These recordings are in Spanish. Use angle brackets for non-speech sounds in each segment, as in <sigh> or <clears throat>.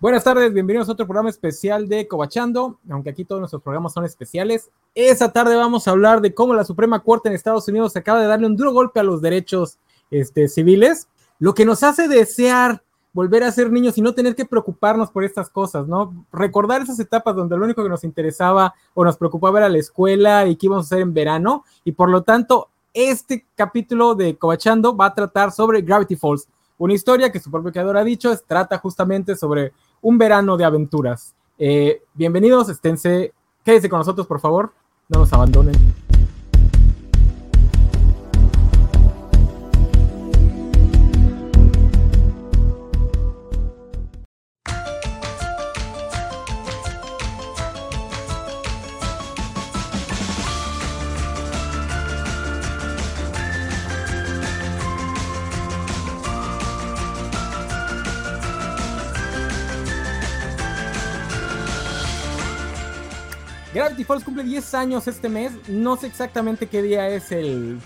Buenas tardes, bienvenidos a otro programa especial de Cobachando, aunque aquí todos nuestros programas son especiales. Esa tarde vamos a hablar de cómo la Suprema Corte en Estados Unidos acaba de darle un duro golpe a los derechos este, civiles, lo que nos hace desear volver a ser niños y no tener que preocuparnos por estas cosas, ¿no? Recordar esas etapas donde lo único que nos interesaba o nos preocupaba era la escuela y qué íbamos a hacer en verano, y por lo tanto, este capítulo de Cobachando va a tratar sobre Gravity Falls, una historia que su propio creador ha dicho, es, trata justamente sobre un verano de aventuras. Eh, bienvenidos, esténse, quédense con nosotros, por favor, no nos abandonen. Cumple 10 años este mes. No sé exactamente qué día es el,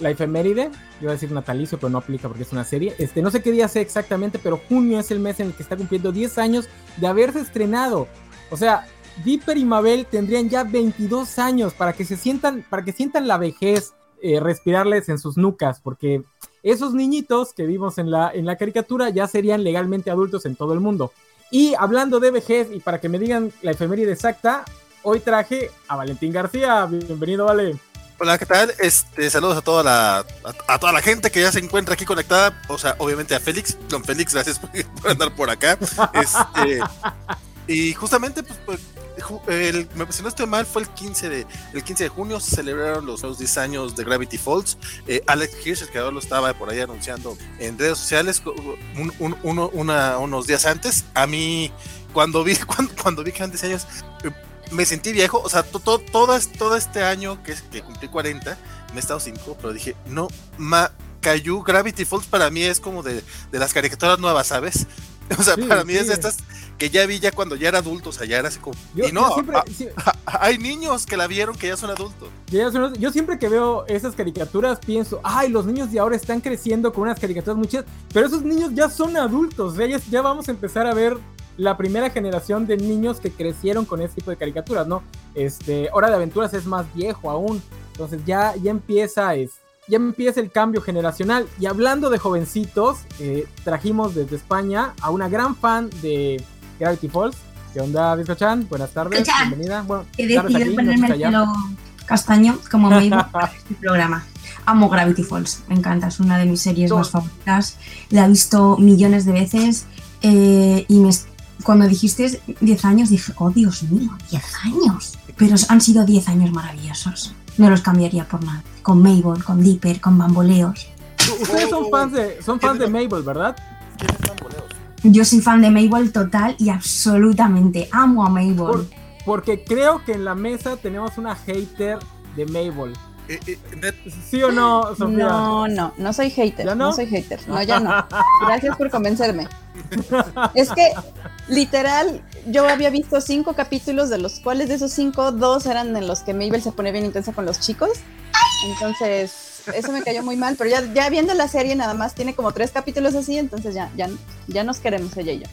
la efeméride. Iba a decir natalicio, pero no aplica porque es una serie. Este, no sé qué día sé exactamente, pero junio es el mes en el que está cumpliendo 10 años de haberse estrenado. O sea, Dipper y Mabel tendrían ya 22 años para que se sientan, para que sientan la vejez, eh, respirarles en sus nucas, porque esos niñitos que vimos en la, en la caricatura ya serían legalmente adultos en todo el mundo. Y hablando de vejez, y para que me digan la efeméride exacta, hoy traje a Valentín García. Bienvenido, Vale. Hola, ¿qué tal? Este, saludos a toda la a, toda la gente que ya se encuentra aquí conectada. O sea, obviamente a Félix. Don Félix, gracias por, <laughs> por andar por acá. Este, <laughs> y justamente, pues, pues el, si no estoy mal, fue el 15 de, el 15 de junio, se celebraron los, los 10 años de Gravity Falls. Eh, Alex Hirsch, el creador, lo estaba por ahí anunciando en redes sociales un, un, uno, una, unos días antes. A mí, cuando vi, <laughs> cuando, cuando vi que antes años, me sentí viejo, o sea, todo, todo, todo este año que, que cumplí 40, me he estado 5, pero dije, no, ma, Cayu Gravity Falls para mí es como de, de las caricaturas nuevas, ¿sabes? <laughs> O sea, para mí es de estas que ya vi ya cuando ya era adulto, o sea, ya era así como... y no, siempre, a, a, hay niños que la vieron que ya son adultos. Yo siempre que veo esas caricaturas pienso, ay, los niños de ahora están creciendo con unas caricaturas muy chidas, pero esos niños ya son adultos, o sea, ya, ya vamos a empezar a ver la primera generación de niños que crecieron con ese tipo de caricaturas, ¿no? Este, Hora de Aventuras es más viejo aún, entonces ya, ya empieza es, ya empieza el cambio generacional. Y hablando de jovencitos, eh, trajimos desde España a una gran fan de Gravity Falls. ¿Qué onda, Chan? Buenas tardes, bienvenida. Bueno, He decidido ponerme el pelo castaño como me iba para <laughs> este programa. Amo Gravity Falls, me encanta, es una de mis series más favoritas. La he visto millones de veces eh, y me cuando dijiste 10 años dije, oh Dios mío, 10 años. Pero han sido 10 años maravillosos. No los cambiaría por nada. Con Mabel, con Dipper, con Bamboleos. Ustedes son fans de, son fans de Mabel, ¿verdad? Yo soy fan de Mabel total y absolutamente. Amo a Mabel. porque creo que en la mesa tenemos una hater de Mabel. Eh, eh, ¿Sí o no, Sofía? No, no, no soy hater. no? no soy hater. No, ya no. Gracias por convencerme. <laughs> Es que, literal, yo había visto cinco capítulos, de los cuales de esos cinco, dos eran en los que Mabel se pone bien intensa con los chicos. Entonces, eso me cayó muy mal. Pero ya, ya viendo la serie, nada más tiene como tres capítulos así, entonces ya, ya, ya nos queremos ella y yo.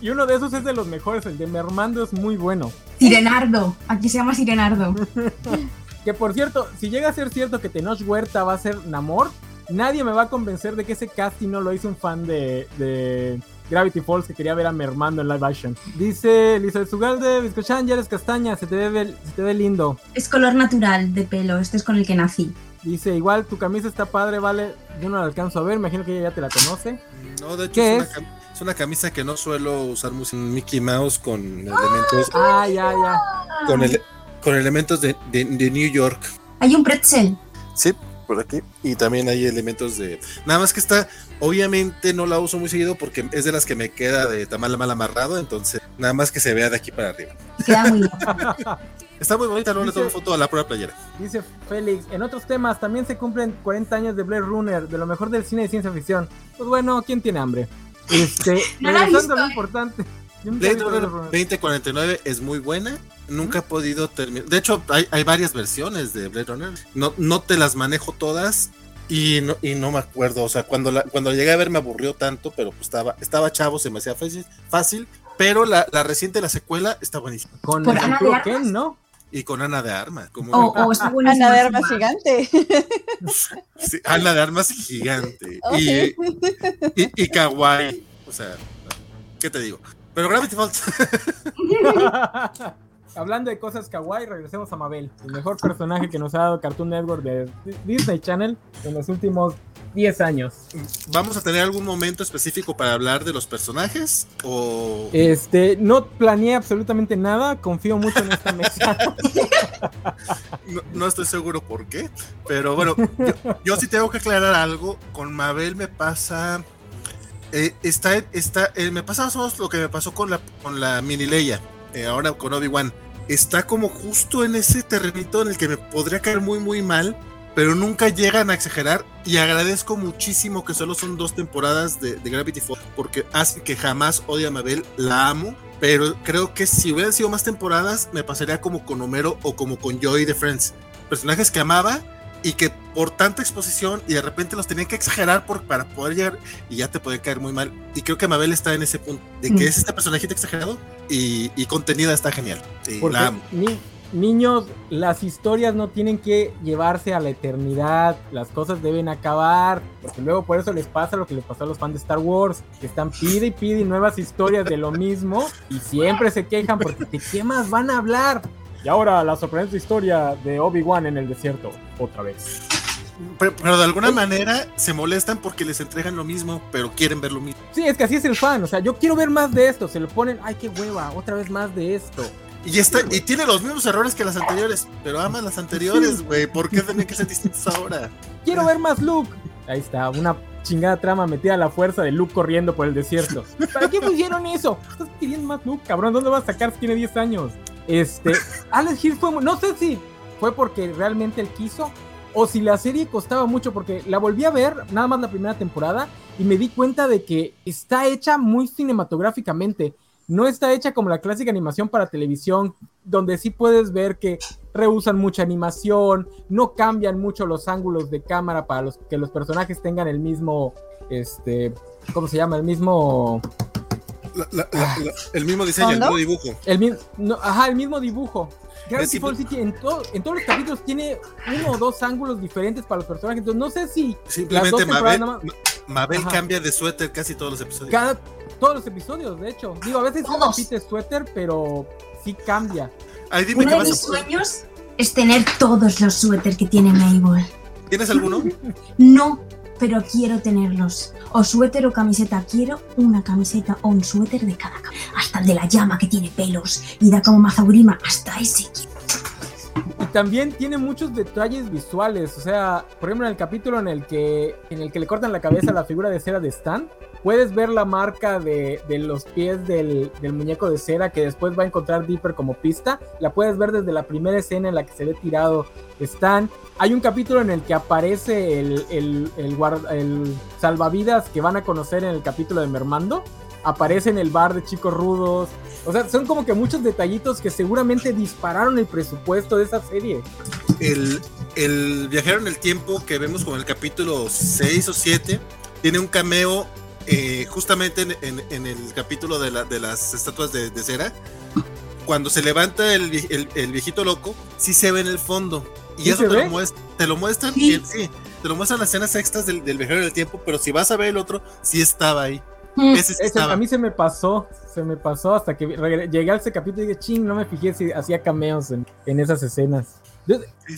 Y uno de esos es de los mejores, el de Mermando es muy bueno. Sirenardo, aquí se llama Sirenardo. <laughs> Que por cierto, si llega a ser cierto que Tenoch Huerta va a ser Namor, nadie me va a convencer de que ese casting no lo hizo un fan de, Gravity Falls que quería ver a Mermando en live action. Dice Lisa Zugalde, Vizcochan, ya eres castaña, se te, ve, se te ve lindo. Es color natural de pelo, este es con el que nací. Dice, igual tu camisa está padre, vale. Yo no la alcanzo a ver, imagino que ella ya te la conoce. No, de hecho es, es? Una es, una camisa que no suelo usar Mickey Mouse con elementos. Ah, ya, ya. Con el, con elementos de, de, de, New York. Hay un pretzel. Sí, por aquí. Y también hay elementos de. Nada más que está. Obviamente no la uso muy seguido porque es de las que me queda de tamal mal amarrado. Entonces, nada más que se vea de aquí para arriba. Queda muy bien. <laughs> Está muy bonita, no le tomo foto a la prueba playera. Dice Félix, en otros temas también se cumplen 40 años de Blade Runner, de lo mejor del cine de ciencia ficción. Pues bueno, ¿quién tiene hambre? Este, <laughs> no regresando a lo importante. Blade Runner 2049 es muy buena. Nunca he podido terminar. De hecho, hay, hay, varias versiones de Blade Runner. No, no te las manejo todas. Y no, y no me acuerdo. O sea, cuando la, cuando llegué a ver me aburrió tanto, pero pues estaba, estaba chavo, se me hacía fácil, fácil. pero la, la reciente, la secuela, está buenísima. Con Por Ana de Ken, ¿no? Y con Ana de Armas. Como O, o está buenísima. Ana de armas gigante. <laughs> Sí, Ana de Armas gigante. Y, y, y kawaii. O sea, ¿qué te digo? Pero Gravity Falls. <laughs> <laughs> Hablando de cosas kawaii, regresemos a Mabel, el mejor personaje que nos ha dado Cartoon Network de Disney Channel en los últimos 10 años. ¿Vamos a tener algún momento específico para hablar de los personajes? ¿O Este, no planeé absolutamente nada, confío mucho en esta mesa. <laughs> no, no estoy seguro por qué? Pero bueno, yo, yo sí tengo que aclarar algo. Con Mabel me pasa. eh, está, está, eh, me pasa lo que me pasó con la, con la mini Leia, eh, ahora con Obi-Wan. Está como justo en ese terrenito en el que me podría caer muy, muy mal, pero nunca llegan a exagerar. Y agradezco muchísimo que solo son dos temporadas de, de Gravity Falls, porque hacen que jamás odie a Mabel. La amo, pero creo que si hubieran sido más temporadas, me pasaría como con Homero o como con Joey de Friends. Personajes que amaba y que por tanta exposición y de repente los tenían que exagerar por, para poder llegar y ya te puede caer muy mal. Y creo que Mabel está en ese punto, de que Mm. es este personajito exagerado y, y contenida está genial. Porque, la ni- niños, las historias no tienen que llevarse a la eternidad, las cosas deben acabar, porque luego por eso les pasa lo que les pasó a los fans de Star Wars, que están pide y pide nuevas historias de lo mismo y siempre se quejan porque de qué más van a hablar. Y ahora la sorprendente historia de Obi-Wan en el desierto, otra vez. Pero, pero de alguna manera se molestan porque les entregan lo mismo, pero quieren ver lo mismo. Sí, es que así es el fan, o sea, yo quiero ver más de esto, se lo ponen, ay, qué hueva, otra vez más de esto. Y, está, y tiene los mismos errores que las anteriores, pero aman las anteriores, güey. ¿Por qué tienen que ser distintos ahora? Quiero ver más Luke. Ahí está, una chingada trama metida a la fuerza de Luke corriendo por el desierto. ¿Para qué pusieron eso? Estás pidiendo más Luke, cabrón. ¿Dónde vas a sacar si tiene 10 años? Este, Alex Hill fue, no sé si fue porque realmente él quiso o si la serie costaba mucho porque la volví a ver nada más la primera temporada y me di cuenta de que está hecha muy cinematográficamente. No está hecha como la clásica animación para televisión, donde sí puedes ver que reusan mucha animación, no cambian mucho los ángulos de cámara para que los personajes tengan el mismo, este, ¿cómo se llama? El mismo, La- la- la- la- el mismo diseño, el mismo dibujo. el mismo, no, ajá, el mismo dibujo. Gravity Falls City en, to- en todos los capítulos tiene uno o dos ángulos diferentes para los personajes, entonces no sé si Simplemente Mabel, Mabel cambia de suéter casi todos los episodios. cada, todos los episodios, de hecho. Digo, a veces se Todos. repite suéter, pero sí cambia. Ay, dime Uno de vas mis a sueños es tener todos los suéteres que tiene Mabel. ¿Tienes alguno? <laughs> No, pero quiero tenerlos. O suéter o camiseta. Quiero una camiseta o un suéter de cada Hasta el de la llama que tiene pelos y da como mazaurima. Hasta ese. quiero. Y también tiene muchos detalles visuales. O sea, por ejemplo, en el capítulo en el que, en el que le cortan la cabeza a la figura de cera de Stan, puedes ver la marca de, de los pies del, del muñeco de cera que después va a encontrar Dipper como pista. La puedes ver desde la primera escena en la que se ve tirado Stan. Hay un capítulo en el que aparece el, el, el el salvavidas que van a conocer en el capítulo de Mermando. Aparece en el bar de chicos rudos. O sea, son como que muchos detallitos que seguramente dispararon el presupuesto de esa serie. El, el viajero en el tiempo que vemos con el capítulo 6 o 7 tiene un cameo eh, justamente en, en- en el capítulo de, la- de las estatuas de, de cera. Cuando se levanta el, vie- el- el viejito loco, sí se ve en el fondo. Y ¿Sí eso te lo, muest- te lo muestran. Sí. y- sí, te lo muestran las escenas extras del, del viajero en el tiempo, pero si vas a ver el otro, sí estaba ahí. Mm. Ese sí Ese- a mí se me pasó, se me pasó hasta que llegué a ese capítulo y dije, ching, no me fijé si hacía cameos en, en esas escenas.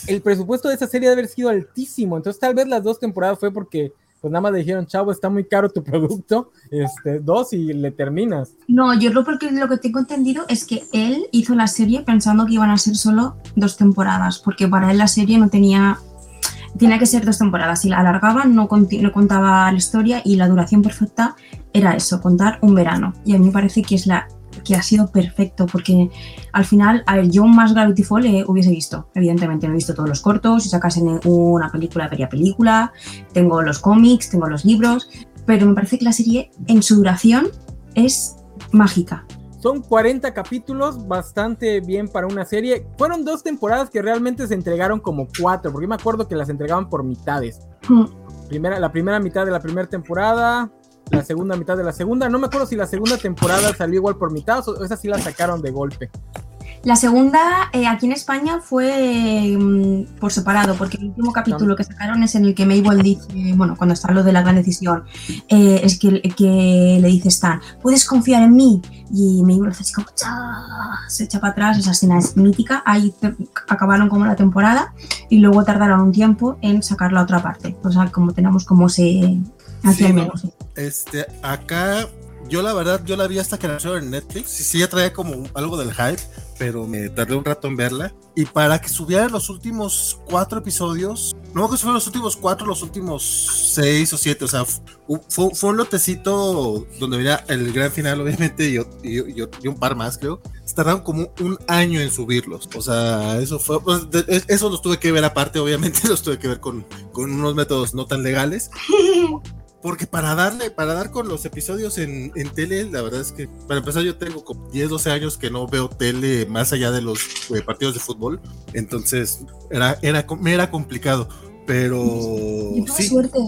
El presupuesto de esa serie debe haber sido altísimo, entonces tal vez las dos temporadas fue porque pues nada más le dijeron, chavo, está muy caro tu <laughs> producto, este, dos y le terminas. No, yo lo, porque, lo que tengo entendido es que él hizo la serie pensando que iban a ser solo dos temporadas, porque para él la serie no tenía. Tenía que ser dos temporadas. Si la alargaban, no, no contaba la historia y la duración perfecta era eso, contar un verano. Y a mí me parece que es la que ha sido perfecto, porque al final, a ver, yo más Gravity Fall eh, hubiese visto. Evidentemente, no he visto todos los cortos, si sacasen una película, vería película, tengo los cómics, tengo los libros, pero me parece que la serie en su duración es mágica. Son 40 capítulos, bastante bien para una serie. Fueron dos temporadas que realmente se entregaron como cuatro, porque me acuerdo que las entregaban por mitades. Mm. Primera, la primera mitad de la primera temporada, la segunda mitad de la segunda. No me acuerdo si la segunda temporada salió igual por mitad o esa sí la sacaron de golpe. La segunda eh, aquí en España fue mm, por separado, porque el último capítulo que sacaron es en el que Mabel dice, bueno, cuando está lo de la gran decisión, eh, es que, que, le dice Stan, puedes confiar en mí. Y Mabel hace así como, se echa para atrás, esa escena es mítica. Ahí acabaron como la temporada y luego tardaron un tiempo en sacar la otra parte. O sea, como tenemos como se... Sí, menos. Este, acá yo la verdad, yo la vi hasta que nació en Netflix. Sí, sí, ya traía como algo del hype, pero me tardé un rato en verla. Y para que subieran los últimos cuatro episodios, no que subieran los últimos cuatro, los últimos seis o siete, o sea, fue, fue un lotecito donde venía el gran final, obviamente, y, y, y, un par más, creo. Tardaron como un año en subirlos. O sea, eso fue, pues, eso los tuve que ver aparte, obviamente, <laughs> los tuve que ver con, con unos métodos no tan legales. <laughs> Porque para darle, para dar con los episodios en, en, tele, la verdad es que, para empezar, yo tengo como 10, 12 años que no veo tele más allá de los eh, partidos de fútbol. Entonces, era, era, me era complicado. Pero. sí. suerte,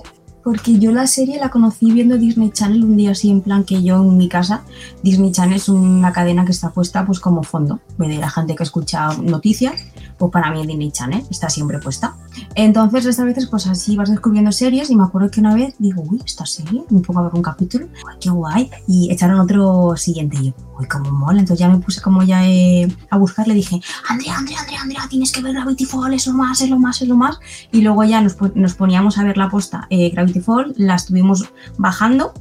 porque yo la serie la conocí viendo Disney Channel un día así, en plan que yo en mi casa. Disney Channel es una cadena que está puesta pues como fondo. De la gente que escucha noticias pues para mí Disney Channel está siempre puesta. Entonces, estas veces, pues así vas descubriendo series y me acuerdo que una vez digo, uy, esta serie, un poco a ver un capítulo, qué guay, y echaron otro siguiente yo, uy, cómo mola, entonces ya me puse como ya eh, a buscar, le dije, Andrea, Andrea, Andrea, Andrea, tienes que ver Gravity Falls, es lo más, es lo más, es lo más, y luego ya nos, nos poníamos a ver la posta eh, Gravity Falls, la estuvimos bajando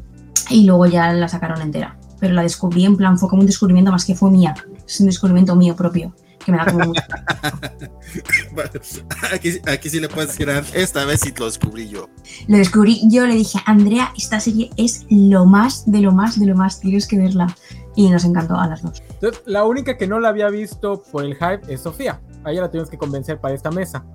y luego ya la sacaron entera. Pero la descubrí en plan, fue como un descubrimiento más que fue mía, es un descubrimiento mío propio que me da como <laughs> aquí, aquí sí le puedes decir, esta vez sí lo descubrí yo. Lo descubrí yo, le dije, Andrea, esta serie es lo más, de lo más, de lo más, tienes que verla. Y nos encantó a las dos. Entonces, la única que no la había visto por el hype es Sofía. A ella la tuvimos que convencer para esta mesa.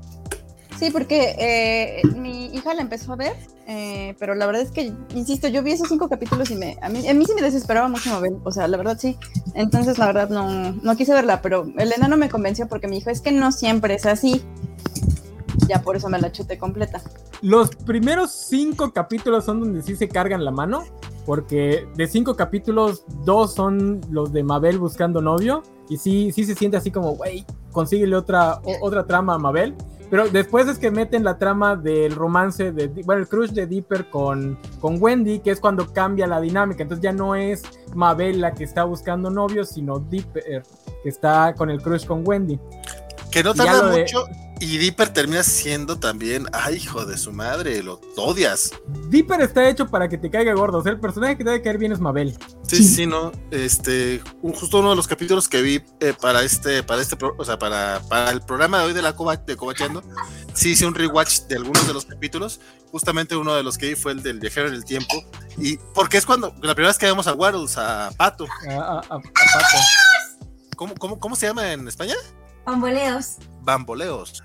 Sí, porque eh, mi hija la empezó a ver, eh, pero la verdad es que, insisto, yo vi esos cinco capítulos y me, a, mí, a mí sí me desesperaba mucho Mabel, o sea, la verdad sí. Entonces, la verdad no, no quise verla, pero Elena no me convenció porque me dijo, es que no siempre es así. Ya por eso me la chuté completa. Los primeros cinco capítulos son donde sí se cargan la mano, porque de cinco capítulos, dos son los de Mabel buscando novio, y sí, sí se siente así como, güey, consíguele otra, otra trama a Mabel. Pero después es que meten la trama del romance, de, bueno, el crush de Dipper con, con Wendy, que es cuando cambia la dinámica. Entonces ya no es Mabel la que está buscando novio, sino Dipper que está con el crush con Wendy. Que no tarda mucho. Y Dipper termina siendo también, ay, hijo de su madre, lo odias. Dipper está hecho para que te caiga gordo. O sea, el personaje que te debe caer bien es Mabel. Sí, sí, no. Este, justo uno de los capítulos que vi eh, para este, para este, o sea, para, para el programa de hoy de la Coba, de Cobachando, sí hice un rewatch de algunos de los capítulos. Justamente uno de los que vi fue el del viajero en el tiempo. Y porque es cuando, la primera vez que vemos a Waddles, a Pato. a, a Pato. ¿Cómo, cómo, ¿Cómo se llama en España? Bamboleos. Bamboleos.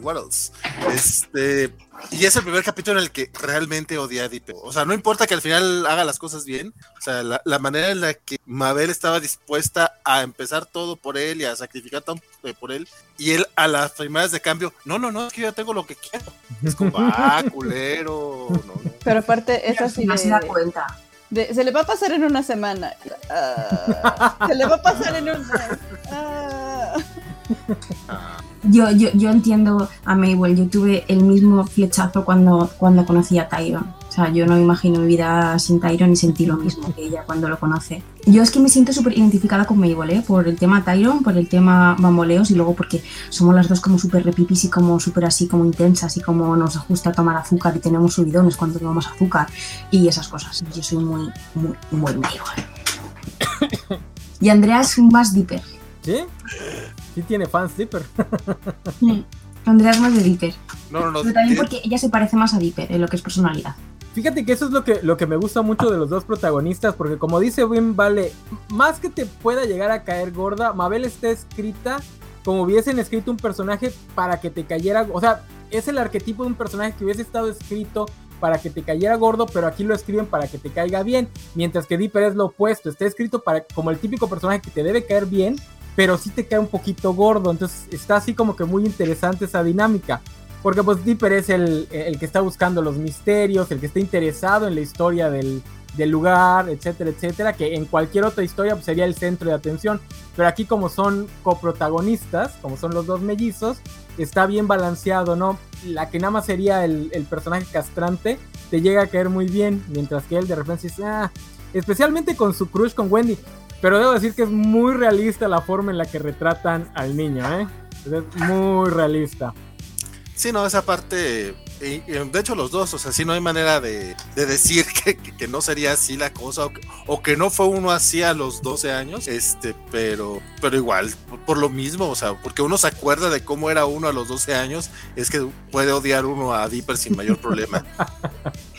Waddles. Este, este, y es el primer capítulo en el que realmente odia a Dipper. O sea, no importa que al final haga las cosas bien. O sea, la, manera en la que Mabel estaba dispuesta a empezar todo por él y a sacrificar todo eh, por él. Y él a las primeras de cambio, no, no, no, es que yo tengo lo que quiero. Es como, <laughs> ah, culero. Pero aparte, es así. se da cuenta. se le va a pasar en una semana. Ah, se le va a pasar en un mes. Yo, yo, yo entiendo a Mabel, yo tuve el mismo flechazo cuando, cuando conocí a Tyron. O sea, yo no imagino mi vida sin Tyron y sentí lo mismo que ella cuando lo conoce. Yo es que me siento súper identificada con Mabel, ¿eh? por el tema Tyron, por el tema Bamboleos y luego porque somos las dos como súper repipis y como súper así como intensas y como nos gusta tomar azúcar y tenemos subidones cuando tomamos azúcar y esas cosas. Yo soy muy, muy, muy Mabel. <coughs> y Andrea es más Dipper. ¿Sí? Sí tiene fans Dipper. <laughs> Andrea es más de Dipper. No, no, no. Pero también porque ella se parece más a Dipper en lo que es personalidad. Fíjate que eso es lo que, lo que me gusta mucho de los dos protagonistas, porque como dice Wim Vale, más que te pueda llegar a caer gorda, Mabel está escrita como hubiesen escrito un personaje para que te cayera, o sea, es el arquetipo de un personaje que hubiese estado escrito para que te cayera gordo, pero aquí lo escriben para que te caiga bien, mientras que Dipper es lo opuesto, está escrito para como el típico personaje que te debe caer bien, pero sí te cae un poquito gordo, entonces está así como que muy interesante esa dinámica. porque pues Dipper es el, el, que está buscando los misterios, el que está interesado en la historia del, del lugar, etcétera, etcétera, que en cualquier otra historia pues, sería el centro de atención. Pero aquí como son coprotagonistas, como son los dos mellizos, está bien balanceado, ¿no? La que nada más sería el, el personaje castrante, te llega a caer muy bien, mientras que él de repente dice, ah, especialmente con su crush con Wendy. Pero debo decir que es muy realista la forma en la que retratan al niño, ¿eh? Es muy realista. Sí, no, esa parte de hecho los dos, o sea, sí no hay manera de, decir <laughs> que, no sería así la cosa o que, no fue uno así a los 12 años, este, pero, pero igual, por lo mismo, o sea, porque uno se acuerda de cómo era uno a los 12 años, es que puede odiar uno a Dipper sin mayor problema. <laughs>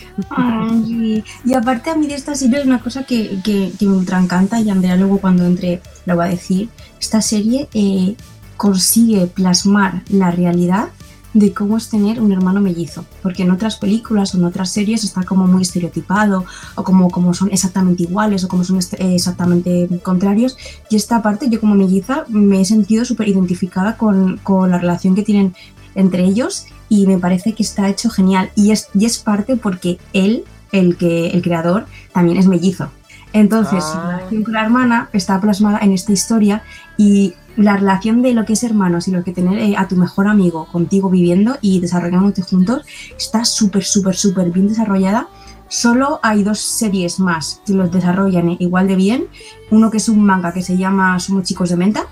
y aparte a mí de esta serie es una cosa que, me ultra encanta y Andrea luego cuando entre lo va a decir, esta serie eh, consigue plasmar la realidad de cómo es tener un hermano mellizo, porque en otras películas o en otras series está como muy estereotipado o como, como son exactamente iguales o como son eh, exactamente contrarios y esta parte yo como melliza me he sentido súper identificada con, con, la relación que tienen entre ellos y me parece que está hecho genial y es, y es parte porque él, el, que, el creador, también es mellizo. Entonces, la ah. relación con la hermana está plasmada en esta historia y la relación de lo que es hermanos y lo que tener eh, a tu mejor amigo contigo viviendo y desarrollándote juntos está súper, súper, súper bien desarrollada. Solo hay dos series más que los desarrollan igual de bien. Uno que es un manga que se llama Somos chicos de menta.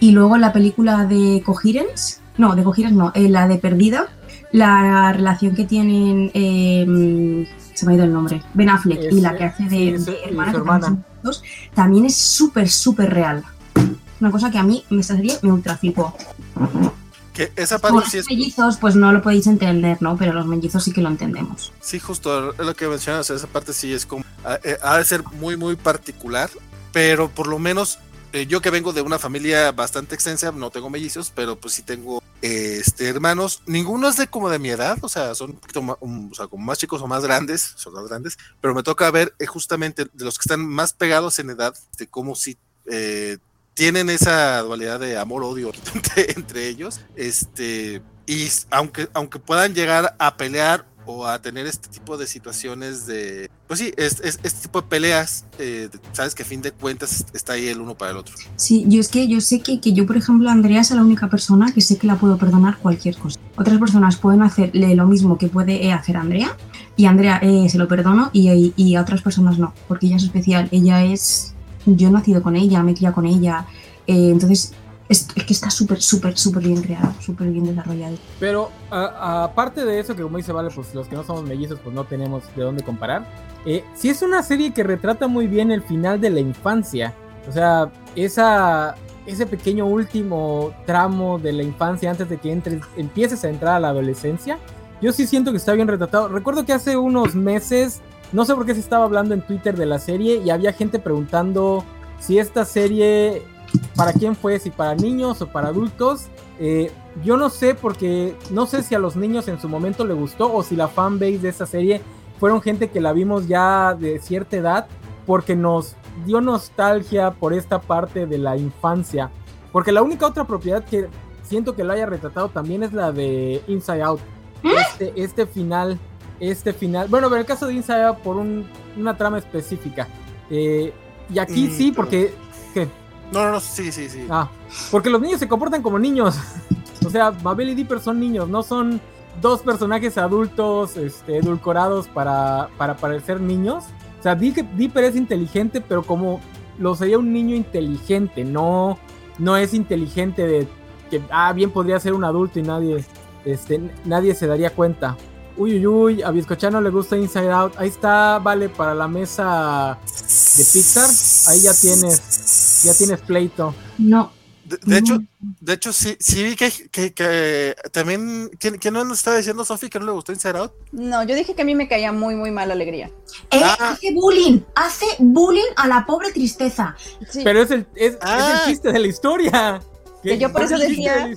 Y luego la película de Coherence, no, de Coherence no, eh, la de Perdida, la relación que tienen, em, se me ha ido el nombre, Ben Affleck y la que hace de, hermana, también es súper, súper real una cosa que a mí me serie me ultra flipó. Que esa parte sí es... mellizos, pues no lo podéis entender, ¿no? Pero los mellizos sí que lo entendemos. Sí, justo lo que mencionas, esa parte sí es como. Eh, ha de ser muy, muy particular, pero por lo menos eh, yo que vengo de una familia bastante extensa, no tengo mellizos, pero pues sí tengo este, hermanos. Ninguno es de como de mi edad, o sea, son un poquito más, como más chicos o más grandes, son más grandes, pero me toca ver eh, justamente de los que están más pegados en edad, de cómo si tienen esa dualidad de amor-odio <laughs> entre, ellos. Este, y aunque, aunque puedan llegar a pelear o a tener este tipo de situaciones de, pues sí, es, este tipo de peleas, eh, sabes que a fin de cuentas está ahí el uno para el otro. Sí, yo es que yo sé que, que yo, por ejemplo, Andrea es la única persona que sé que la puedo perdonar cualquier cosa. Otras personas pueden hacerle lo mismo que puede Hacer Andrea, y Andrea eh, se lo perdono, y, y, a otras personas no, porque ella es especial, ella es yo he nacido con ella, me he criado con ella, eh, entonces es, que está súper, súper, súper bien creado, súper bien desarrollado. Pero aparte de eso, que como dice Vale, pues los que no somos mellizos, pues no tenemos de dónde comparar. Eh, sí es una serie que retrata muy bien el final de la infancia. O sea, esa, ese pequeño último tramo de la infancia antes de que entres, empieces a entrar a la adolescencia. Yo sí siento que está bien retratado. Recuerdo que hace unos meses no sé por qué se estaba hablando en Twitter de la serie y había gente preguntando si esta serie para quién fue, si para niños o para adultos. Eh, yo no sé porque no sé si a los niños en su momento le gustó o si la fanbase de esta serie fueron gente que la vimos ya de cierta edad porque nos dio nostalgia por esta parte de la infancia. Porque la única otra propiedad que siento que la haya retratado también es la de Inside Out. ¿Eh? Este, este final este final. Bueno, pero el caso de Inside por una trama específica. Eh, y aquí mm, sí, porque. ¿qué? No, no, no, sí, sí, sí. Ah, porque los niños se comportan como niños. o sea, Mabel y Dipper son niños, no son dos personajes adultos este, edulcorados para, para parecer niños. O sea, Dipper es inteligente, pero como lo sería un niño inteligente, no, no es inteligente de que, ah, bien podría ser un adulto y nadie, este, nadie se daría cuenta. Uy, uy, uy, a Vizcochano le gusta Inside Out. Ahí está, vale, para la mesa de Pixar. Ahí ya tienes, ya tienes pleito. No. De, hecho, de hecho, sí, sí vi que, que, también, ¿quién, no nos estaba diciendo, Sofi, que no le gustó Inside Out? No, yo dije que a mí me caía muy, muy mal alegría. Eh, ah. hace bullying, hace bullying a la pobre tristeza. Pero es el, es, el ah. chiste de la historia. Que, yo por eso decía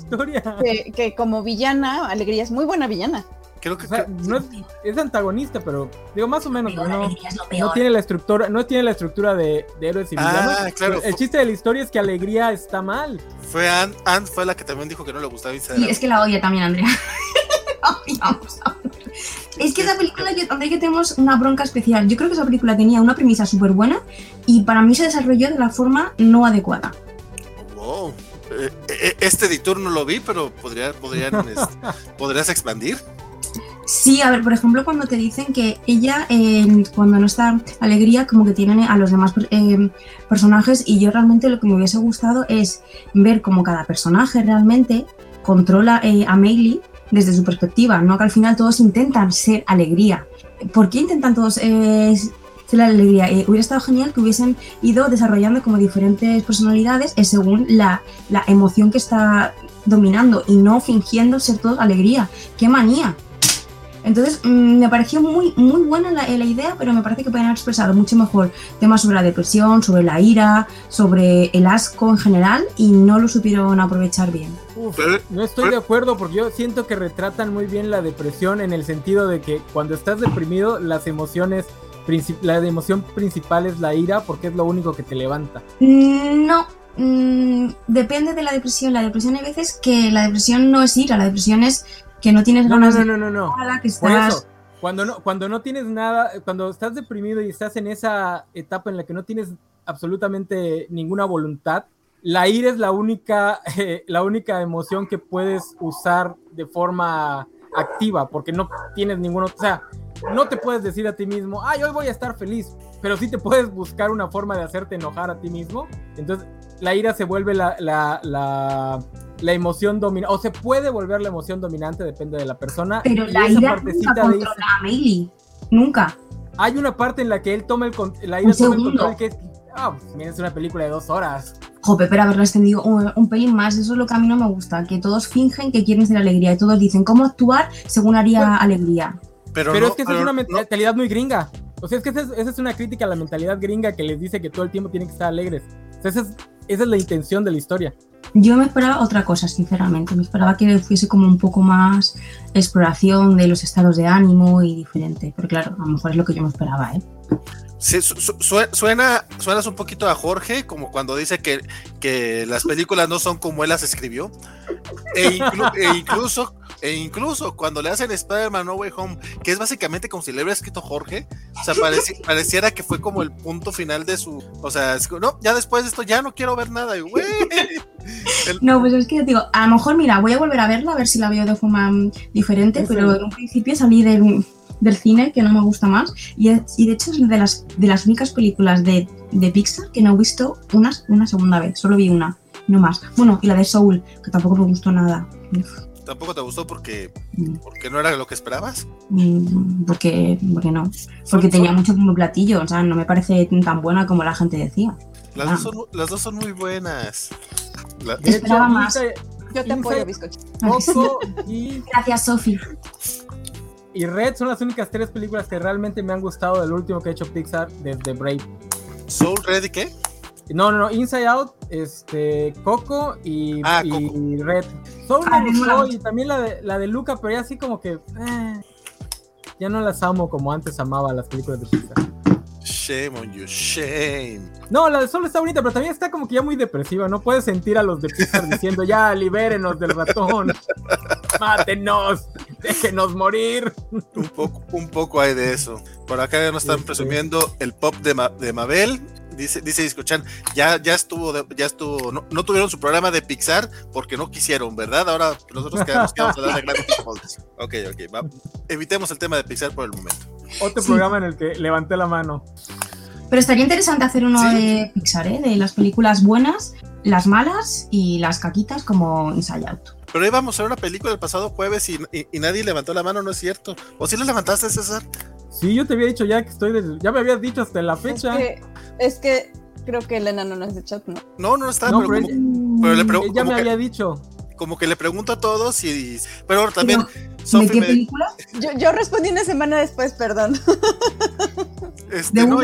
que, que, como villana, Alegría es muy buena villana. Creo que, no es, antagonista, pero digo más o menos, no, tiene la estructura, no tiene la estructura de, héroes y ah, villanos. El chiste de la historia es que Alegría está mal. Fue Anne, fue la que también dijo que no le gustaba Sí, es que la odia también, Andrea. <laughs> vamos a ver. Es que esa película, yo, que tenemos una bronca especial. Yo creo que esa película tenía una premisa súper buena y para mí se desarrolló de la forma no adecuada. Wow. Eh, eh, este editor no lo vi, pero podría, podrían, <laughs> ¿podrías expandir? Sí, a ver, por ejemplo, cuando te dicen que ella, cuando no está alegría, como que tiene a los demás eh, personajes, y yo realmente lo que me hubiese gustado es ver cómo cada personaje realmente controla eh, a Meili desde su perspectiva, no que al final todos intentan ser alegría. ¿Por qué intentan todos eh, ser alegría? hubiera estado genial que hubiesen ido desarrollando como diferentes personalidades según la, la emoción que está dominando y no fingiendo ser todos alegría. ¡Qué manía! Entonces mm, me pareció muy, muy buena la, idea, pero me parece que pueden haber expresado mucho mejor temas sobre la depresión, sobre la ira, sobre el asco en general y no lo supieron aprovechar bien. no estoy de acuerdo porque yo siento que retratan muy bien la depresión en el sentido de que cuando estás deprimido las emociones la emoción principal es la ira porque es lo único que te levanta. Mm, no, mm, depende de la depresión. La depresión hay veces que la depresión no es ira, la depresión es que no tienes no, no, no, no, no, no. Que estás... cuando no, cuando no tienes nada, cuando estás deprimido y estás en esa etapa en la que no tienes absolutamente ninguna voluntad, la ira es la única, <laughs> la única emoción que puedes usar de forma activa, porque no tienes ninguno, o sea, no te puedes decir a ti mismo, ay, hoy voy a estar feliz, pero sí te puedes buscar una forma de hacerte enojar a ti mismo. Entonces, la ira se vuelve la, la, la, la emoción dominante, o se puede volver la emoción dominante, depende de la persona. Pero la ira nunca controla a Meili, nunca. Hay una parte en la que él toma el, la ira toma el control que es, ah, pues, es una película de dos horas. Jope, pero haberlo extendido un, un, pelín más, eso es lo que a mí no me gusta, que todos fingen que quieren ser alegría y todos dicen cómo actuar según haría alegría. Pero, es que esa es una mentalidad muy gringa. O sea, es que esa es, una crítica a la mentalidad gringa que les dice que todo el tiempo tienen que estar alegres. esa es, esa es la intención de la historia. Yo me esperaba otra cosa, sinceramente. Me esperaba que fuese como un poco más exploración de los estados de ánimo y diferente. Pero claro, a lo mejor es lo que yo me esperaba, ¿eh? Sí, suena, suenas un poquito a Jorge, como cuando dice que, que las películas no son como él las escribió. E, e incluso, e incluso cuando le hacen Spider-Man No Way Home, que es básicamente como si le hubiera escrito Jorge, o sea, <laughs> pareciera que fue como el punto final de su. O sea, no, ya después de esto ya no quiero ver nada, güey. <laughs> No, pues es que digo, a lo mejor, mira, voy a volver a verla, a ver si la veo de forma diferente, pero en un principio salí del del cine que no me gusta más y, de hecho es de las, de las únicas películas de, de Pixar que no he visto una, una segunda vez, solo vi una, no más. Bueno, y la de Soul, que tampoco me gustó nada. ¿Tampoco te gustó porque, mm. porque no era lo que esperabas? Mm, porque, porque no. Porque tenía mucho como platillo, o sea, no me parece tan buena como la gente decía. Las, dos, son, las dos son muy buenas. Esperaba más. Yo te apoyo, bizcocho. <laughs> y... Gracias, Sofi y Red son las únicas tres películas que realmente me han gustado del último que ha hecho Pixar desde Brave. ¿Soul Red y qué? No, no, no, Inside Out, este, Coco y, ah, Red. Soul ah, me y también la de, la de Luca, pero ya así como que eh, ya no las amo como antes amaba las películas de Pixar. Shame on you, shame. No, la de Soul está bonita, pero también está como que ya muy depresiva. No puedes sentir a los de Pixar diciendo ya, libérenos del ratón, mátenos déjenos morir. Un poco, un poco hay de eso. Por acá ya nos están presumiendo el pop de, de Mabel. Dice, dice Discochan, ya, ya estuvo, ya estuvo, no, tuvieron su programa de Pixar porque no quisieron, ¿verdad? Ahora nosotros quedamos, quedamos a hablar de Gravity Falls. Ok, ok, evitemos el tema de Pixar por el momento. Otro programa en el que levanté la mano. Pero estaría interesante hacer uno de Pixar, ¿eh? de las películas buenas, las malas y las caquitas como Inside Out. Pero íbamos a ver una película el pasado jueves y, nadie levantó la mano, ¿no es cierto? ¿O sí la levantaste, César? Sí, yo te había dicho ya que estoy, ya me habías dicho hasta la fecha. Es que, creo que Elena no es de chat, ¿no? No, no está, pero, le pregunto. Ya me había dicho. Como que le pregunto a todos y. Pero también. ¿De qué película? Yo, respondí una semana después, perdón. Este, de un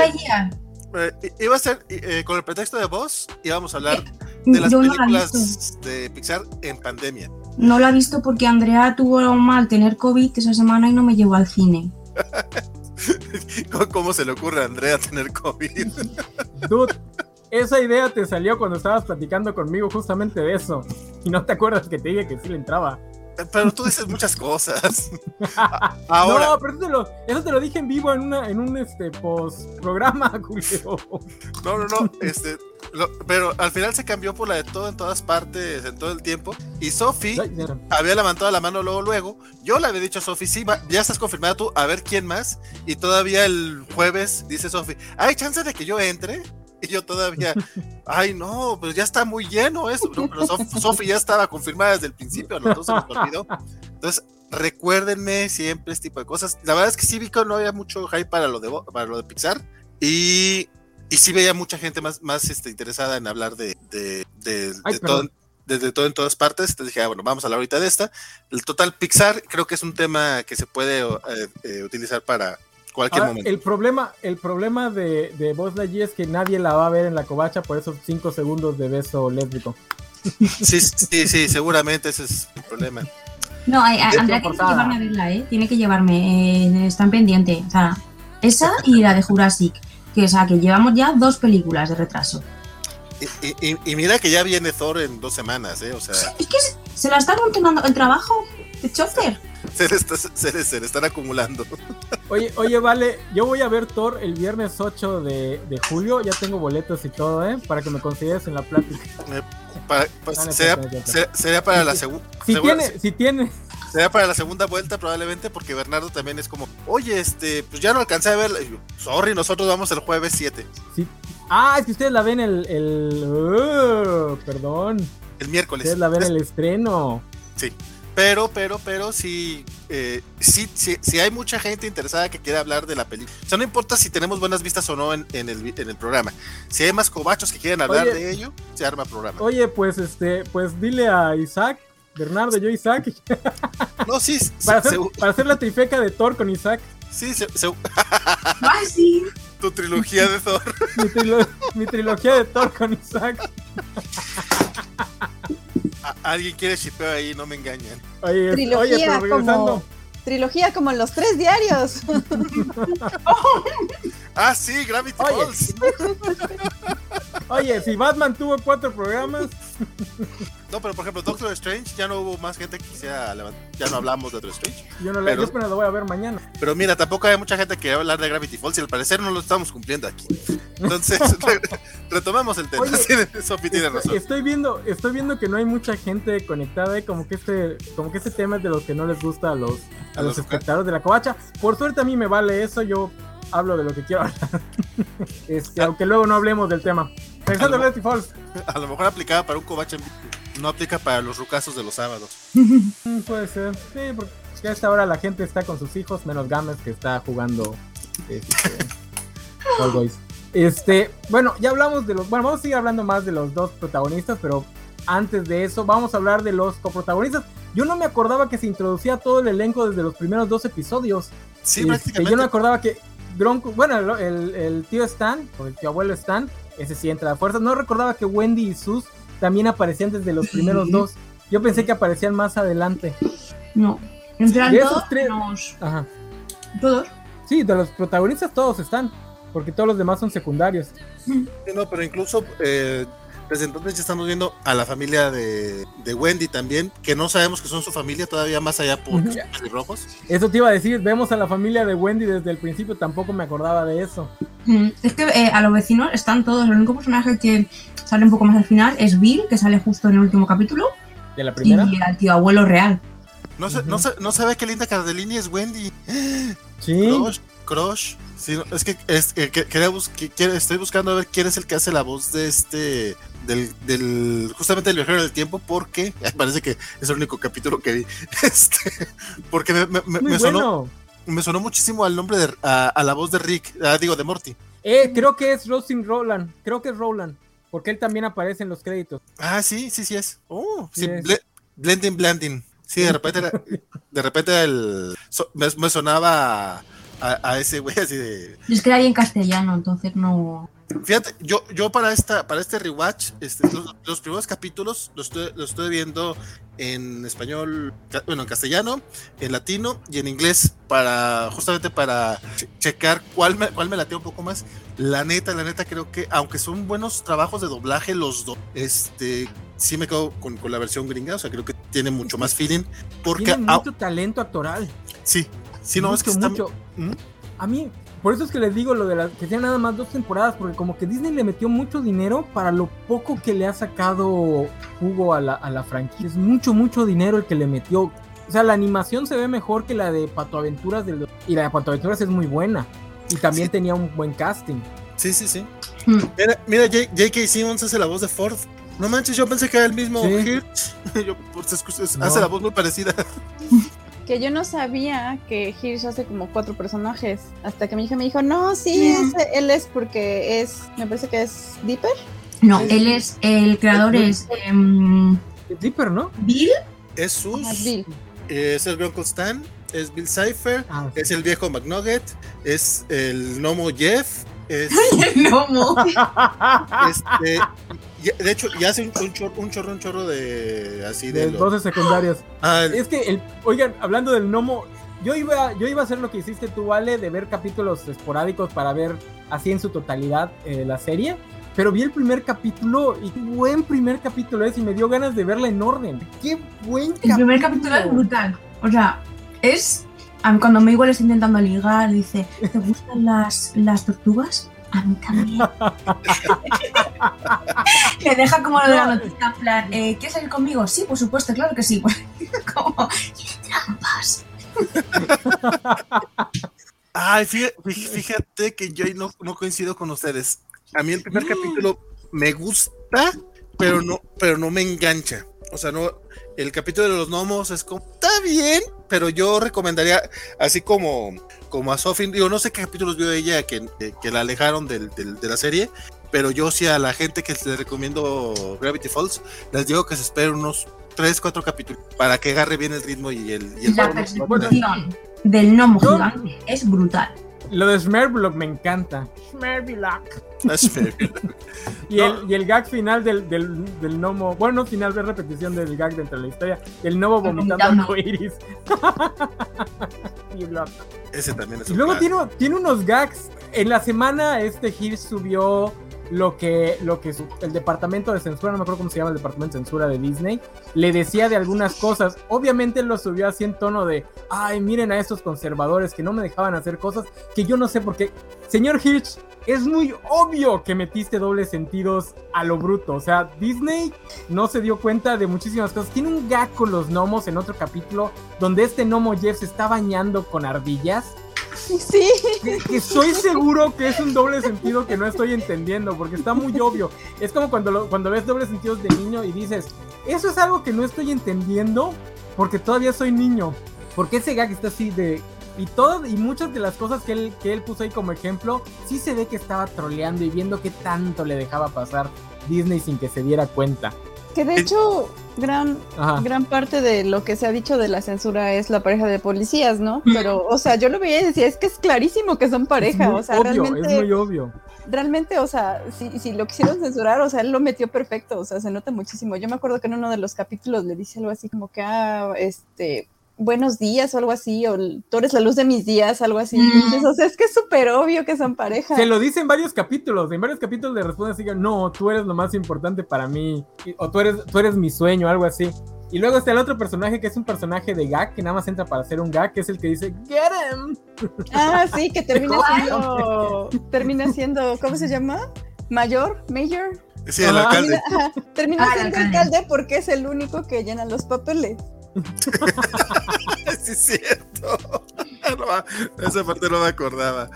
eh, iba a ser eh, con el pretexto de voz, íbamos a hablar de las películas de Pixar en pandemia. No la he visto porque Andrea tuvo mal tener COVID esa semana y no me llevó al cine. <laughs> ¿Cómo se le ocurre a Andrea tener COVID? <laughs> Dude, esa idea te salió cuando estabas platicando conmigo justamente de eso. Y no te acuerdas que te dije que sí le entraba. Pero tú dices muchas cosas. <laughs> Ahora. No, pero eso te, lo, eso te lo dije en vivo en, una, en un este, post programa, <laughs> Julio. No, no, no. Este, pero al final se cambió por la de todo en todas partes, en todo el tiempo. Y Sofi había levantado la mano luego, luego. Yo le había dicho a Sofi, sí, ya estás confirmada tú, a ver quién más. Y todavía el jueves dice Sofi, ¿hay chance de que yo entre? Y yo todavía, ay no, pues ya está muy lleno eso. pero Sofi ya estaba confirmada desde el principio, a se nos olvidó. Entonces, recuérdenme siempre este tipo de cosas. La verdad es que sí vi que no había mucho hype para lo de, para lo de Pixar. Y y sí veía mucha gente más, más este, interesada en hablar de, de, de, todo, de, todo en todas partes. Entonces dije, ah, bueno, vamos a hablar ahorita de esta. El total Pixar creo que es un tema que se puede eh, eh, utilizar para cualquier momento. El problema, el problema de, de Buzz Lightyear es que nadie la va a ver en la covacha por esos cinco segundos de beso lésbico. Sí, sí, sí, seguramente ese es el problema. No, Andrea tiene que llevarme a verla, ¿eh? Tiene que llevarme, eh, están pendientes. O sea, esa y la de Jurassic que, o sea, que llevamos ya dos películas de retraso. Y, mira que ya viene Thor en dos semanas, ¿eh? O sea... Es que se la están continuando el trabajo de chofer. <laughs> Se le, se, le, están acumulando. <laughs> Oye, oye, vale, yo voy a ver Thor el viernes 8 de, de julio, ya tengo boletos y todo, ¿eh? Para que me consideres en la plática. Eh, pues, sería, para la segunda. Si tiene, si tiene, Sería para la segunda vuelta probablemente porque Bernardo también es como, oye, este, pues ya no alcancé a ver, sorry, nosotros vamos el jueves 7. Sí. Ah, es que ustedes la ven el, el uh, perdón. El miércoles. Ustedes la ven el estreno. Sí. Pero, pero, pero sí, eh, sí, sí, sí, hay mucha gente interesada que quiere hablar de la película. O sea, no importa si tenemos buenas vistas o no en, el, en el, programa. Si hay más cobachos que quieren hablar de ello, se arma programa. Oye, pues este, pues dile a Isaac Bernardo, yo Isaac. <laughs> No, sí. <laughs> para, hacer, para hacer la trifeca de Thor con Isaac. Sí, se, ah, <laughs> sí. Tu trilogía de Thor. Mi, trilogía de Thor con Isaac. Alguien quiere shipeo ahí, no me engañen. Oye, trilogía como, trilogía como los tres diarios. <laughs> ah, sí, Gravity Falls. <laughs> Oye, si Batman tuvo cuatro programas. No, pero por ejemplo, Doctor Strange, ya no hubo más gente que quisiera levantar. Ya no hablamos de Doctor Strange. Yo no pero, lo voy a ver mañana. Pero mira, tampoco hay mucha gente que va a hablar de Gravity Falls y al parecer no lo estamos cumpliendo aquí. Entonces, <laughs> <laughs> retomamos el tema. Sophie tiene razón. Estoy viendo, estoy viendo que no hay mucha gente conectada y como que este, como que este tema es de los que no les gusta a los, a, los, espectadores de la covacha. Por suerte a mí me vale eso, yo hablo de lo que quiero hablar. <laughs> Este, aunque luego no hablemos del tema. Pensando en Falls. A lo mejor aplicaba para un covacha en no aplica para los rucasos de los sábados. <laughs> Mm, puede ser. Sí, porque a esta hora la gente está con sus hijos, menos Games que está jugando este, <laughs> Este, bueno, ya hablamos de los. Bueno, vamos a seguir hablando más de los dos protagonistas, pero antes de eso, vamos a hablar de los coprotagonistas. Yo no me acordaba que se introducía todo el elenco desde los primeros dos episodios. Sí, este, Yo no me acordaba que Bronco, bueno, el, el, tío Stan, o el tío abuelo Stan, ese sí entra a fuerza. No recordaba que Wendy y Sus también aparecían desde los primeros dos. Yo pensé que aparecían más adelante. No. Entre todos, tres... Ajá. ¿Todos? Sí, de los protagonistas todos están, porque todos los demás son secundarios. no, pero incluso eh, desde entonces ya estamos viendo a la familia de, Wendy también, que no sabemos que son su familia todavía más allá por los rojos. Eso te iba a decir, vemos a la familia de Wendy desde el principio, tampoco me acordaba de eso. Es que eh, a los vecinos están todos, el único personaje que sale un poco más al final es Bill, que sale justo en el último capítulo. ¿De la primera? Y el tío abuelo real. No, sé, no, no sabe qué linda Cardellini es Wendy. <gasps> Sí. Crush. Sí, es que, es, eh, que, estoy buscando a ver quién es el que hace la voz de este. Del, del justamente del viajero del tiempo, porque <laughs> parece que es el único capítulo que vi. <laughs> Este, porque me, me, me sonó. Me sonó muchísimo al nombre de. a, la voz de Rick, ah, digo, de Morty. Eh, creo que es Rosin Roland. Creo que es Roland. Porque él también aparece en los créditos. Ah, sí, sí, sí es. Oh, sí, blending, blending. Sí, de repente, de repente el, me, sonaba a, ese güey así de. Es que era en castellano, entonces no. Fíjate, yo, yo para esta, para este rewatch, este, los, primeros capítulos los estoy, los estoy viendo en español, bueno, en castellano, en latino y en inglés, para, justamente para checar cuál me, cuál me latea un poco más. La neta, la neta, creo que, aunque son buenos trabajos de doblaje, los dos, este, sí me quedo con, la versión gringa, o sea, creo que tiene mucho más feeling. Porque tiene mucho talento actoral. Sí, sí, no, es que está... mucho. ¿Mm? A mí, por eso es que les digo lo de la, que sean nada más dos temporadas, porque como que Disney le metió mucho dinero para lo poco que le ha sacado jugo a la, a la franquicia. Es mucho, mucho dinero el que le metió. O sea, la animación se ve mejor que la de Pato Aventuras del, y la de Pato Aventuras es muy buena. Y también tenía un buen casting. Sí, sí, sí. Hmm. Mira, mira J.K. Simmons hace la voz de Ford. No manches, yo pensé que era el mismo Hirsch. <laughs> Pues, hace la voz muy parecida. <laughs> Que yo no sabía que Hirsch hace como cuatro personajes. Hasta que mi hija me dijo, no, sí, él es porque es, me parece que es Dipper. No, él es, el creador es... Um, Dipper, ¿no? Bill. Es Sus. Es el Grunkle Stan. Es Bill Cipher. Ah, es el viejo McNugget. Es el gnomo Jeff. Es, <laughs> el gnomo. <laughs> Este, de hecho, ya hace un, chorro, un chorro, un chorro de así de, de voces secundarias. Ah, es que, el, oigan, hablando del gnomo, yo iba, yo iba a hacer lo que hiciste tú, Vale, de ver capítulos esporádicos para ver así en su totalidad eh, la serie. Pero vi el primer capítulo y qué buen primer capítulo es y me dio ganas de verla en orden. Qué buen capítulo. El primer capítulo es brutal. O sea, es. Cuando me igual está intentando ligar, dice: ¿Te gustan las, las tortugas? A mí también. Le deja como lo de la noticia, en plan, eh, ¿quieres salir conmigo? Sí, por supuesto, claro que sí. <laughs> como, trampas. Ay, fíjate, que yo no, no coincido con ustedes. A mí el primer mm. capítulo me gusta, pero no, pero no me engancha. O sea, no, el capítulo de los gnomos es como, está bien, pero yo recomendaría, así como, como a Sophie, digo, no sé qué capítulos vio ella que, que, la alejaron del, de la serie, pero yo sí a la gente que les recomiendo Gravity Falls, les digo que se esperen unos 3, 4 capítulos para que agarre bien el ritmo y el... Y la persecución del gnomo gigante es brutal. Lo de Smerblock me encanta. Smerblock. Y, el, y el gag final del, del, del gnomo, bueno, final de repetición del gag dentro de la historia, el gnomo vomitando iris. <laughs> y Ese también es Y luego tiene, tiene unos gags. En la semana este Hirsch subió lo que, lo que el departamento de censura, no me acuerdo cómo se llama el departamento de censura de Disney, le decía de algunas cosas. Obviamente lo subió así en tono de, ay, miren a estos conservadores que no me dejaban hacer cosas que yo no sé por qué. Señor Hirsch, es muy obvio que metiste dobles sentidos a lo bruto. O sea, Disney no se dio cuenta de muchísimas cosas. Tiene un gag con los gnomos en otro capítulo donde este gnomo Jeff se está bañando con ardillas Sí. Que, estoy seguro que es un doble sentido que no estoy entendiendo, porque está muy obvio. Es como cuando, cuando ves dobles sentidos de niño y dices, eso es algo que no estoy entendiendo porque todavía soy niño. Porque ese gag está así de... Y todo, y muchas de las cosas que él, que él puso ahí como ejemplo, sí se ve que estaba troleando y viendo qué tanto le dejaba pasar Disney sin que se diera cuenta. Que de hecho, gran, gran parte de lo que se ha dicho de la censura es la pareja de policías, ¿no? Pero, o sea, yo lo veía y decía, es que es clarísimo que son pareja, o sea, realmente. Es muy obvio. Realmente, o sea, si, si lo quisieron censurar, o sea, él lo metió perfecto, o sea, se nota muchísimo. Yo me acuerdo que en uno de los capítulos le dice algo así como que, ah, este, buenos días o algo así, o tú eres la luz de mis días, algo así. Mm. o sea, es que es súper obvio que son pareja. Se lo dice en varios capítulos, en varios capítulos le responde así, no, tú eres lo más importante para mí, o tú eres, tú eres mi sueño, algo así. Y luego está el otro personaje que es un personaje de gag, que nada más entra para hacer un gag, que es el que dice, get him. <laughs> Ah, sí, que termina siendo, termina siendo, ¿cómo se llama? Mayor, mayor. Sí, el alcalde. Termina ah, siendo alcalde porque es el único que llena los papeles. <laughs> sí, es cierto. <laughs> esa parte no me acordaba.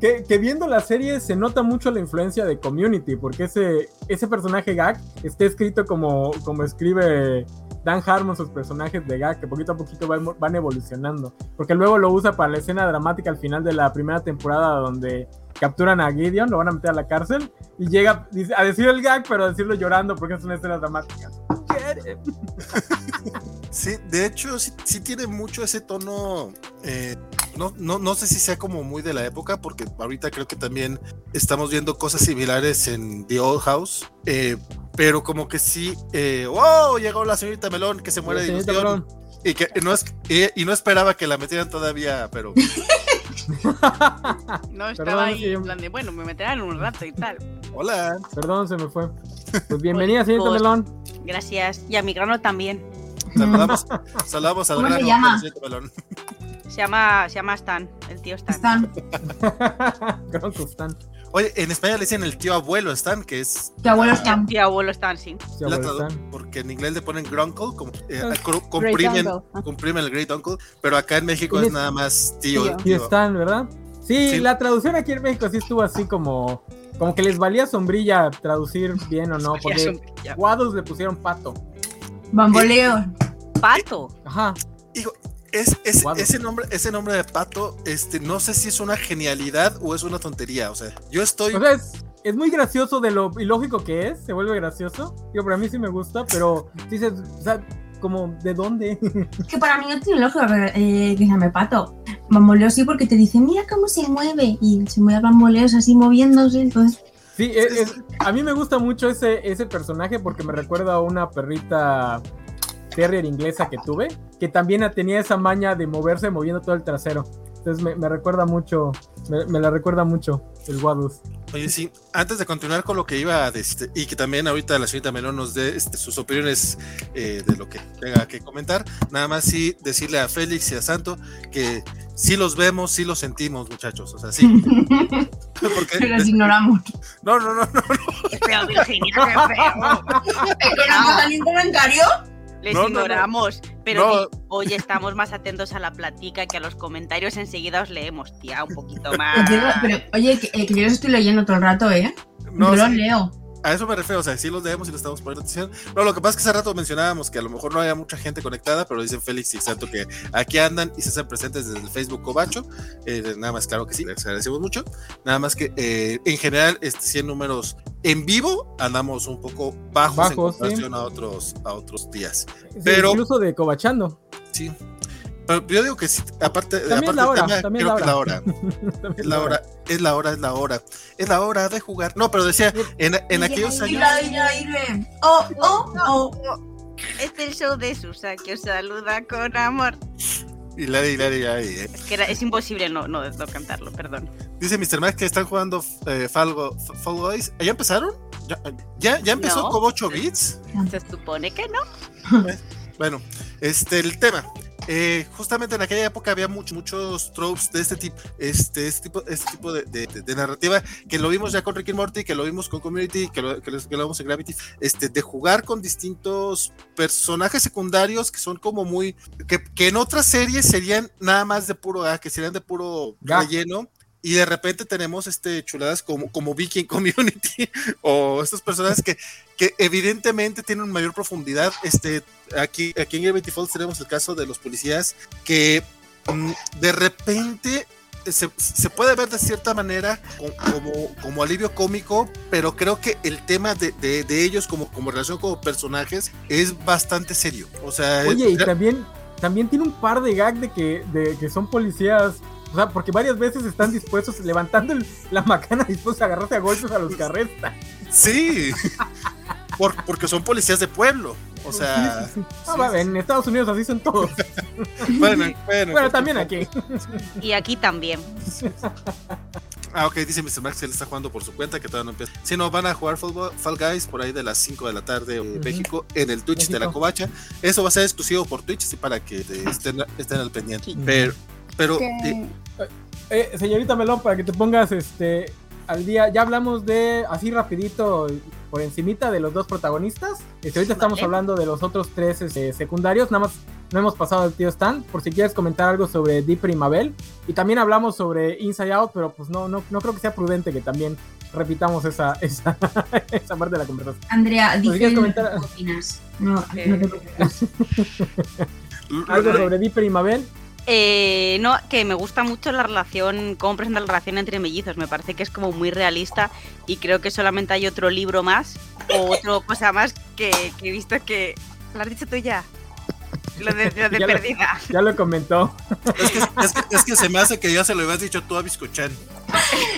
Que, viendo la serie se nota mucho la influencia de Community, porque ese, ese personaje Gag está escrito como, como escribe Dan Harmon sus personajes de Gag, que poquito a poquito van, evolucionando. Porque luego lo usa para la escena dramática al final de la primera temporada donde capturan a Gideon, lo van a meter a la cárcel y llega a decir el gag, pero a decirlo llorando porque es una escena dramática. Sí, de hecho, sí, tiene mucho ese tono. Eh, no, no, no, sé si sea como muy de la época, porque ahorita creo que también estamos viendo cosas similares en The Old House. Eh, pero como que sí, eh, ¡wow! Llegó la señorita Melón que se muere de ilusión. Y que no, es, y, no esperaba que la metieran todavía, pero <laughs> <laughs> no, estaba ahí en plan de, bueno, me meterán un rato y tal. Hola. Perdón, se me fue. Pues <laughs> bienvenida, señorita Melón. Gracias. Y a mi grano también. Saludamos, <laughs> saludamos al ¿Cómo se grano, llama? Melón. Se llama, se llama Stan, el tío Stan. Están. Gronco Stan. Oye, en España le dicen el tío abuelo Stan, que es Tu abuelo está. Tío abuelo Stan, sí. Abuelo Stan. porque en inglés le ponen grunkle, como, eh, comprimen, uncle. comprimen el great uncle, pero acá en México ¿Quién es es? nada más tío. Tío. Sí están, ¿verdad? Sí, Sí. la traducción aquí en México sí estuvo así como, como que les valía sombrilla traducir bien o no, porque. Guados le pusieron pato. Bamboleo. Pato. Ajá. Hijo, es, ese nombre, ese nombre de pato, este, no sé si es una genialidad o es una tontería. O sea, yo estoy. O sea, es, es muy gracioso de lo ilógico que es, se vuelve gracioso. Yo, para mí sí me gusta, pero dices, o sea, como, ¿de dónde? Es <laughs> que para mí no tiene lógica eh, que se llame pato. Bamboleo sí porque te dice, mira cómo se mueve. Y se mueve bamboleos así moviéndose. Entonces, Sí, es- es- a mí me gusta mucho ese, ese personaje porque me recuerda a una perrita terrier inglesa que tuve, que también tenía esa maña de moverse moviendo todo el trasero. Entonces me, me recuerda mucho, me, me la recuerda mucho el Wadus. Oye, sí, antes de continuar con lo que iba a decir, y que también ahorita la señorita Melón nos dé este, sus opiniones eh, de lo que tenga que comentar, nada más sí decirle a Félix y a Santo que sí los vemos, sí los sentimos, muchachos. O sea, sí. <laughs> Porque, los ignoramos. no, no, no, no. Qué feo, Virginia, qué feo. ¿Es que no pasa ningún comentario? Les No, no, no. ignoramos. Pero oye, estamos más atentos a la platica que a los comentarios. Enseguida os leemos, tía, un poquito más. Pero, pero, oye, que, eh, que yo los estoy leyendo todo el rato, ¿eh? no, yo los sí. leo. A eso me refiero, o sea, sí los leemos y le estamos poniendo atención. No, lo que pasa es que hace rato mencionábamos que a lo mejor no había mucha gente conectada, pero dicen Félix y Santo que aquí andan y se hacen presentes desde el Facebook Cobacho. Eh, nada más, claro que sí, les agradecemos mucho. Nada más que eh, en general, este 100 números en vivo andamos un poco bajos, en Bajos, sí. comparación a, otros, a otros días. Sí, Pero- incluso de Cobachando. Sí. Pero yo digo que sí, aparte, También aparte la del hora, también creo la que la hora. hora. <laughs> Es la hora, es la hora, es la hora. Es la hora de jugar. No, pero decía, en, en aquellos años. Mira, mira, mira. Oh, oh, oh. Es el show de Susa que os saluda con amor. Y la y la y la- y- eh. Es que era- es imposible no, no, no cantarlo, perdón. Dice Mr. Max que están jugando eh, Fall, Go- Fall Guys. ¿Ya empezaron? ¿Ya, ya, ya empezó No. con 8 bits? Se supone que no. Bueno, este, el tema. Eh, justamente en aquella época había muchos muchos tropes de este tipo, este, este tipo, este tipo de, de- de- narrativa que lo vimos ya con Rick and Morty, que lo vimos con Community, que lo, que lo- que lo vimos en Gravity, este, de jugar con distintos personajes secundarios que son como muy, que, que en otras series serían nada más de puro, ah, que serían de puro relleno. Y de repente tenemos este chuladas como, como en <laughs> Community o estas personas que, que evidentemente tienen mayor profundidad. Este, aquí, aquí en Gravity Falls tenemos el caso de los policías que mm, de repente se, se puede ver de cierta manera co- como, como alivio cómico, pero creo que el tema de, de- de ellos como, como relación como personajes es bastante serio. O sea, Oye, y ya- también, también tiene un par de gags de que, de que son policías. O sea, porque varias veces están dispuestos, levantando el- la macana, dispuestos a agarrarse a golpes a los que arrestan. sí, Por- porque son policías de pueblo. O sea, Sí, sí, sí. Ah, va, en Estados Unidos así son todos. bueno, bueno, Bueno, también aquí. Y aquí también. Ah, ok, dice Mr. Max que él está jugando por su cuenta, que todavía no empieza. Si no, van a jugar Fall, Fall Guys por ahí de las 5 de la tarde en Ujú. México, en el Twitch de la. Covacha. Eso va a ser exclusivo por Twitch, sí, para que eh, estén, estén al pendiente. Sí. Pero, pero Que- eh, Eh, señorita Melón, para que te pongas este al día, ya hablamos de así rapidito por encimita de los dos protagonistas. Este, ahorita estamos hablando de los otros tres este, secundarios, nada más no hemos pasado al tío Stan, por si quieres comentar algo sobre Dipper y Mabel. Y también hablamos sobre Inside Out, pero pues no, no, no creo que sea prudente que también repitamos esa, <laughs> esa, esa parte de la conversación. Andrea, que opinas. No, Eh. no te preocupes. <laughs> Algo sobre Dipper y Mabel. Eh, no, que me gusta mucho la relación, cómo presenta la relación entre mellizos. Me parece que es como muy realista y creo que solamente hay otro libro más o otra cosa más que, que he visto que. ¿Lo has dicho tú ya? Lo de, lo de Ya lo- perdida. Ya lo comentó. es, que, es, que, es que se me hace que ya se lo habías dicho tú a Biscochan.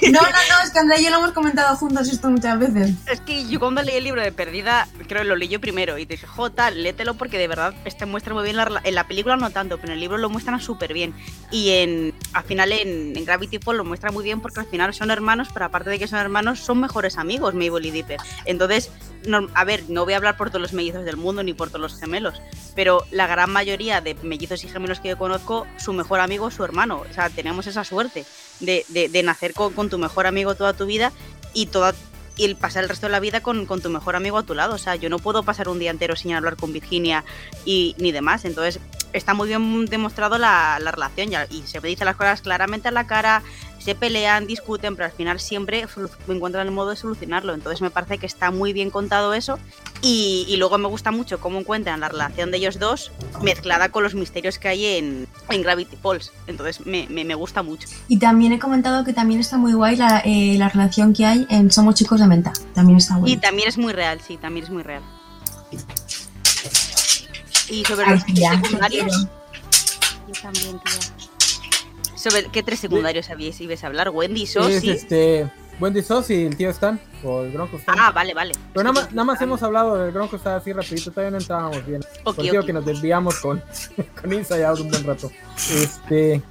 No, no, no, es que Andrea y yo lo hemos comentado juntos esto muchas veces. Es que yo cuando leí el libro de Perdida, creo que lo leí yo primero y te dije, Jota, léetelo porque de verdad este muestra muy bien la, en la película no tanto, pero en el libro lo muestran súper bien. Y en al final en, Gravity Falls lo muestra muy bien porque al final son hermanos, pero aparte de que son hermanos, son mejores amigos, Mabel y Dipper. Entonces, a ver, no voy a hablar por todos los mellizos del mundo ni por todos los gemelos, pero la gran mayoría de mellizos y gemelos que yo conozco, su mejor amigo es su hermano. O sea, tenemos esa suerte de, de, nacer con, con, tu mejor amigo toda tu vida y toda y el pasar el resto de la vida con, con, tu mejor amigo a tu lado. O sea, yo no puedo pasar un día entero sin hablar con Virginia y ni demás. Entonces, está muy bien demostrado la, la relación ya, y se me dice las cosas claramente a la cara, se pelean, discuten, pero al final siempre encuentran el modo de solucionarlo. Entonces me parece que está muy bien contado eso. Y, luego me gusta mucho cómo encuentran la relación de ellos dos mezclada con los misterios que hay en, en Gravity Falls. Entonces me, me, gusta mucho. Y también he comentado que también está muy guay la, eh, la relación que hay en Somos Chicos de Menta. También está guay. Y también es muy real, sí, también es muy real. Y sobre los secundarios. Yo también, ¿Sobre qué tres secundarios habíais ibas a hablar? ¿Wendy, Sos? este, Wendy Sos y el tío Stan, o el Gronco Stan. Ah, vale, vale. Pero nada, nada más hemos hablado del Gronco Stan así rapidito, todavía no entrábamos bien. Okay, Por que nos desviamos con, <laughs> con Inside Out un buen rato. Este...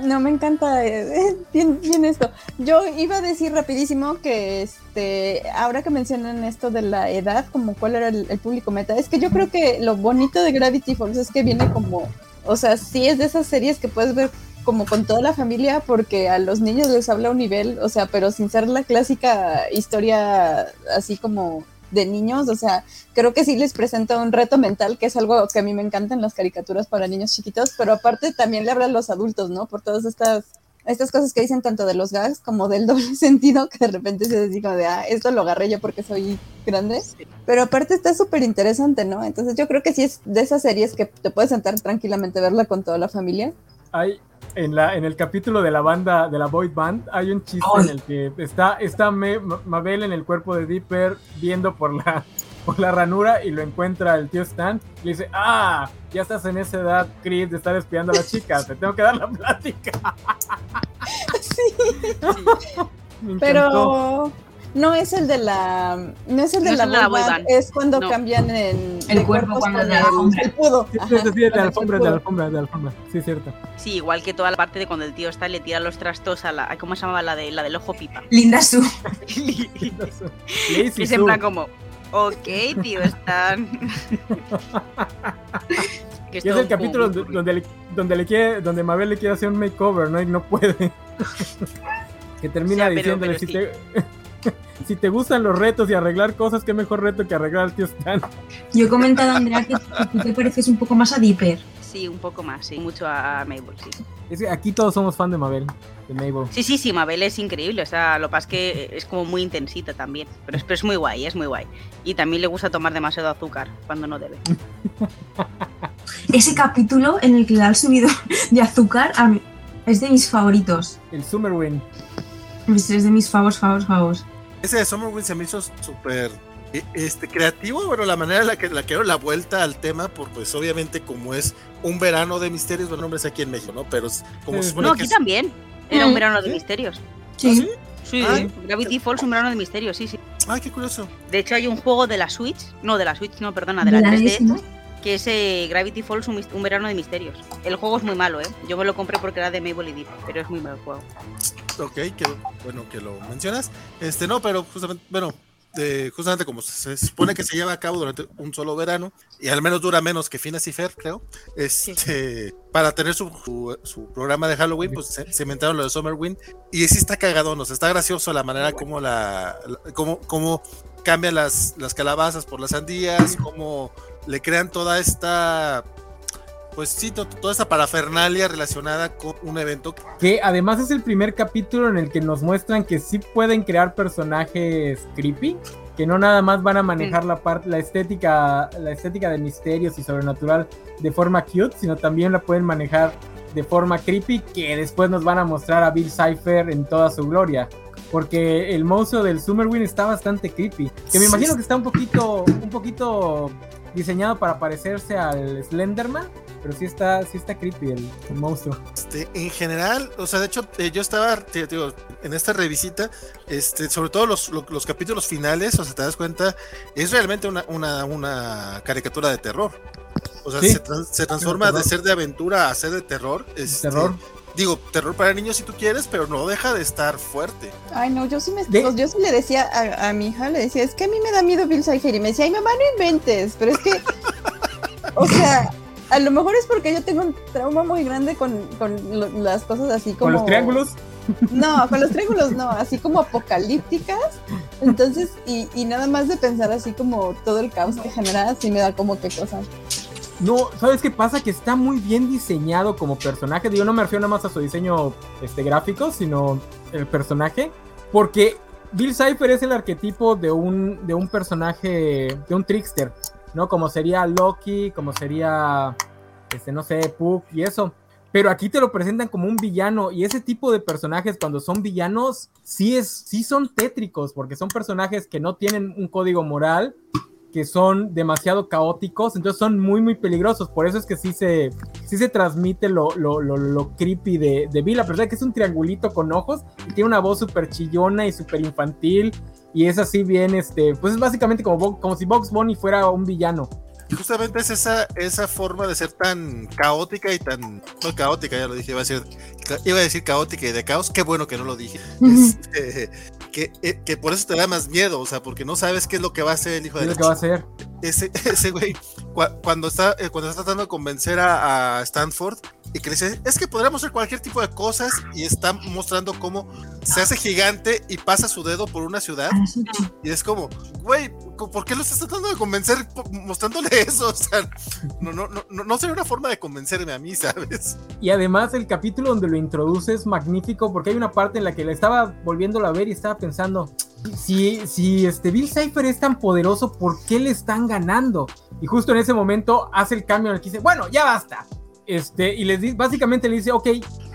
No, me encanta eh, bien, bien, esto. Yo iba a decir rapidísimo que este, ahora que mencionan esto de la edad, como cuál era el, el, público meta, es que yo creo que lo bonito de Gravity Falls es que viene como, o sea, sí es de esas series que puedes ver como con toda la familia porque a los niños les habla un nivel, o sea, pero sin ser la clásica historia así como de niños, o sea, creo que sí les presenta un reto mental, que es algo que a mí me encanta en las caricaturas para niños chiquitos, pero aparte también le habla a los adultos, ¿no? Por todas estas estas cosas que dicen tanto de los gags como del <laughs> doble sentido, que de repente se dice de, ah, esto lo agarré yo porque soy grande. Pero aparte está súper interesante, ¿no? Entonces yo creo que sí es de esas series que te puedes sentar tranquilamente a verla con toda la familia. Hay, en, la, en el capítulo de la banda, de la boy band, hay un chiste en el que está, está Mabel en el cuerpo de Dipper viendo por la, <laughs> por la ranura y lo encuentra el tío Stan. Y le dice, ah, ya estás en esa edad, Chris, de estar espiando a la chica, te tengo que dar la plática. <laughs> sí. <laughs> Pero no es el de la. No es el de, la, boy es cuando cambian en, el cuerpo cuando el, el pudo. Sí, sí, sí, de alfombra, de alfombra, de alfombra. Sí, cierto. Sí, igual que toda la parte de cuando el tío está le tira los trastos a la. ¿Cómo se llamaba la de la del ojo pipa? Linda Su. Linda Su. es en plan como. Ok, tío, están. que es, el capítulo donde, le, donde le quiere, donde Mabel le quiere hacer un makeover, ¿no? Y no puede. <laughs> que termina diciéndole si te <laughs> si te gustan los retos y arreglar cosas, qué mejor reto que arreglar al tío Stan. Yo he comentado, Andrea, que tú te pareces un poco más a Dipper. Sí, un poco más, sí, mucho a Mabel, sí. Es que aquí todos somos fan de Mabel, de Mabel. Sí, sí, sí, Mabel es increíble, o sea, lo que pasa es que es como muy intensita también, pero es, pero es muy guay, es muy guay. Y también le gusta tomar demasiado azúcar cuando no debe. <laughs> Ese capítulo en el que le da el subido de azúcar es de mis favoritos. El Summer Wind. Es de mis favos, favos, favos. Ese de Summer se me hizo súper e, este, creativo, bueno, la manera en la que la quiero la vuelta al tema, por pues obviamente como es un verano de misterios, bueno, hombre, es aquí en México, ¿no? Pero como No, aquí también. Era un verano de misterios. Sí. Sí, ah, Gravity Falls, un verano de misterios, sí, sí. Ay, qué curioso. De hecho, hay un juego de la Switch, no de la Switch, no, perdona, de la 3D, que es eh, Gravity Falls, un, verano de misterios. El juego es muy malo, ¿eh? Yo me lo compré porque era de Mabel y Deep, pero es muy malo el juego. Ok, que bueno que lo mencionas. Este, no, pero justamente, bueno, justamente como se, supone que se lleva a cabo durante un solo verano, y al menos dura menos que Finas y Fer, creo, este, para tener su, su, programa de Halloween, pues se, inventaron lo de Summer Wind, y sí está cagado, nos está gracioso la manera como la, como, como cambian las, las calabazas por las sandías, como le crean toda esta pues sí, toda esa parafernalia relacionada con un evento. Que además es el primer capítulo en el que nos muestran que sí pueden crear personajes creepy, que no nada más van a manejar la parte, la estética, la estética de misterios y sobrenatural de forma cute, sino también la pueden manejar de forma creepy, que después nos van a mostrar a Bill Cipher en toda su gloria. Porque el monstruo del Summerwind está bastante creepy. Que me imagino que está un poquito, un poquito diseñado para parecerse al Slenderman pero sí está, sí está creepy el, monstruo. Este, en general, o sea, de hecho, eh, yo estaba, digo, en esta revisita, este, sobre todo los, los, capítulos finales, o sea, te das cuenta, es realmente una, una, una caricatura de terror. O sea, se, transforma de ser de aventura a ser de terror. Este, terror digo, terror para niños si tú quieres, pero no deja de estar fuerte. Ay, no, yo sí me yo sí le decía a, mi hija, le decía, es que a mí me da miedo Bill Cipher y me decía, ay mamá, no inventes, pero es que, <laughs> o sea, a lo mejor es porque yo tengo un trauma muy grande con, con las cosas así como... ¿Con los triángulos? No, con los triángulos no, así como apocalípticas. Entonces, y, y nada más de pensar así como todo el caos que genera, así me da como que cosas. No, ¿sabes qué pasa? Que está muy bien diseñado como personaje. Digo, no me refiero nada más a su diseño este, gráfico, sino el personaje. Porque Bill Cipher es el arquetipo de un, de un personaje, de un trickster, ¿no? Como sería Loki, como sería, este, no sé, Puck y eso. Pero aquí te lo presentan como un villano y ese tipo de personajes cuando son villanos sí, es, sí son tétricos porque son personajes que no tienen un código moral que son demasiado caóticos, entonces son muy, muy peligrosos. Por eso es que sí se, sí se transmite lo, lo, lo, creepy de, de Bill, a pesar de que es un triangulito con ojos y tiene una voz súper chillona y súper infantil. Y es así bien, este, pues es básicamente como, como si Box Bunny fuera un villano. justamente es esa, esa forma de ser tan caótica y tan. No caótica, ya lo dije, iba a decir, iba a decir caótica y de caos. Qué bueno que no lo dije. <laughs> Este, eh, que, por eso te da más miedo, o sea, porque no sabes qué es lo que va a hacer el hijo de ¿Qué es lo que va a hacer? Ese, <laughs> ese güey, cuando está, eh, cuando está tratando de convencer a, a Stanford y que le dice, es que podríamos hacer cualquier tipo de cosas y está mostrando cómo se hace gigante y pasa su dedo por una ciudad. Y es como, güey, ¿por qué lo estás tratando de convencer mostrándole <laughs> eso? O sea, no, no, no, no sería una forma de convencerme a mí, ¿sabes? Y además el capítulo donde lo introduce es magnífico porque hay una parte en la que le estaba volviéndolo a ver y estaba pensando, si, si este Bill Cipher es tan poderoso, ¿por qué le están ganando? Y justo en ese momento hace el cambio en el que dice, bueno, ya basta. Este, y les básicamente le dice, ok,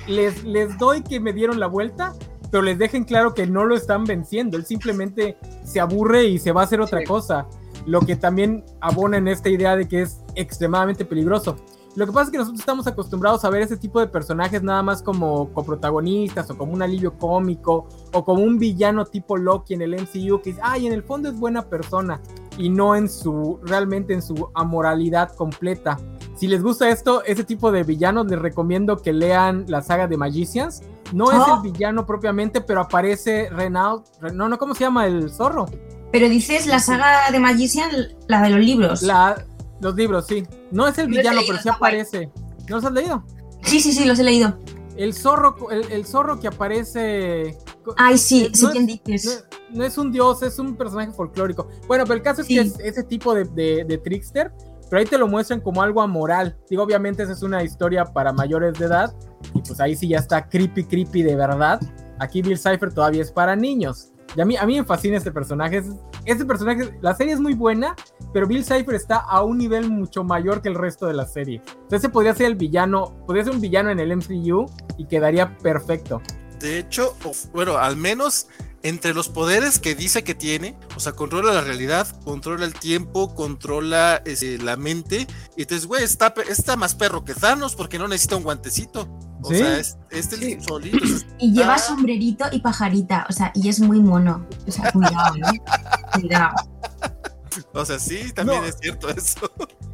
les, les doy que me dieron la vuelta, pero les dejen claro que no lo están venciendo. Él simplemente se aburre y se va a hacer otra cosa. Lo que también abona en esta idea de que es extremadamente peligroso. Lo que pasa es que nosotros estamos acostumbrados a ver ese tipo de personajes nada más como coprotagonistas o como un alivio cómico o como un villano tipo Loki en el MCU que dice, ay, en el fondo es buena persona y no en su, realmente en su amoralidad completa. Si les gusta esto, ese tipo de villanos, les recomiendo que lean la saga de Magicians. No es el oh. villano propiamente, pero aparece Renault, no, no, ¿cómo se llama el zorro? Pero dices la saga de Magicians, la de los libros. La, los libros, sí. No es el villano, pero sí aparece. ¿No los has leído? Sí, sí, sí, los he leído. El zorro, el, zorro que aparece. Ay, sí, sí, quién dices. No, es un dios, es un personaje folclórico. Bueno, pero el caso es que es ese tipo de, de, trickster, pero ahí te lo muestran como algo amoral. Digo, obviamente esa es una historia para mayores de edad, y pues ahí sí ya está creepy, creepy de verdad. Aquí Bill Cipher todavía es para niños. Y a mí, a mí me fascina este personaje. Este personaje, la serie es muy buena, pero Bill Cipher está a un nivel mucho mayor que el resto de la serie. Entonces podría ser el villano, podría ser un villano en el MCU y quedaría perfecto. De hecho, bueno, al menos entre los poderes que dice que tiene, o sea, controla la realidad, controla el tiempo, controla este, la mente. Y entonces, güey, está, está más perro que Thanos porque no necesita un guantecito. O sea, este solito. Y lleva sombrerito y pajarita, o sea, y es muy mono. O sea, cuidado, ¿eh? Cuidado. O sea, sí, también es cierto eso.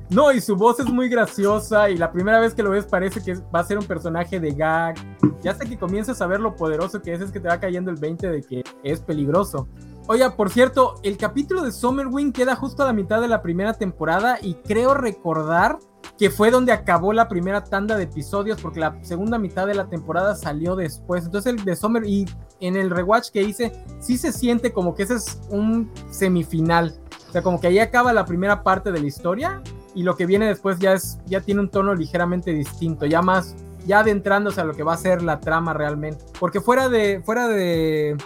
No, y su voz es muy graciosa y la primera vez que lo ves parece que va a ser un personaje de gag. Ya hasta que comienzas a ver lo poderoso que es, es que te va cayendo el 20 de que es peligroso. Oiga, por cierto, el capítulo de Summerwing queda justo a la mitad de la primera temporada y creo recordar que fue donde acabó la primera tanda de episodios porque la segunda mitad de la temporada salió después. Entonces el de Summer y en el rewatch que hice sí se siente como que ese es un semifinal. O sea, como que ahí acaba la primera parte de la historia y lo que viene después ya es ya tiene un tono ligeramente distinto, ya más ya adentrándose a lo que va a ser la trama realmente. Porque fuera de fuera de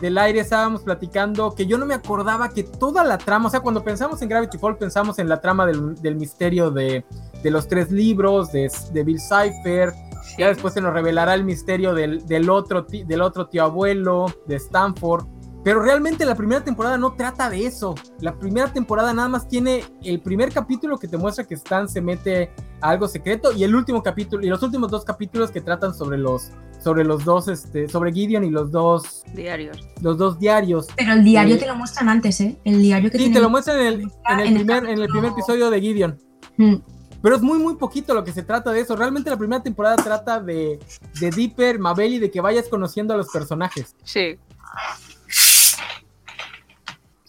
del aire estábamos platicando que yo no me acordaba que toda la trama, o sea, cuando pensamos en Gravity Falls pensamos en la trama del, misterio de, los tres libros, de, Bill Cipher, ya después se nos revelará el misterio del, otro, del otro tío abuelo, de Stanford, Pero realmente la primera temporada no trata de eso. La primera temporada nada más tiene el primer capítulo que te muestra que Stan se mete a algo secreto y el último capítulo y los últimos dos capítulos que tratan sobre los sobre los dos este sobre Gideon y los dos diarios. Los dos diarios. Pero el diario te lo muestran antes, ¿eh? El diario que Sí, te lo muestran en el, en el primer en el primer episodio de Gideon. Mm. Pero es muy, muy poquito lo que se trata de eso. Realmente la primera temporada trata de, de Dipper, Mabel y de que vayas conociendo a los personajes. Sí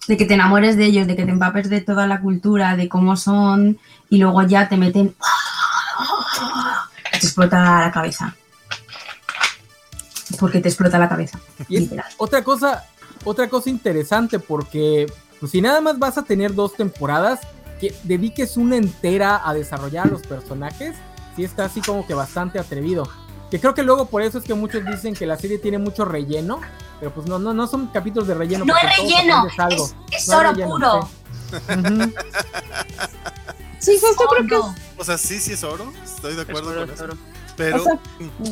de que te enamores de ellos, de que te empapes de toda la cultura, de cómo son, y luego ya te meten. Te explota la cabeza. Porque te explota la cabeza. Y otra cosa, otra cosa interesante, porque pues, si nada más vas a tener dos temporadas, que dediques una entera a desarrollar a los personajes, sí está así como que bastante atrevido. Que creo que luego por eso es que muchos dicen que la serie tiene mucho relleno, pero pues no, no, no son capítulos de relleno. No es relleno, es, oro puro. sí, justo creo que O sea, sí, sí es oro, estoy de acuerdo con eso. Pero...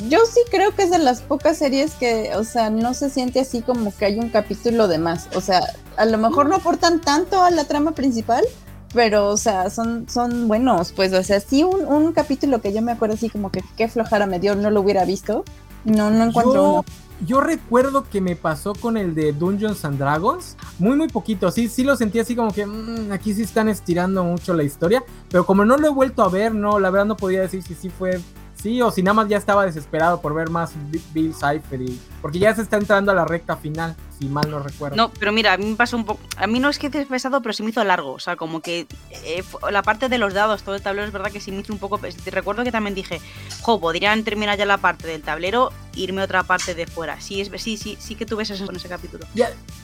yo sí creo que es de las pocas series que, o sea, no se siente así como que hay un capítulo de más. O sea, a lo mejor no aportan tanto a la trama principal, pero, o sea, son, son buenos, pues, o sea, sí un, un capítulo que yo me acuerdo así como que qué flojara me dio, no lo hubiera visto, no, no encuentro uno. yo recuerdo que me pasó con el de Dungeons and Dragons, muy muy poquito, sí, sí lo sentí así como que mm, aquí sí están estirando mucho la historia, pero como no lo he vuelto a ver, no, la verdad no podía decir si sí fue sí o si nada más ya estaba desesperado por ver más Bill Cipher y porque ya se está entrando a la recta final mal no recuerdo. No, pero mira, a mí me pasó un poco. A mí no es que esté pesado, pero se me hizo largo. O sea, como que eh, la parte de los dados, todo el tablero, es verdad que sí me hizo un poco. Recuerdo que también dije, jo, podrían terminar ya la parte del tablero, irme a otra parte de fuera. Sí, es, sí, sí, sí que tuve eso en ese capítulo.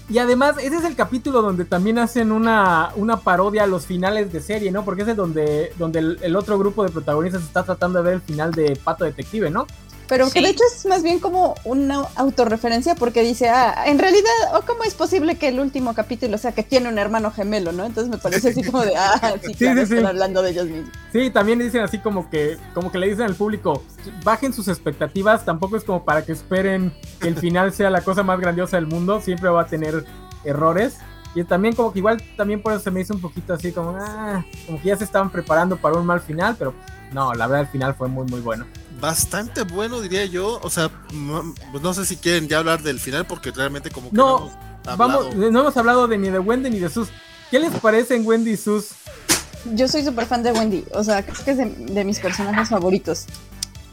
Y, además, ese es el capítulo donde también hacen una, una parodia a los finales de serie, ¿no? Porque ese es donde, donde el otro grupo de protagonistas está tratando de ver el final de Pato Detective, ¿no? Pero que de hecho es más bien como una autorreferencia porque dice, ah, en realidad, oh, ¿cómo es posible que el último capítulo sea que tiene un hermano gemelo, no? Entonces me parece así como de, ah, sí, <laughs> claro, están hablando de ellos mismos. Sí, también dicen así como que, como que le dicen al público, bajen sus expectativas, tampoco es como para que esperen que el final sea la cosa más grandiosa del mundo, siempre va a tener errores. Y también como que igual también por eso se me hizo un poquito así como, ah, como que ya se estaban preparando para un mal final, pero no, la verdad el final fue muy muy bueno bastante bueno, diría yo. O sea, pues no sé si quieren ya hablar del final, porque realmente como que no, hemos vamos, no hemos hablado de ni de Wendy ni de Sus. ¿Qué les parece en Wendy y Sus? Yo soy súper fan de Wendy, o sea, creo que es de, mis personajes favoritos.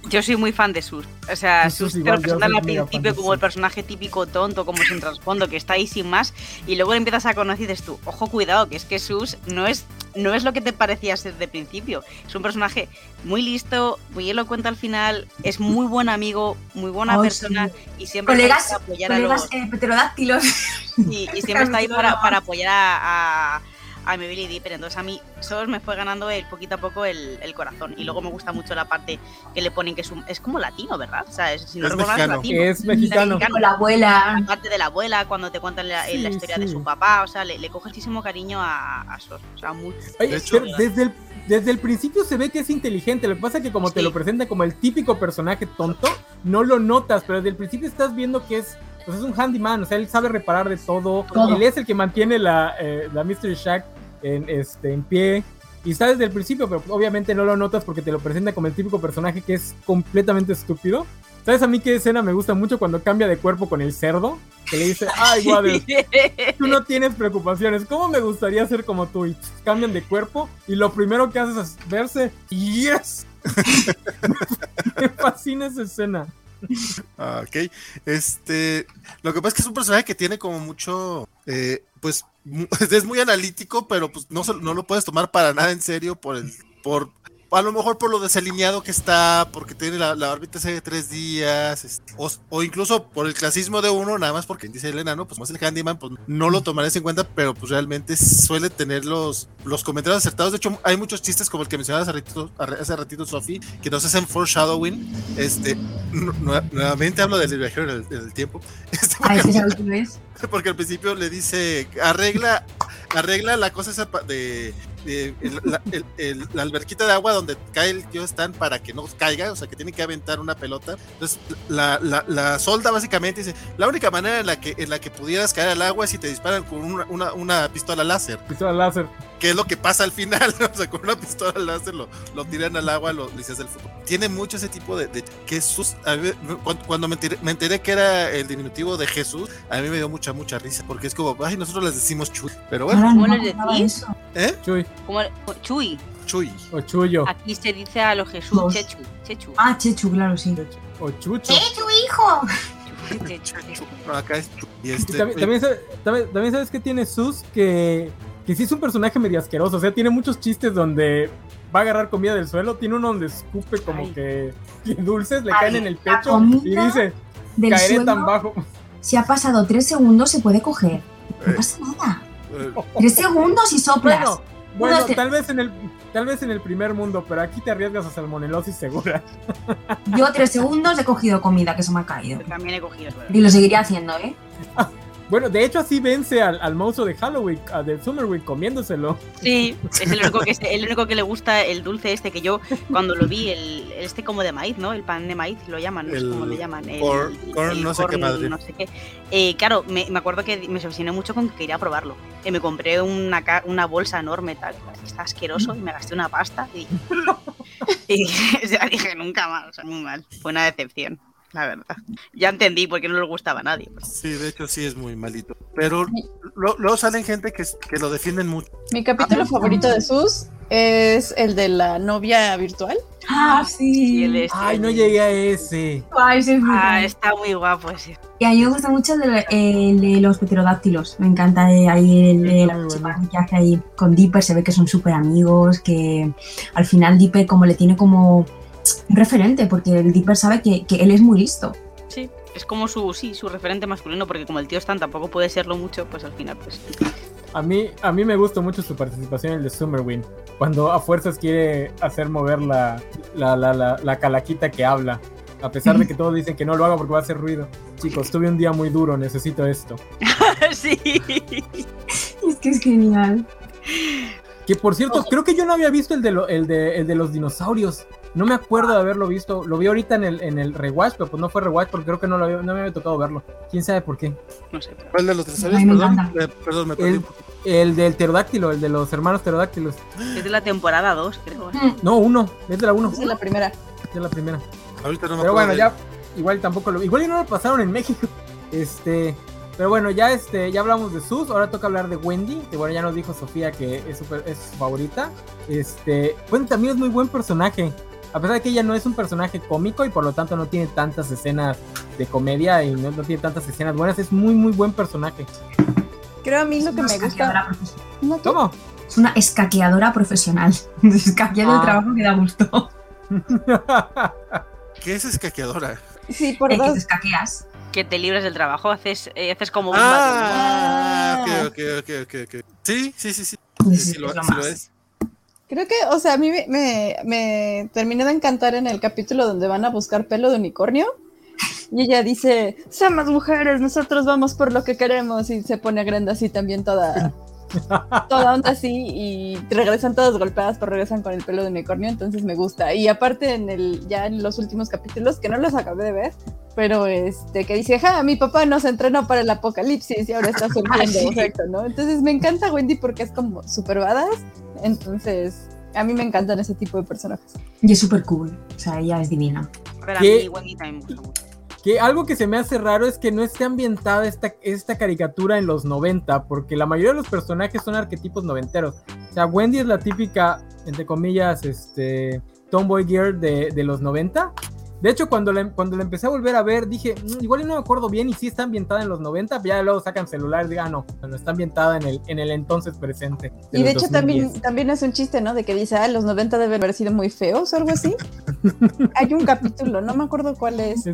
Yo soy muy fan de Sus. O sea, Sus, te representan al principio como el personaje típico tonto, como sin trasfondo, que está ahí sin más. Y luego empiezas a conocer y dices tú, ojo, cuidado, que es que Sus no es no es lo que te parecía ser de principio. Es un personaje muy listo, muy elocuente al final, es muy buen amigo, muy buena persona y siempre colegas, está para apoyar a los... Eh, y, siempre está ahí para, para apoyar a a mi Billy Dipper. Entonces a mí eso me fue ganando el poquito a poco el, el, corazón. Y luego me gusta mucho la parte que le ponen que es, un, es como latino, ¿verdad? O sea, es, si no es, mexicano. latino. Es mexicano. La abuela. La parte de la abuela, cuando te cuentan la, la historia de su papá. O sea, le, le coge muchísimo cariño a, a Sos. O sea, mucho. Oye, desde el desde el principio se ve que es inteligente. Lo que pasa es que como te lo presenta como el típico personaje tonto, no lo notas, pero desde el principio estás viendo que es, pues es un handyman, o sea, él sabe reparar de todo. Él es el que mantiene la, eh, la Mystery Shack en, este, en pie. Y está desde el principio, pero obviamente no lo notas porque te lo presenta como el típico personaje que es completamente estúpido. ¿Sabes a mí qué escena me gusta mucho cuando cambia de cuerpo con el cerdo? Que le dice, <laughs> ay, Waddle, tú no tienes preocupaciones. ¿Cómo me gustaría ser como tú? Y cambian de cuerpo y lo primero que haces es verse. ¡Yes! <laughs> me fascina esa escena. <laughs> Ah, ok. Este. Lo que pasa es que es un personaje que tiene como mucho. Eh, pues <laughs> es muy analítico, pero pues no, no lo puedes tomar para nada en serio por el. por a lo mejor por lo desalineado que está, porque tiene la, la órbita de tres días, o, incluso por el clasismo de uno, nada más porque dice Elena, ¿no? Pues más el handyman, pues no lo tomarás en cuenta, pero pues realmente suele tener los, los comentarios acertados. De hecho, hay muchos chistes como el que mencionabas hace ratito, hace ratito Sophie, que nos hacen foreshadowing. Este, nuevamente hablo del viajero en el, tiempo. <laughs> Este, porque, <laughs> porque al principio le dice, arregla, arregla la cosa esa de la, alberquita de agua donde cae el tío están para que no caiga, o sea, que tiene que aventar una pelota. Entonces, la, la, solda básicamente dice, la única manera en la que, en la que pudieras caer al agua es si te disparan con una, una, pistola láser. Pistola láser. Que es lo que pasa al final, <laughs> o sea, con una pistola láser lo, lo tiran al agua, lo dices del fútbol. Tiene mucho ese tipo de, que sus, cuando, me, enteré, que era el diminutivo de Jesús, a mí me dio mucha, mucha risa, porque es como, ay, nosotros les decimos Chuy, pero bueno. ¿Cómo les decís? ¿Eh? Chuy. ¿Cómo, Chuy. Chuy. O Chuyo. Aquí se dice a los Jesús Chechu. Chechu. Ah, Chechu, claro, sí. O Chucho. Chechu, hijo. acá es y este, también, también, sabes que tiene Sus que, que sí es un personaje medio asqueroso. O sea, tiene muchos chistes donde va a agarrar comida del suelo. Tiene uno donde escupe como que, dulces le caen en el pecho y dice: Caeré tan bajo. Si ha pasado tres segundos, se puede coger. No eh. pasa nada. Eh. Tres segundos y soplas. Bueno, tal vez en el tal vez en el primer mundo, pero aquí te arriesgas a salmonelosis segura. Yo tres segundos he cogido comida que se me ha caído. también he cogido. Y lo seguiría haciendo, ¿eh? <laughs> Bueno, de hecho así vence al, al monstruo de Halloween, del Summerweek, comiéndoselo. Sí, es el único, que, el único que le gusta el dulce este que yo cuando lo vi, el, este como de maíz, ¿no? El pan de maíz lo llaman, no sé cómo le llaman. El, corn, no, sé qué madre. no sé qué eh, claro, me, me, acuerdo que me obsesioné mucho con que quería probarlo. Y me compré una, una bolsa enorme, tal, está asqueroso, y me gasté una pasta y, <laughs> y ya <laughs> dije, nunca más, o sea, muy mal. Fue una decepción la verdad. Ya entendí por qué no le gustaba a nadie. Sí, de hecho sí es muy malito. Pero luego salen gente que, que, lo defienden mucho. Mi capítulo ah, favorito de Sus es el de la novia virtual. Ah, sí. Ay, no llegué a ese. Ay, ah, está muy guapo ese. Y a mí me gusta mucho el de, los pterodáctilos. Me encanta ahí el de la que hace ahí con Dipper. Se ve que son súper amigos. Que al final Dipper, como le tiene como referente, porque el Dipper sabe que, que, él es muy listo. Sí, es como su, sí, su referente masculino, porque como el tío Stan tampoco puede serlo mucho, pues al final, pues. A mí, a mí me gustó mucho su participación en el de Summerwind, cuando a fuerzas quiere hacer mover la, la, la, la, calaquita que habla. A pesar de que <laughs> todos dicen que no lo haga porque va a hacer ruido. Chicos, tuve un día muy duro, necesito esto. <laughs> sí. Es que es genial. <laughs> Que por cierto, creo que yo no había visto el de, el de, el de los dinosaurios. No me acuerdo de haberlo visto. Lo vi ahorita en el, en el rewatch, pero pues no fue rewatch porque creo que no, lo no me había tocado verlo. ¿Quién sabe por qué? No sé. ¿Cuál de los tres Perdón, eh, perdón, me perdí. El, del pterodáctilo, el de los hermanos pterodáctilos. Es de la temporada 2, creo. No, uno. Es de la 1. Es de la primera. Es de la primera. Ahorita no me Pero bueno, ya igual tampoco lo Igual y no lo pasaron en México. Este, pero bueno, ya este, ya hablamos de Sus, ahora toca hablar de Wendy, que bueno, ya nos dijo Sofía que es, super, es su favorita. Este, Wendy también es muy buen personaje. A pesar de que ella no es un personaje cómico y por lo tanto no tiene tantas escenas de comedia y no, tiene tantas escenas buenas, es muy muy buen personaje. Creo a mí lo que me gusta. ¿Cómo? Es una escaqueadora profesional. <laughs> Escaqueando el ah. trabajo que da gusto. <laughs> ¿Qué es escaqueadora? Sí, por dos. Que te escaqueas. Que te libres del trabajo, haces, eh, haces como un. Ah, ok, ok, ok, ok. Sí, sí, sí, sí. Sí, sí, lo, sí lo es. Creo que, o sea, a mí me, me, terminé de encantar en el capítulo donde van a buscar pelo de unicornio. Y ella dice, somos mujeres, nosotros vamos por lo que queremos. Y se pone grande así también toda, <laughs> toda onda así. Y regresan todas golpeadas, pero regresan con el pelo de unicornio. Entonces me gusta. Y aparte en el, ya en los últimos capítulos, que no los acabé de ver, pero este, que dice, ja, mi papá nos entrenó para el apocalipsis y ahora está <laughs> surgiendo efecto, ¿no? Entonces me encanta Wendy porque es como super badass entonces, a mí me encantan ese tipo de personajes. Y es súper cool. O sea, ella es divina. Pero a mí Wendy también me gusta mucho. Que algo que se me hace raro es que no esté ambientada esta, esta caricatura en los 90, porque la mayoría de los personajes son arquetipos noventeros. O sea, Wendy es la típica, entre comillas, este, Tomboy Girl de, de los 90, de hecho, cuando la, cuando la empecé a volver a ver, dije, mm, igual no me acuerdo bien y sí está ambientada en los 90, ya luego sacan celular y digan, ah, no, no está ambientada en el, en el entonces presente. Y de hecho también, también es un chiste, ¿no? De que dice, ah, los 90 deben haber sido muy feos o algo así. <laughs> Hay un capítulo, no me acuerdo cuál es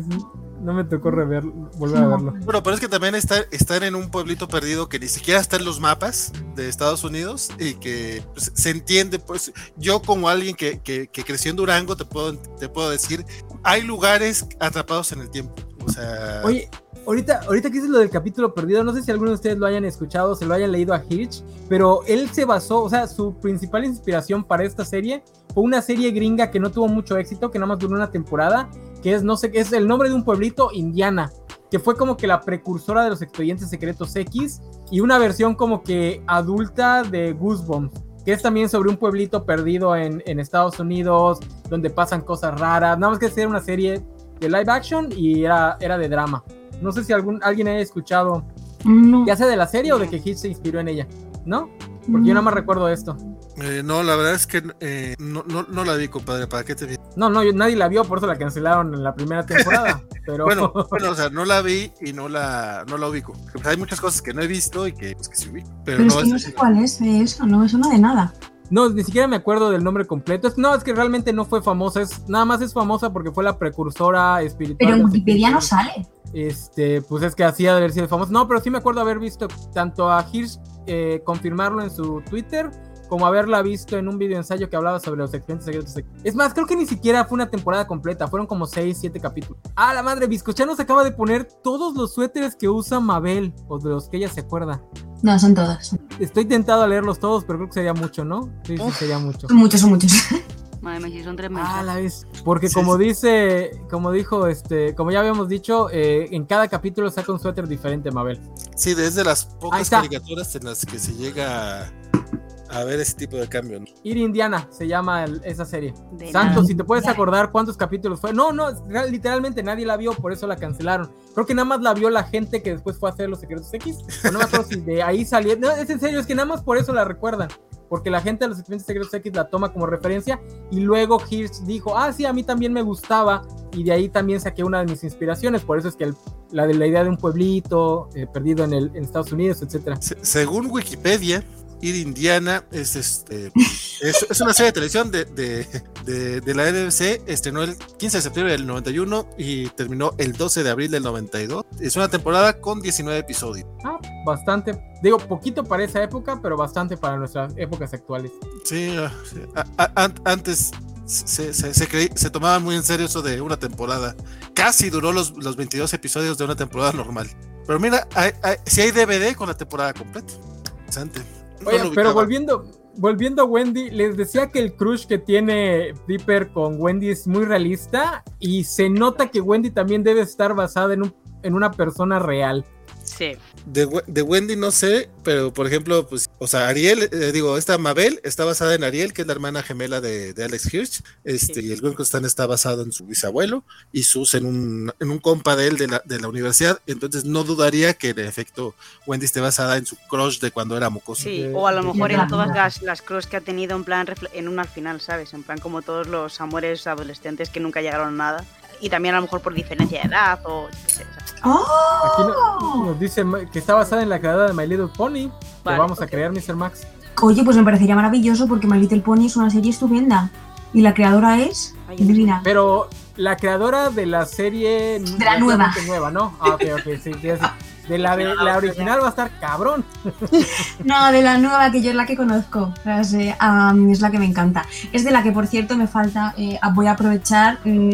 no me tocó rever, volver a verlo. Bueno, pero es que también estar, estar en un pueblito perdido que ni siquiera está en los mapas de Estados Unidos y que pues, se entiende, pues yo como alguien que, que, creció en Durango te puedo, te puedo decir, hay lugares atrapados en el tiempo. O sea. Oye, ahorita, ahorita que dices lo del capítulo perdido, no sé si alguno de ustedes lo hayan escuchado, se lo hayan leído a Hirsch, pero él se basó, o sea, su principal inspiración para esta serie fue una serie gringa que no tuvo mucho éxito, que nada más duró una temporada, que es, no sé, qué es el nombre de un pueblito, Indiana, que fue como que la precursora de los expedientes secretos X y una versión como que adulta de Goosebumps que es también sobre un pueblito perdido en, en, Estados Unidos, donde pasan cosas raras. Nada más que era una serie de live action y era, era de drama. No sé si algún, alguien haya escuchado, ya sea de la serie o de que Hitch se inspiró en ella, ¿no? Porque yo nada más recuerdo esto. Eh, no, la verdad es que eh, no, no, no, la vi, compadre. ¿Para qué te vi? No, no, nadie la vio, por eso la cancelaron en la primera temporada. <laughs> pero... bueno, <laughs> bueno, o sea, no la vi y no la, no la ubico. Pues hay muchas cosas que no he visto y que, pues, que sí vi. Pero, pero no, es que no sé cuál es eso, no me suena de nada. No, ni siquiera me acuerdo del nombre completo. No, es que realmente no fue famosa. Es, nada más es famosa porque fue la precursora espiritual. Pero en Wikipedia no sale. Este, pues es que hacía de haber sido famosa. No, pero sí me acuerdo haber visto tanto a Hirsch eh, confirmarlo en su Twitter como haberla visto en un video ensayo que hablaba sobre los expedientes secretos. Es más, creo que ni siquiera fue una temporada completa, fueron como 6, 7 capítulos. Ah, la madre, Biscochano se acaba de poner todos los suéteres que usa Mabel, o de los que ella se acuerda. No, son todos. Estoy tentado a leerlos todos, pero creo que sería mucho, ¿no? Sí, sí, sería mucho. Son muchos, son muchos. Madre mía, son tres Ah, la vez. Porque como dice, como dijo, este, como ya habíamos dicho, eh, en cada capítulo saca un suéter diferente, Mabel. Sí, desde las pocas caricaturas en las que se llega a ver ese tipo de cambio. ¿no? Ir Indiana se llama el, esa serie. De Santos, si te puedes acordar cuántos capítulos fue. No, no, literalmente nadie la vio, por eso la cancelaron. Creo que nada más la vio la gente que después fue a hacer los secretos X. O no me acuerdo si de ahí salió. No, es en serio, es que nada más por eso la recuerdan. Porque la gente de los expedientes secretos X la toma como referencia. Y luego Hirsch dijo, ah, sí, a mí también me gustaba. Y de ahí también saqué una de mis inspiraciones. Por eso es que el, la de la idea de un pueblito eh, perdido en, el, en Estados Unidos, etcétera. Se, según Wikipedia, Ir Indiana es, este, es, es, una serie de televisión de, de, de, de, la NBC, estrenó el 15 de septiembre del 91 y terminó el 12 de abril del 92. Es una temporada con 19 episodios. Ah, bastante. Digo, poquito para esa época, pero bastante para nuestras épocas actuales. Sí, sí. A, a, antes se, se, se, creí, se, tomaba muy en serio eso de una temporada. Casi duró los, los 22 episodios de una temporada normal. Pero mira, hay, hay, si hay DVD con la temporada completa. Interesante. Oye, no pero volviendo, volviendo a Wendy, les decía que el crush que tiene Dipper con Wendy es muy realista y se nota que Wendy también debe estar basada en, un, en una persona real. Sí. De, de, Wendy no sé, pero por ejemplo, pues, o sea, Ariel, eh, digo, esta Mabel está basada en Ariel, que es la hermana gemela de, de Alex Hirsch, este, sí. y el Winklestein está basado en su bisabuelo, y Sus en un, en un compa de él de la, de la universidad, entonces no dudaría que en efecto Wendy esté basada en su crush de cuando era mocoso. Sí, o a lo mejor en todas las, las crush que ha tenido en plan, en un al final, ¿sabes? En plan como todos los amores adolescentes que nunca llegaron a nada y también a lo mejor por diferencia de edad o yo qué sé. ¡Oh! Aquí nos, nos, dice que está basada en la creadora de My Little Pony. Vale, que vamos okay. a crear, Mr. Max. Oye, pues me parecería maravilloso porque My Little Pony es una serie estupenda. Y la creadora es divina. Pero la creadora de la serie. De la nueva. nueva ¿no? Ah, ok, ok, sí. sí, sí. De la, de, la original va a estar cabrón. <laughs> No, de la nueva, que yo es la que conozco. Es, eh, um, es la que me encanta. Es de la que, por cierto, me falta. Eh, voy a aprovechar. Mm,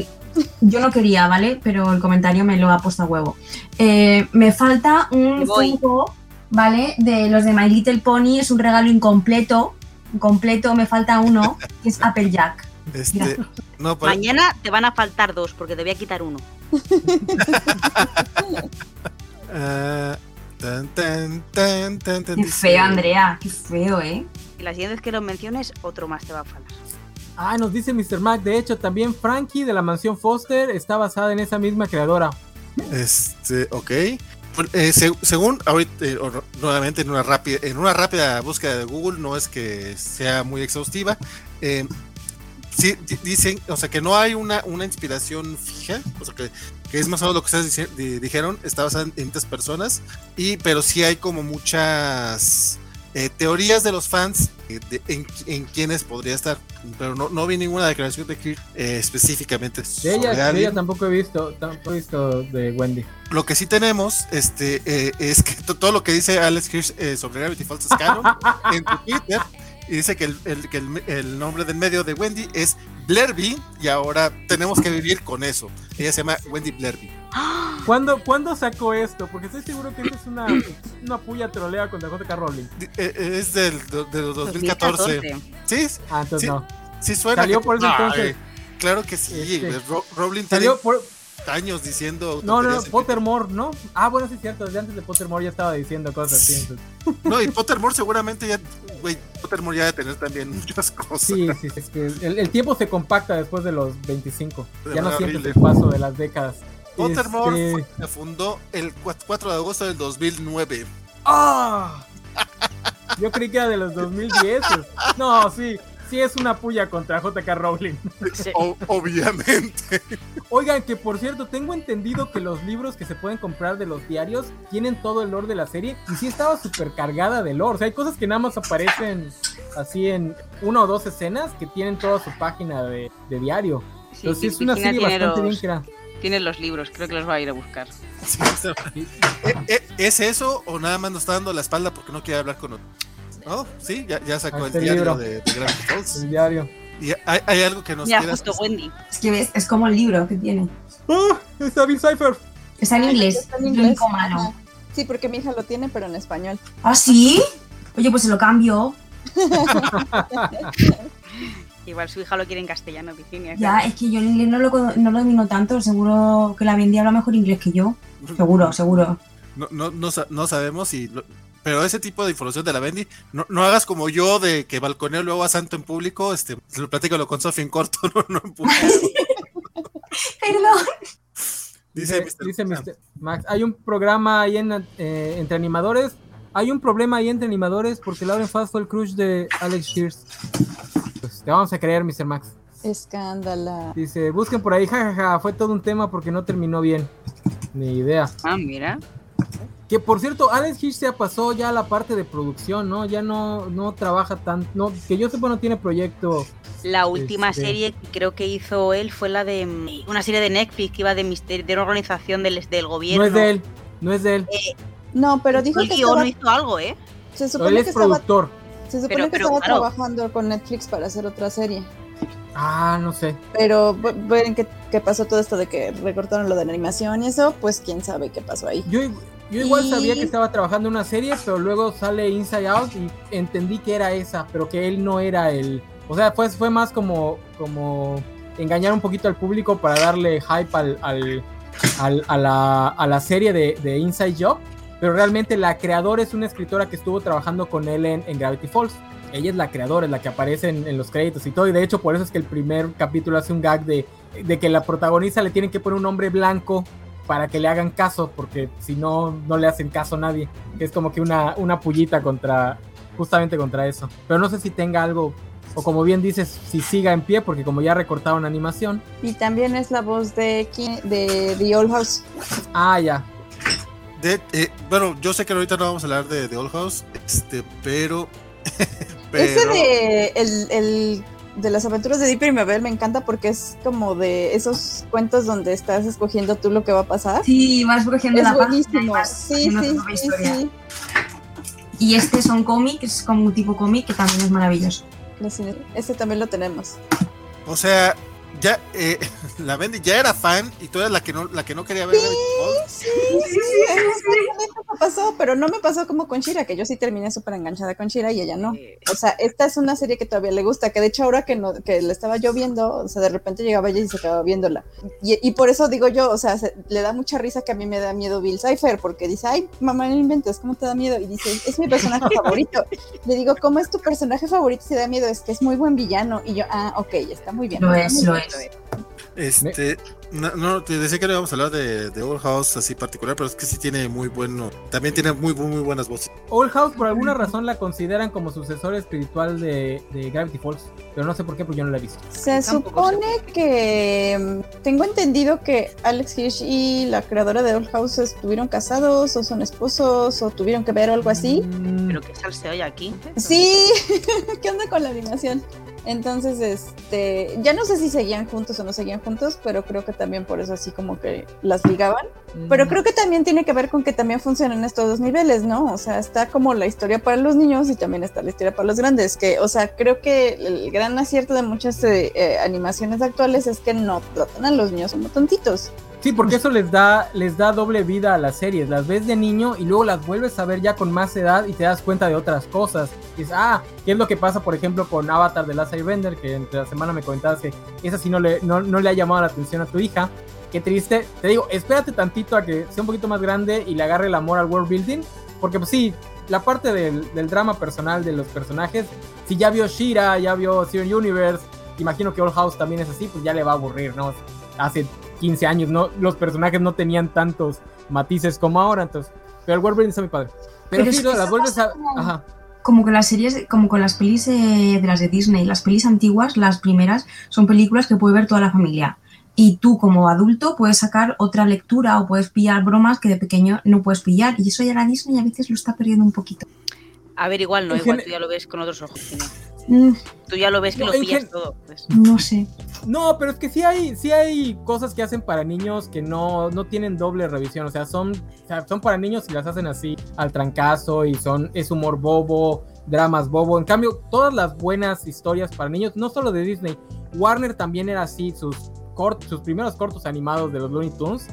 yo no quería, ¿vale? Pero el comentario me lo ha puesto a huevo. Eh, me falta un Funko, ¿vale? De los de My Little Pony, es un regalo incompleto. Completo, me falta uno, que es Applejack. Este, no, pero... Mañana te van a faltar dos, porque te voy a quitar uno. <laughs> uh, tan, tan, tan, tan, qué feo, Andrea, qué feo, ¿eh? Y la siguiente vez que lo menciones, otro más te va a faltar. Ah, nos dice Mr. Mac. De hecho, también Frankie de la mansión Foster está basada en esa misma creadora. Este, ok. Eh, se, según ahorita, eh, nuevamente en una rápida, en una rápida búsqueda de Google, no es que sea muy exhaustiva. Eh, sí, dicen, o sea, que no hay una, una inspiración fija, o sea, que, que es más o menos lo que ustedes dijeron, está basada en, en estas personas, y, pero sí hay como muchas eh, teorías de los fans eh, de, en, en quienes podría estar, pero no, no vi ninguna declaración de Kirk eh, específicamente. De ella, de ella tampoco he visto, tampoco he visto de Wendy. Lo que sí tenemos este, eh, es que todo lo que dice Alex Hirsch sobre Gravity Falls es canon <laughs> en tu Twitter y dice que, el, el, que el, el, nombre del medio de Wendy es Blerby y ahora tenemos que vivir con eso. Ella se llama Wendy Blerby. <gasps> ¿Cuándo, ¿Cuándo sacó esto? Porque estoy seguro que esto es una, una puya trolea contra JK Rowling. Eh, eh, Es del, de los 2014. ¿Sí? Ah, entonces Sí. no. Sí suena. Salió que- por ese Ay, entonces. Claro que sí. Este, Ro- Rowling tiene Salió por... años diciendo. No, no, no, Pottermore, ¿no? Ah, bueno, sí es cierto, desde antes de Pottermore ya estaba diciendo cosas así. No, y <laughs> Pottermore seguramente ya. Güey, Pottermore ya debe tener también muchas cosas. Sí, sí, sí, es que el, el tiempo se compacta después de los 25. De Ya no sientes el paso de las décadas. Pottermore Este, fue- se fundó el 4 de agosto del 2009. ¡Ah! Yo creí que era de los 2010. No, sí, sí es una puya contra JK Rowling. Sí. O- obviamente. Oigan, que por cierto, tengo entendido que los libros que se pueden comprar de los diarios tienen todo el lore de la serie y sí estaba súper cargada de lore. O sea, hay cosas que nada más aparecen así en una o dos escenas que tienen toda su página de, de diario. Sí, Entonces sí es una serie bastante bien creada. Tiene los libros, creo que los va a ir a buscar. Sí, <laughs> ¿e- e- ¿Es eso o nada más nos está dando la espalda porque no quiere hablar con nosotros? No, sí, ya, ya sacó el Este diario libro. de, de Gravity Falls. <laughs> El diario. Y hay, hay algo que nos quieras justo Wendy. Es que ves, es como el libro que tiene. ¡Ah! Está Bill Cipher. Está en inglés. Está en es inglés. malo. Sí, porque mi hija lo tiene, pero en español. ¿Ah, sí? Oye, pues se lo cambio. <laughs> Igual su hija lo quiere en castellano, Virginia. Ya, es que yo el inglés no lo, no lo domino tanto. Seguro que la vendí habla mejor inglés que yo. <laughs> Seguro, seguro. No, no, no, sa- no sabemos si. lo- pero ese tipo de información de la Bendy, no, no hagas como yo de que balconeo luego a Santo en público, este, se lo platico con Sofía en corto, <laughs> no, no en público. <laughs> Perdón. Dice, Dice, Mr. dice Max. Mr. Max, hay un programa ahí en, eh, entre animadores. Hay un problema ahí entre animadores porque Lauren Fast fue el crush de Alex Shears. Pues te vamos a creer, Mr. Max. Escándala. Dice, busquen por ahí, jajaja, fue todo un tema porque no terminó bien. Ni idea. Ah, mira. Que por cierto, Alex Hirsch ya pasó ya a la parte de producción, ¿no? Ya no, no trabaja tan, no, que yo sepa no tiene proyecto. La última Este- serie que creo que hizo él fue la de mm, una serie de Netflix que iba de misterio, de una organización del, del gobierno. No es de él, no es de él. No, pero dijo El que estaba, no hizo algo, ¿eh? se Él es que estaba, productor. se supone Pero- que pero, estaba claro. trabajando con Netflix para hacer otra serie. Ah, no sé. Pero ven que, que pasó todo esto de que recortaron lo de la animación y eso, pues quién sabe qué pasó ahí. Yo, yo igual Y- sabía que estaba trabajando en una serie, pero luego sale Inside Out y entendí que era esa, pero que él no era el. O sea, pues fue más como, como engañar un poquito al público para darle hype al, al- al- a, la, a la serie de, de Inside Job. Pero realmente la creadora es una escritora que estuvo trabajando con él en, en Gravity Falls. Ella es la creadora, es la que aparece en, en los créditos y todo. Y de hecho, por eso es que el primer capítulo hace un gag de, de que la protagonista le tienen que poner un nombre blanco para que le hagan caso, porque si no, no le hacen caso a nadie. Es como que una, una pullita contra, justamente contra eso. Pero no sé si tenga algo, o como bien dices, si siga en pie, porque como ya recortaron animación. Y también es la voz de, de The Old House. Ah, ya. De- eh, bueno, yo sé que ahorita no vamos a hablar de, de Old House, este, pero. <laughs> pero Ese de, el, el- de las aventuras de Dipper y Mabel me encanta porque es como de esos cuentos donde estás escogiendo tú lo que va a pasar. Sí, vas cogiendo Es la página y buenísimo. vas Sí, sí, sí, historia. sí. Y este son cómics, es como un tipo cómic que también es maravilloso. Ese también lo tenemos. O sea, ya eh, <laughs> la Bendy ya era fan y tú eras la que no, la que no quería ver Gravity Falls. Sí, sí, sí, exactamente eso pasó, pero no me pasó como con Shira, que yo sí terminé súper enganchada con Shira y ella no. O sea, esta es una serie que todavía le gusta, que de hecho ahora que, no, que la estaba yo viendo, o sea, de repente llegaba ella y se acababa viéndola. Y, y por eso digo yo, o sea, se- le da mucha risa que a mí me da miedo Bill Cipher, porque dice, ay, mamá, no inventes, ¿cómo te da miedo? Y dice, es mi personaje <laughs> favorito. Le digo, ¿cómo es tu personaje favorito si da miedo? Es que es muy buen villano. Y yo, ah, ok, está muy bien. Lo está es, muy lo bien, es. Este, no, no, te decía que no íbamos a hablar de, de Old House así particular, pero es que sí tiene muy bueno, también tiene muy, muy, muy buenas voces. Old House por alguna razón la consideran como sucesor espiritual de, de Gravity Falls, pero no sé por qué, pues yo no la he visto. Se supone que mm, tengo entendido que Alex Hirsch y la creadora de Old House estuvieron casados o son esposos o tuvieron que ver o algo así. Mm, Pero qué salseo hay aquí. Sí, <laughs> ¿qué onda con la animación? Entonces, este, ya no sé si seguían juntos o no seguían juntos, pero creo que también por eso así como que las ligaban. Pero creo que también tiene que ver con que también funcionan estos dos niveles, ¿no? O sea, está como la historia para los niños y también está la historia para los grandes, que, o sea, creo que el gran acierto de muchas eh, eh, animaciones actuales es que no tratan a los niños como tontitos. Sí, porque eso les da, les da doble vida a las series. Las ves de niño y luego las vuelves a ver ya con más edad y te das cuenta de otras cosas. Dices, ah, ¿qué es lo que pasa, por ejemplo, con Avatar de Last Airbender? Que entre la semana me comentabas que esa sí no le, no, no le ha llamado la atención a tu hija. Qué triste. Te digo, espérate tantito a que sea un poquito más grande y le agarre el amor al world building. Porque pues sí, la parte del, del drama personal de los personajes, si ya vio Shira, ya vio Steven Universe, imagino que Old House también es así, pues ya le va a aburrir, ¿no? Hace 15 años, no, los personajes no tenían tantos matices como ahora, entonces. Pero el Wolverine está muy padre. Pero, sí, las vuelves a. Como, Ajá. como con las series, como con las pelis de las de Disney, las pelis antiguas, las primeras, son películas que puede ver toda la familia. Y tú, como adulto, puedes sacar otra lectura o puedes pillar bromas que de pequeño no puedes pillar. Y eso ya la Disney a veces lo está perdiendo un poquito. A ver, igual no, igual tú ya lo ves con otros ojos. ¿no? Tú ya lo ves que No, lo pillas gen- todo. pues. No sé. No, pero es que sí hay, sí hay cosas que hacen para niños que no, no tienen doble revisión. O sea, son, o sea, son para niños y las hacen así al trancazo y son, es humor bobo, dramas bobo. En cambio, todas las buenas historias para niños, no solo de Disney, Warner también era así, sus, cort- sus primeros cortos animados de los Looney Tunes.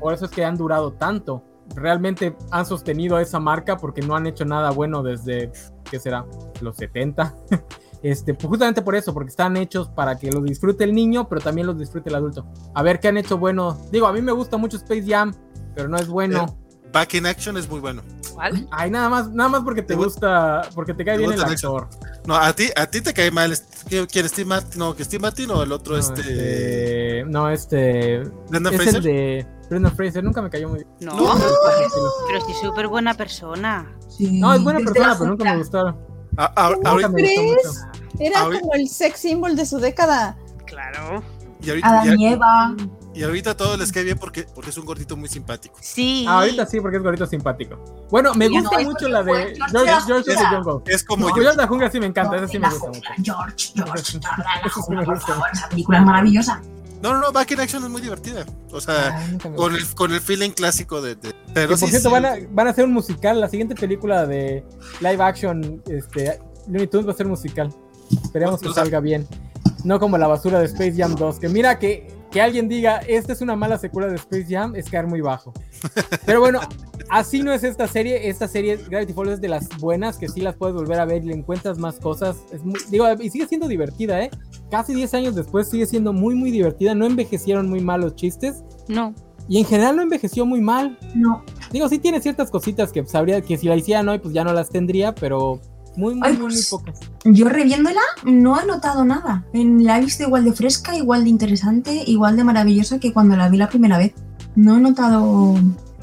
Por eso es que han durado tanto. Realmente han sostenido esa marca porque no han hecho nada bueno desde, ¿qué será? Los 70. <laughs> Este, pues justamente por eso, porque están hechos para que los disfrute el niño, pero también los disfrute el adulto. A ver qué han hecho bueno. Digo, a mí me gusta mucho Space Jam, pero no es bueno. Back in Action es muy bueno. ¿Cuál? Ay, nada más, nada más porque te Te gu- gusta, porque te cae te bien el actor. No, a ti, a ti te cae mal. est- ¿Qui- ¿Quién Steve Martin? No, que Steve Martin o el otro, No, este. este, no, este, es Fraser. el de Brendan Fraser, nunca me cayó muy bien. No, No. pero sí súper buena persona. Sí. No, es buena persona, pero nunca me gustaron. A- a- Nunca ahorita- me gustó crees? mucho. Era Ahorita- como el sex symbol de su década. Claro. y ahorita, Adán y Eva. y ahorita a todos les cae bien porque, porque es un gordito muy simpático. Sí. Ah, ahorita sí, porque es gorito simpático. Bueno, me gusta no, mucho la de George George, de George Jungla. Jungle. Es como No. George de la Jungla sí me encanta, esa sí me gusta jungla, mucho. George, George, George, me por gusta. favor, esa película es maravillosa. No, no, no, Back in Action es muy divertida. O sea, Ay, me con el, con el feeling clásico de. de- Que pero por sí, cierto, sí, van a, van a hacer un musical. La siguiente película de live action, este, Looney Tunes va a ser musical. Esperemos que O sea- salga bien. No como la basura de Space Jam 2. Que mira que, que alguien diga, esta es una mala secuela de Space Jam, es caer muy bajo. <laughs> Pero bueno, así no es esta serie. Esta serie, Gravity Falls, es de las buenas, que sí las puedes volver a ver y le encuentras más cosas. Es muy, digo, y sigue siendo divertida, ¿eh? Casi 10 años después sigue siendo muy, muy divertida. No envejecieron muy mal los chistes. No. Y en general no envejeció muy mal. No. Digo, sí tiene ciertas cositas que sabría que si la hicieran hoy, pues ya no las tendría, pero muy, muy, Ay, muy, muy pues, pocas. Yo reviéndola no he notado nada. En- La he visto igual de fresca, igual de interesante, igual de maravillosa que cuando la vi la primera vez. No he notado.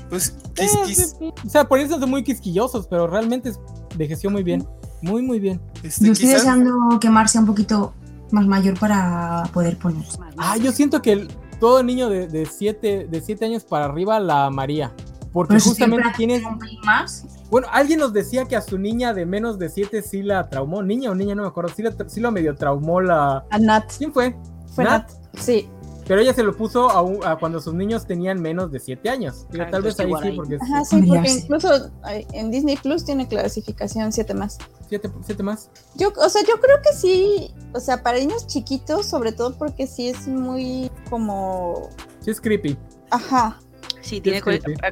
Pues, Eh, quis- sí, o sea, por eso son muy quisquillosos, pero realmente envejeció muy bien. Muy, muy bien. este, Yo estoy quizás- deseando que Mar sea un poquito más mayor para poder poner. Ah, yo siento que el- todo niño de 7 de siete, de siete años para arriba la amaría. Porque Pero justamente tienes. más. Bueno, alguien nos decía que a su niña de menos de 7 sí la traumó. Niña o niña, no me acuerdo. Sí, la, sí lo medio traumó la. A Nat. ¿Quién fue? Fue Nat. Nat. Sí. Pero ella se lo puso a, un- a cuando sus niños tenían menos de 7 años. Digo, Ah, tal vez ahí sí, ahí. porque Ajá, sí, porque incluso en Disney Plus tiene clasificación 7 más. 7 siete más. Yo, o sea, yo creo que sí, o sea, para niños chiquitos, sobre todo porque sí es muy como, Sí, es creepy. ajá, Sí, tiene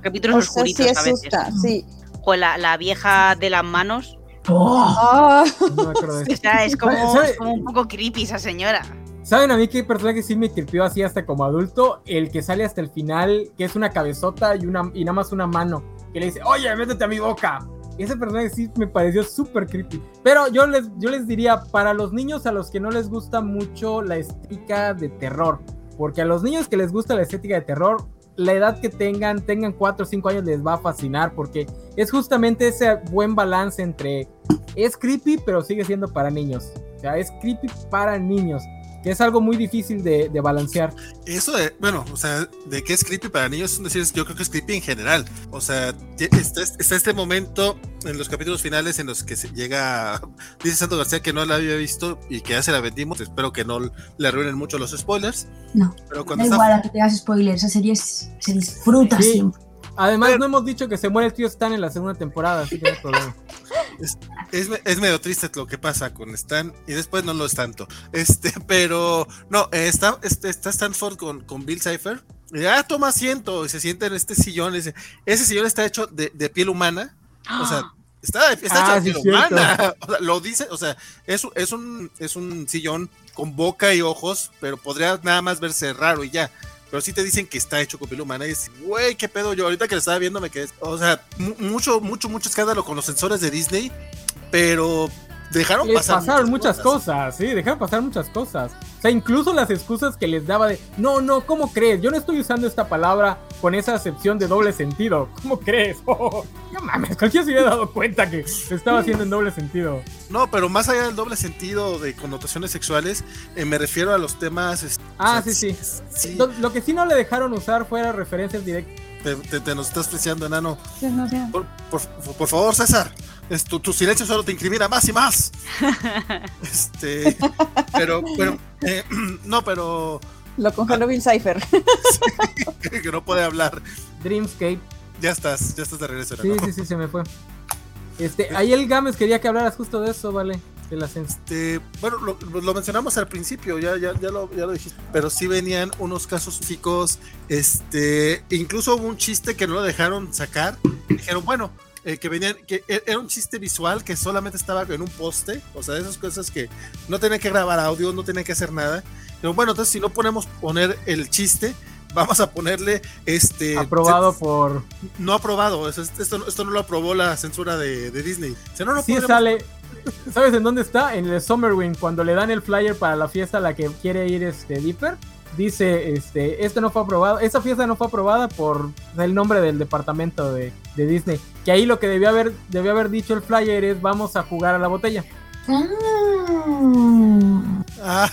capítulos o sea, oscuritos sí a veces. asusta, sí. O la, la vieja de las manos. ¡Oh! Ah, No me acuerdo de O eso. sea, es como, <laughs> ¿Sabe? es como un poco creepy esa señora. ¿Saben a mí qué personaje sí me tripió así hasta como adulto? El que sale hasta el final, que es una cabezota y, una, y nada más una mano. Que le dice, oye, métete a mi boca. Ese personaje sí me pareció súper creepy. Pero yo les, yo les diría, para los niños a los que no les gusta mucho la estética de terror. Porque a los niños que les gusta la estética de terror, la edad que tengan, tengan 4 o 5 años, les va a fascinar. Porque es justamente ese buen balance entre... Es creepy, pero sigue siendo para niños. O sea, es creepy para niños que es algo muy difícil de, balancear. Eso, de, bueno, o sea, de qué es creepy para niños, es decir, yo creo que es creepy en general. O sea, está, está, este momento en los capítulos finales en los que se llega, <laughs> dice Santo García que no la había visto y que ya se la vendimos, espero que no le arruinen mucho los spoilers. No, pero cuando da igual a que te hagas spoilers, esa serie se disfruta siempre. Además, no hemos dicho que se muere el tío Stan en la segunda temporada, así que no hay problema. <laughs> Es, medio triste lo que pasa con Stan y después no lo es tanto. Este, <laughs> pero no, está, está Stanford con, con Bill Cipher. Y ya toma asiento y se siente en este sillón. Ese, ese sillón está hecho de, piel humana. O sea, está, está ah, hecho de piel humana. <laughs> lo dice, o sea, es, es, un, es un sillón con boca y ojos, pero podría nada más verse raro y ya pero sí te dicen que está hecho con piel humana y es, güey, qué pedo, yo ahorita que lo estaba viendo me quedé, o sea, mucho, mucho, mucho escándalo con los sensores de Disney, pero dejaron pasar pasaron muchas, cosas. sí, dejaron pasar muchas cosas. O sea, incluso las excusas que les daba de, no, no, ¿cómo crees? Yo no estoy usando esta palabra con esa acepción de doble sentido. <laughs> ¿Cómo crees? <laughs> no mames, cualquiera se hubiera dado cuenta que estaba haciendo en doble sentido. No, pero más allá del doble sentido de connotaciones sexuales, eh, me refiero a los temas... ah, sí, sí. Lo, que sí no le dejaron usar fuera referencias directas. Te, nos estás apreciando, enano. por favor, César tu, silencio solo te incrimina más y más. <laughs> este, pero, pero, eh, <clears throat> no, pero. Lo congeló Bill Cipher. <laughs> que no puede hablar. Dreamscape. Ya estás, ya estás de regreso. Sí, sí, sí, se me fue. Este, ahí el Games quería que hablaras justo de eso, ¿vale? De la este, bueno, lo, mencionamos al principio, ya, ya, ya, lo, ya lo dijiste, pero sí venían unos casos chicos, este, incluso hubo un chiste que no lo dejaron sacar, dijeron, bueno, eh, que venían, que e, era un chiste visual que solamente estaba en un poste, o sea, esas cosas que no tenía que grabar audio, no tenía que hacer nada. Pero bueno, entonces si no ponemos poner el chiste, vamos a ponerle este aprobado por no aprobado esto, esto, no lo aprobó la censura de, Disney. Si no, no sí sale. Sabes en dónde está en el Summerwing cuando le dan el flyer para la fiesta a la que quiere ir este Dipper dice, este, esto no fue aprobado, esa fiesta no fue aprobada por el nombre del departamento de, Disney. Que ahí lo que debió haber, debió haber dicho el flyer es vamos a jugar a la botella. Ah.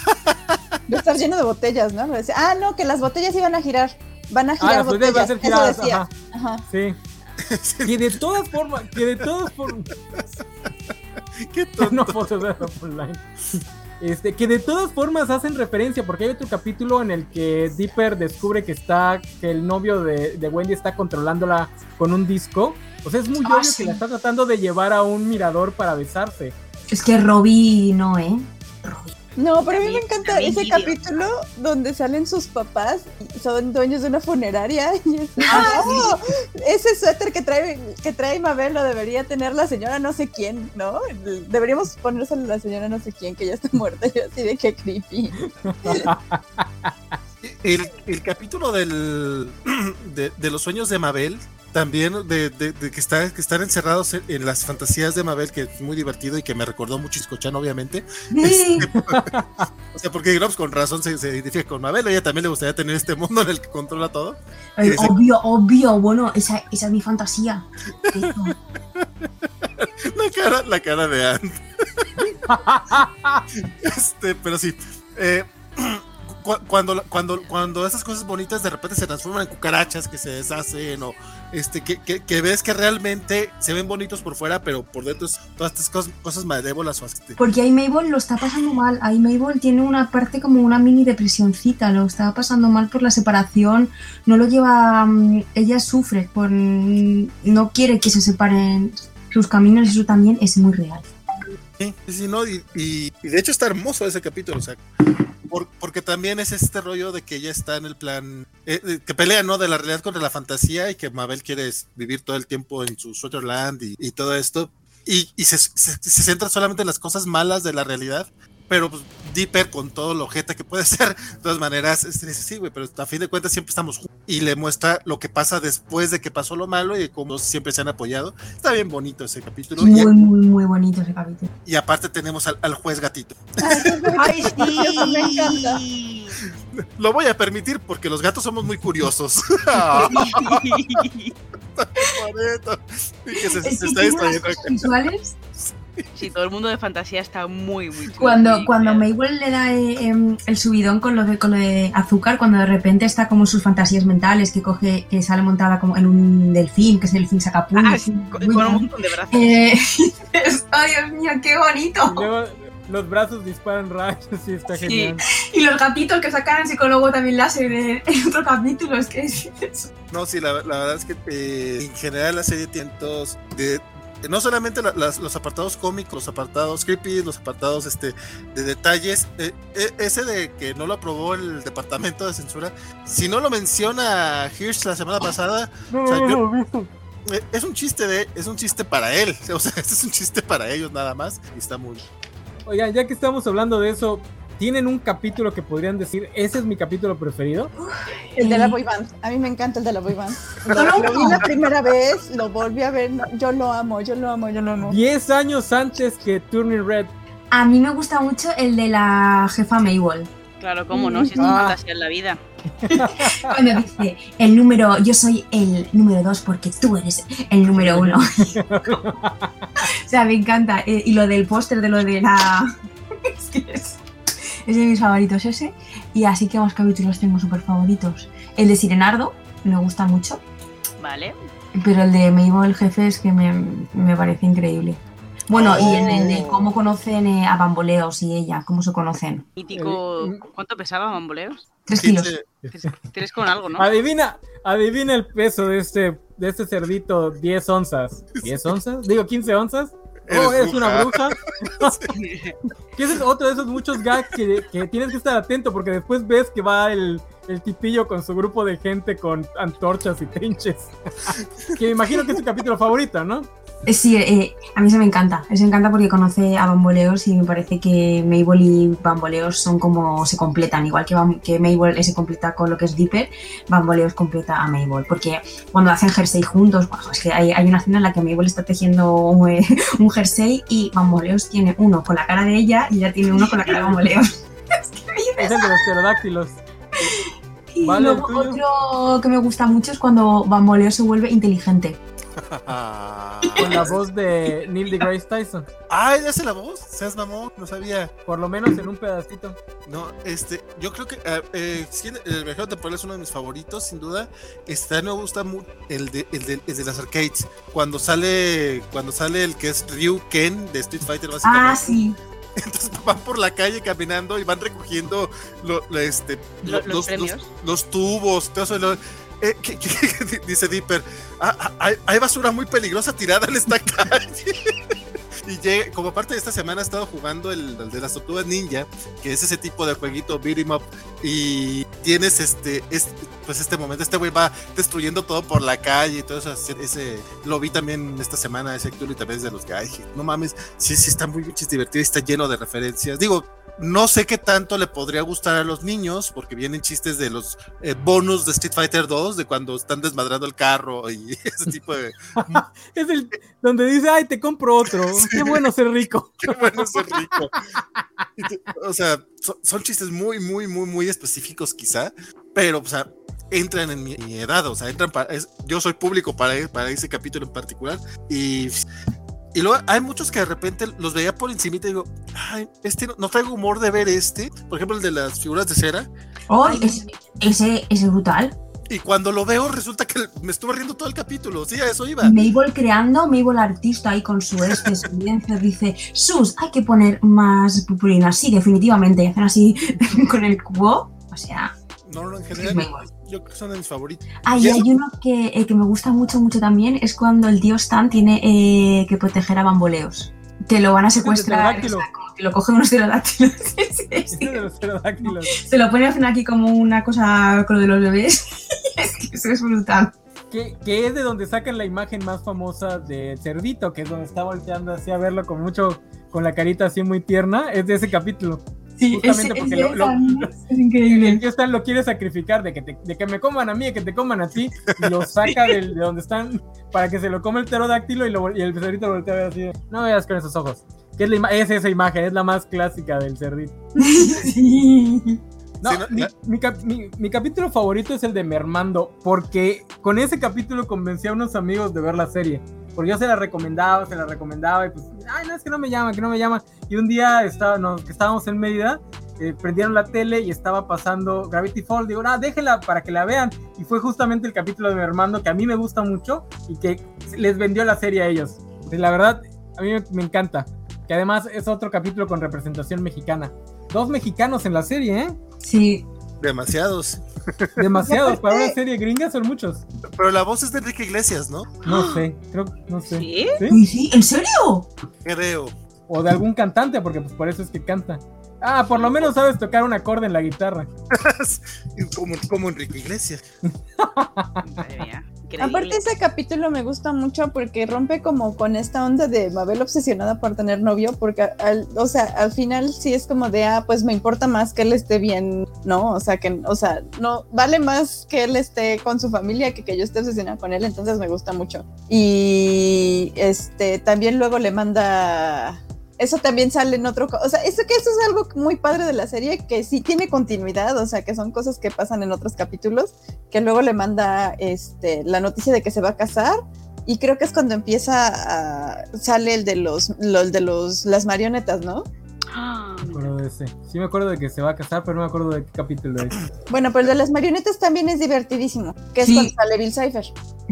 Estar lleno de botellas, ¿no? Ah, no, que las botellas iban a girar. Van a girar ah, botellas. Eso decía. Ajá. Sí. <laughs> que de todas formas, que de todas formas. Qué tonto. <laughs> no fotos de online. Este, que de todas formas hacen referencia, porque hay otro capítulo en el que Dipper descubre que está, que el novio de, Wendy está controlándola con un disco. O sea, es muy ah, obvio que la está tratando de llevar a un mirador para besarse. Es que Robbie no, ¿eh? Robbie. No, pero a mí me encanta ese capítulo donde salen sus papás y son dueños de una funeraria. <laughs> Y es, ah, oh, ese suéter que trae, que trae Mabel lo debería tener la señora no sé quién, ¿no? Deberíamos ponérselo a la señora no sé quién, que ya está muerta. <laughs> Yo así de que creepy. <laughs> El, el capítulo del, <clears throat> de los sueños de Mabel también de, que, está, que están encerrados en, las fantasías de Mabel, que es muy divertido y que me recordó mucho Iscochan, obviamente. Este, <laughs> o sea, porque Grobs con razón se, identifica con Mabel, a ella también le gustaría tener este mundo en el que controla todo. obvio, obvio, bueno, esa, esa, es mi fantasía. <laughs> la, cara, la cara de Anne. <laughs> este, pero sí. Eh, <clears throat> cuando, cuando, cuando esas cosas bonitas de repente se transforman en cucarachas que se deshacen o este, que, que, ves que realmente se ven bonitos por fuera, pero por dentro es todas estas cosas, cosas malévolas. Porque ahí Mabel lo está pasando mal, ahí Mabel tiene una parte como una mini depresioncita, lo está pasando mal por la separación, no lo lleva, mm, ella sufre, por, no quiere que se separen sus caminos y eso también es muy real. Sí, sí, no, y, y, de hecho está hermoso ese capítulo, o sea, porque también es este rollo de que ella está en el plan, eh, que pelea, ¿no? De la realidad contra la fantasía y que Mabel quiere vivir todo el tiempo en su Sutherland y, y todo esto. Y, y se, se, centra solamente en las cosas malas de la realidad pero pues, Dipper con todo lo jeta que puede <laughs> ser, de todas maneras, dice, sí, güey, pero a fin de cuentas siempre estamos juntos. Y le muestra lo que pasa después de que pasó lo malo y cómo siempre se han apoyado. Está bien bonito ese capítulo. Muy, muy, muy bonito ese capítulo. Y aparte tenemos al, juez gatito. <laughs> <laughs> Ay, sí, me encanta. Lo voy a permitir porque los gatos somos muy curiosos. que se, está distrayendo. Visuales Sí, todo el mundo de fantasía está muy, muy chulo. Cuando, cuando. Maywell le da eh, em, el subidón con lo, de, con lo de azúcar, cuando de repente está como sus fantasías mentales, que coge, que sale montada como en un delfín, que es el delfín sacapuños. Ah, sí, con, con un montón de brazos. Eh, <laughs> dices, ¡Oh, Dios mío, qué bonito! luego los brazos disparan rayos <laughs> y está Sí. genial. Y los gatitos que sacan el psicólogo también láser en, <laughs> en otro capítulo, es que es, No, sí, la, la verdad es que eh, en general la serie tiene todos de no solamente la- las- los apartados cómicos, los apartados creepy, los apartados este, de detalles, eh, eh, ese de que no lo aprobó el departamento de censura, si no lo menciona Hirsch la semana pasada, No, O sea, no, yo- eh, es un chiste de, es un chiste para él, <laughs> o sea, este es un chiste para ellos nada más, y está muy Oigan, ya que estamos hablando de eso, ¿tienen un capítulo que podrían decir, ese es mi capítulo preferido? El de la boy band. A mí me encanta el de la boy band. Lo, lo vi la primera vez, lo volví a ver. yo lo amo, yo lo amo, yo lo amo. Diez años antes que Turning Red. A mí me gusta mucho el de la jefa Maywell. Claro, cómo no, si es Ah. fantasía en la vida. <laughs> Cuando dice el número, yo soy el número dos porque tú eres el número uno. <laughs> <laughs> o sea, me encanta. Eh, y lo del póster de lo de la. es que es, es de mis favoritos ese. Y así que más capítulos tengo súper favoritos. El de Sirenardo me gusta mucho. Vale. Pero el de Mabel el jefe es que me, me parece increíble. Bueno, y el, el de cómo conocen eh, a Bamboleos y ella, cómo se conocen. Mítico. Eh, ¿Cuánto pesaba Mamboleos? Tres kilos. 15, Tienes con algo, ¿no? Adivina, adivina el peso de este, de este cerdito, 10 onzas. ¿10 onzas? Digo, 15 onzas. Oh, Eres es una bruja. <laughs> <laughs> que ese es otro de esos muchos gags que, que tienes que estar atento porque después ves que va el, el tipillo con su grupo de gente con antorchas y trinches. <laughs> que me imagino que es tu capítulo favorito, ¿no? Eh, Sí, eh, a mí se me encanta. Se me encanta porque conoce a Bamboleos y me parece que Mabel y Bamboleos son como se completan. Igual que, Bam- que Mabel se completa con lo que es Dipper, Bamboleos completa a Mabel. Porque cuando hacen jersey juntos, bueno, es que hay, hay una escena en la que Mabel está tejiendo un, eh, <laughs> un jersey y Bamboleos tiene uno con la cara de ella y ella tiene uno con la cara de Bamboleos. <laughs> es que me Es el de los pterodáctilos. Y Vale, ¿el luego otro que me gusta mucho es cuando Bamboleo se vuelve inteligente. Ah, <laughs> Con la voz de Neil deGrasse Tyson. Ah, ¿ya hace la voz? ¿Seas mamón? No sabía. Por lo menos en un pedacito. No, este, yo creo que eh, eh, el, el viajero temporal es uno de mis favoritos, sin duda. Este, me gusta mucho el de, el, de, el de las arcades. Cuando sale, cuando sale el que es Ryu Ken de Street Fighter, básicamente. Ah, sí. <laughs> Entonces van por la calle caminando y van recogiendo lo- lo, este, Lo- lo- los premios. los tubos, todo eso. Eh, ¿qué- qué- dice Dipper, "Ah, ah, hay, basura muy peligrosa tirada en esta <laughs> calle. Y como parte de esta semana he estado jugando el, de las tortugas ninja, que es ese tipo de jueguito beat 'em up, y tienes este, pues este momento, este güey va destruyendo todo por la calle y todo eso, ese, lo vi también esta semana, ese y también de los que, no mames, sí, sí está muy pinches divertido está lleno de referencias. Digo, no sé qué tanto le podría gustar a los niños, porque vienen chistes de los eh, bonus de Street Fighter 2, de cuando están desmadrando el carro y <laughs> ese tipo de... <laughs> Es el donde dice, ay, te compro otro. Qué bueno ser rico. <laughs> Qué bueno ser rico. O sea, son, son chistes muy, muy, muy, muy específicos quizá, pero, o sea, entran en mi, mi edad, o sea, entran para... es- yo soy público para, para ese capítulo en particular y... Y luego hay muchos que de repente los veía por encima y digo, ay, este no, no traigo humor de ver este. Por ejemplo, el de las figuras de cera. Oh, ese, ese, ese es brutal. Y cuando lo veo, resulta que me estuve riendo todo el capítulo. Sí, a eso iba. Mabel creando, Mabel artista ahí con su este, su dice, Sus, hay que poner más purpurina. Sí, definitivamente. Y hacen así <laughs> con el cubo. O sea, No, no, en general. Yo creo que son de mis favoritos. Ah, y Y eso- hay uno que, eh, que me gusta mucho, mucho también, es cuando el tío Stan tiene eh, que proteger a bamboleos. Que lo van a secuestrar, o pterodáctilo. sea, como que lo cogen unos pterodáctilos. <laughs> Sí, sí. Se lo ponen hacen aquí como una cosa con lo de los bebés. <laughs> es que eso es brutal. Que, que es de donde sacan la imagen más famosa de Cerdito, que es donde está volteando así a verlo con mucho, con la carita así muy tierna. Es de ese capítulo. Sí, Justamente porque lo- lo- es El increíble. tío Stan lo quiere sacrificar de que, te- de que me coman a mí, de que te coman a ti, y lo <laughs> saca del- de, donde están para que se lo come el pterodáctilo y, lo, y el cerdito lo voltea a ver así. No veas con esos ojos. Que es, la es esa imagen, es la más clásica del cerdito. <laughs> Sí. No, Sí, no, mi, la- mi cap- mi- mi capítulo favorito es el de Mermando, porque con ese capítulo convencí a unos amigos de ver la serie. Porque yo se la recomendaba, se la recomendaba y pues, ay, no, es que no me llaman, que no me llaman. Y un día estaba, que estábamos en Mérida, eh, prendieron la tele y estaba pasando Gravity Falls. Digo, ah, déjenla para que la vean. Y fue justamente el capítulo de mi hermano que a mí me gusta mucho y que les vendió la serie a ellos. Y la verdad, a mí me encanta. Que además es otro capítulo con representación mexicana. Dos mexicanos en la serie, ¿eh? Sí. Demasiados. Demasiados. Para una serie gringa son muchos. Pero la voz es de Enrique Iglesias, ¿no? No sé, creo, no sé. ¿Sí? ¿Sí? ¿Sí? ¿En serio? Creo. O de algún cantante, porque pues por eso es que canta. Ah, por lo menos sabes tocar un acorde en la guitarra. <laughs> como, como Enrique Iglesias. Aparte ese capítulo me gusta mucho porque rompe como con esta onda de Mabel obsesionada por tener novio, porque al, o sea, al final sí es como de, ah, pues me importa más que él esté bien, ¿no? O sea, que, o sea, no, vale más que él esté con su familia que que yo esté obsesionada con él, entonces me gusta mucho. Y este, también luego le manda eso también sale en otro, o sea, eso que eso es algo muy padre de la serie que sí tiene continuidad, o sea, que son cosas que pasan en otros capítulos, que luego le manda este la noticia de que se va a casar y creo que es cuando empieza a, sale el de los, de los las marionetas, ¿no? Me acuerdo de ese. Sí me acuerdo de que se va a casar, pero no me acuerdo de qué capítulo es. Bueno, pues el de las marionetas también es divertidísimo, que es cuando sale Bill Cipher.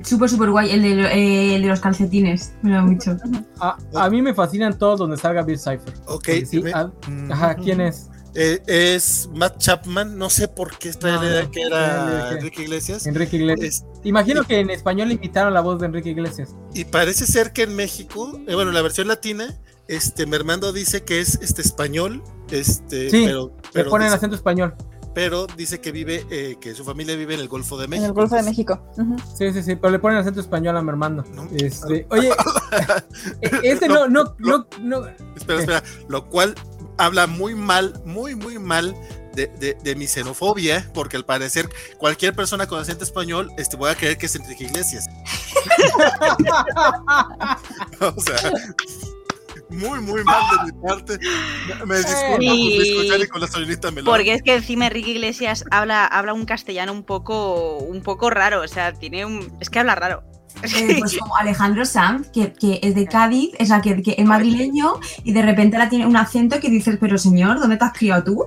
Súper, súper guay, el de, eh, el de, los calcetines, me da mucho. A, a, mí me fascinan todos donde salga Bill Cipher. Ok. Sí, a, ajá, ¿quién es? Eh, es Matt Chapman, no sé por qué está no, idea que era Enrique Iglesias. Enrique Iglesias. Es, Imagino que en español invitaron la voz de Enrique Iglesias. Y parece ser que en México, eh, bueno, la versión latina, este Mermando dice que es este español, este, sí, pero, pero le ponen dice, acento español. Pero dice que vive, eh, que su familia vive en el Golfo de México. En el Golfo de México. Uh -huh. Sí, sí, sí, pero le ponen acento español a Mermando. No. Este, oye, <laughs> este no, no, no, no. Espera, espera, lo cual habla muy mal, muy, muy mal de, de, de, mi xenofobia, porque al parecer cualquier persona con acento español este, voy a creer que es Enrique Iglesias. <laughs> o sea, muy, muy mal de mi parte. Me disculpo sí. y con la señorita Melón. Porque es que encima Enrique Iglesias habla, habla un castellano un poco, un poco raro, o sea, tiene un... es que habla raro. Eh, pues <laughs> como Alejandro Sanz, que, que, es de Cádiz, es la que, que, es madrileño y de repente la tiene un acento que dices, pero señor, ¿dónde te has criado tú?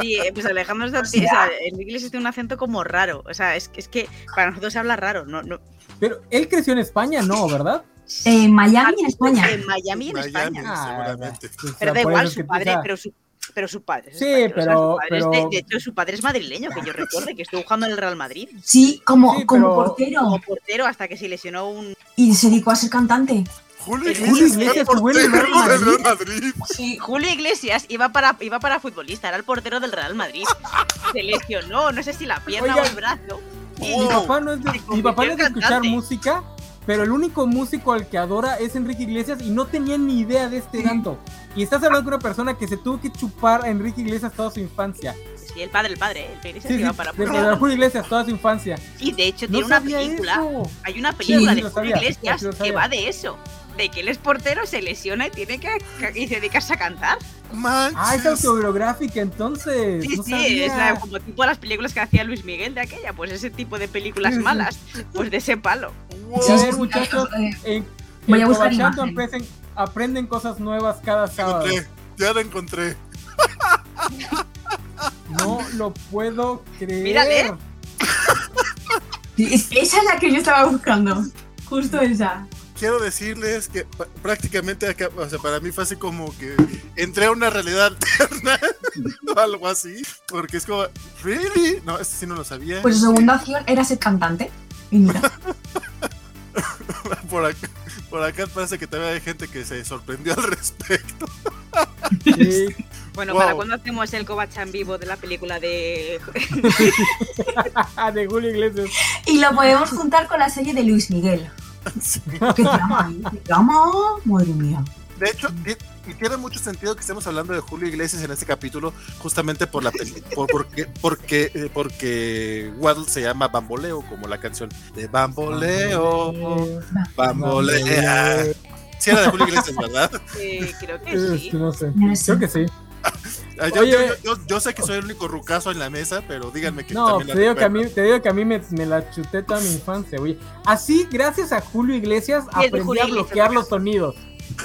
Sí, pues Alejandro Sanz, o sea, en inglés tiene un acento como raro, o sea, es, es que para nosotros se habla raro, no, no. Pero él creció en España, ¿no? ¿verdad? En Miami, en España. En Miami, en Miami, España. Ah, seguramente. Pero da igual, su padre, pero su, pero su padre Sí, español, pero, o sea, su padre pero... De, de, hecho, su padre es madrileño, que yo recuerde, que estuvo jugando en el Real Madrid. Sí, como, Sí, como pero- portero. Como portero hasta que se lesionó un... Y se dedicó a ser cantante. Julio Julio Iglesias, jugó en el portero Real del Real Madrid. Sí, Julio Iglesias iba para, iba para futbolista, era el portero del Real Madrid. Se lesionó, no sé si la pierna Oiga. o el brazo. Y Mi papá no es de, Se mi papá no es de convirtió en escuchar música, pero el único músico al que adora es Enrique Iglesias y no tenía ni idea de este canto. Y estás hablando de una persona que se tuvo que chupar a Enrique Iglesias toda su infancia. Sí, el padre, el padre, el Iglesias Sí, sí, iba para de, de. Julio Iglesias toda su infancia. Y de hecho No tiene una sabía película, eso. hay una película sí, de Julio Iglesias sí, que va de eso. De que él es portero, se lesiona y tiene que y se dedica a cantar. Manches. Ah, es autobiográfica entonces. Sí, no sí, sabía. es la- como tipo las películas que hacía Luis Miguel de aquella, pues ese tipo de películas malas, pues de ese palo. Wow. Sí, a ver, sí, muchachos, eh, en, voy en a buscar empiecen- aprenden cosas nuevas cada sábado. Encontré, ya la encontré. No lo puedo creer. Mírale. Esa es la que yo estaba buscando. Justo esa. Quiero decirles que prácticamente acá, o sea, para mí fue así como que entré a una realidad <laughs> alterna o algo así, porque es como, ¿really? No, este sí no lo sabía. Pues su segunda opción era ser cantante. Y mira, <laughs> por, acá, por acá parece que también hay gente que se sorprendió al respecto. Sí. <laughs> Bueno, Wow. ¿para cuándo hacemos el Covachan vivo de la película de de Julio Iglesias. Y lo podemos juntar con la serie de Luis Miguel. Sí. Trama? Madre mía. De hecho, y tiene mucho sentido que estemos hablando de Julio Iglesias en este capítulo, justamente por la peli- por, porque, porque, eh, porque Waddle se llama Bamboleo, como la canción de Bamboleo, Bambolea. Sí era de Julio Iglesias, ¿verdad? Eh, creo que sí. Este. No sé. Creo que sí. Ah, yo, yo, yo, yo, sé que soy el único rucazo en la mesa, pero díganme que no, te digo que a mí, te digo que a mí me, me, la chuté toda mi infancia, güey. Así, gracias a Julio Iglesias, aprendí a bloquear los sonidos.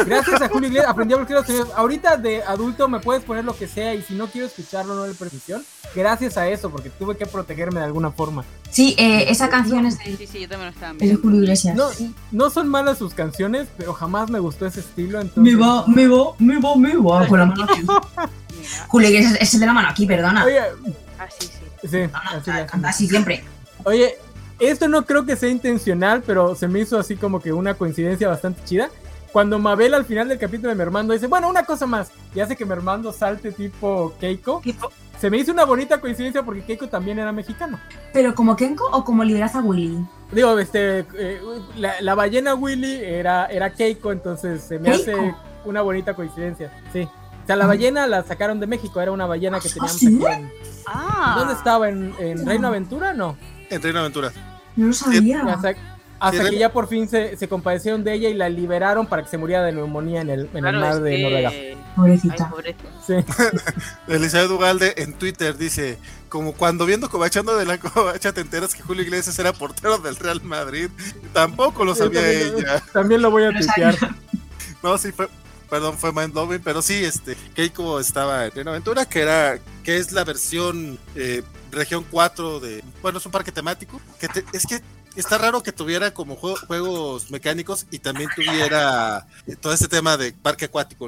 Gracias a Julio Iglesias aprendí a bloquear los sonidos. Ahorita de adulto me puedes poner lo que sea y si no quiero escucharlo no hay permisión. Gracias a eso, porque tuve que protegerme de alguna forma. Sí, eh, esa canción es de, Sí, sí, yo también lo estaba es de Julio Iglesias. No, no son malas sus canciones, pero jamás me gustó ese estilo. Me va, me va, me va, me va. Con la mano aquí. <laughs> Julio Iglesias es el de la mano aquí, perdona. Oye, Ah, sí, sí. sí, Ah, así ah, así siempre. Oye, esto no creo que sea intencional, pero se me hizo así como que una coincidencia bastante chida. Cuando Mabel al final del capítulo de Mermando dice, bueno, una cosa más, y hace que Mermando salte tipo Keiko, Tipo, se me hizo una bonita coincidencia porque Keiko también era mexicano. Pero como Kenko o como liberas a Willy. Digo, este, eh, la, la ballena Willy era, era Keiko, entonces se me ¿Keiko? hace una bonita coincidencia. Sí. O sea, la ballena la sacaron de México, era una ballena que ¿Ah, teníamos sí? en... ah. ¿Dónde estaba? ¿En, en Reino Aventura? No. En Reino Aventura. No lo sabía. Hasta, hasta Sí, que ya por fin se, se compadecieron de ella y la liberaron para que se muriera de neumonía en el, en Claro, el mar de que- Noruega. Ay, Pobrecita. pobrecito. Sí. <laughs> Elizabeth Ugalde en Twitter dice, como cuando viendo Cobachando de la Covacha te enteras que Julio Iglesias era portero del Real Madrid. Tampoco lo sabía también, ella. <laughs> También lo voy a tuitear. <laughs> No, sí fue, perdón, fue mind blowing, pero sí, este, Keiko estaba en Aventura, que era, que es la versión eh, región 4 de, bueno, es un parque temático, que te- es que está raro que tuviera como juego- juegos mecánicos y también tuviera todo este tema de parque acuático.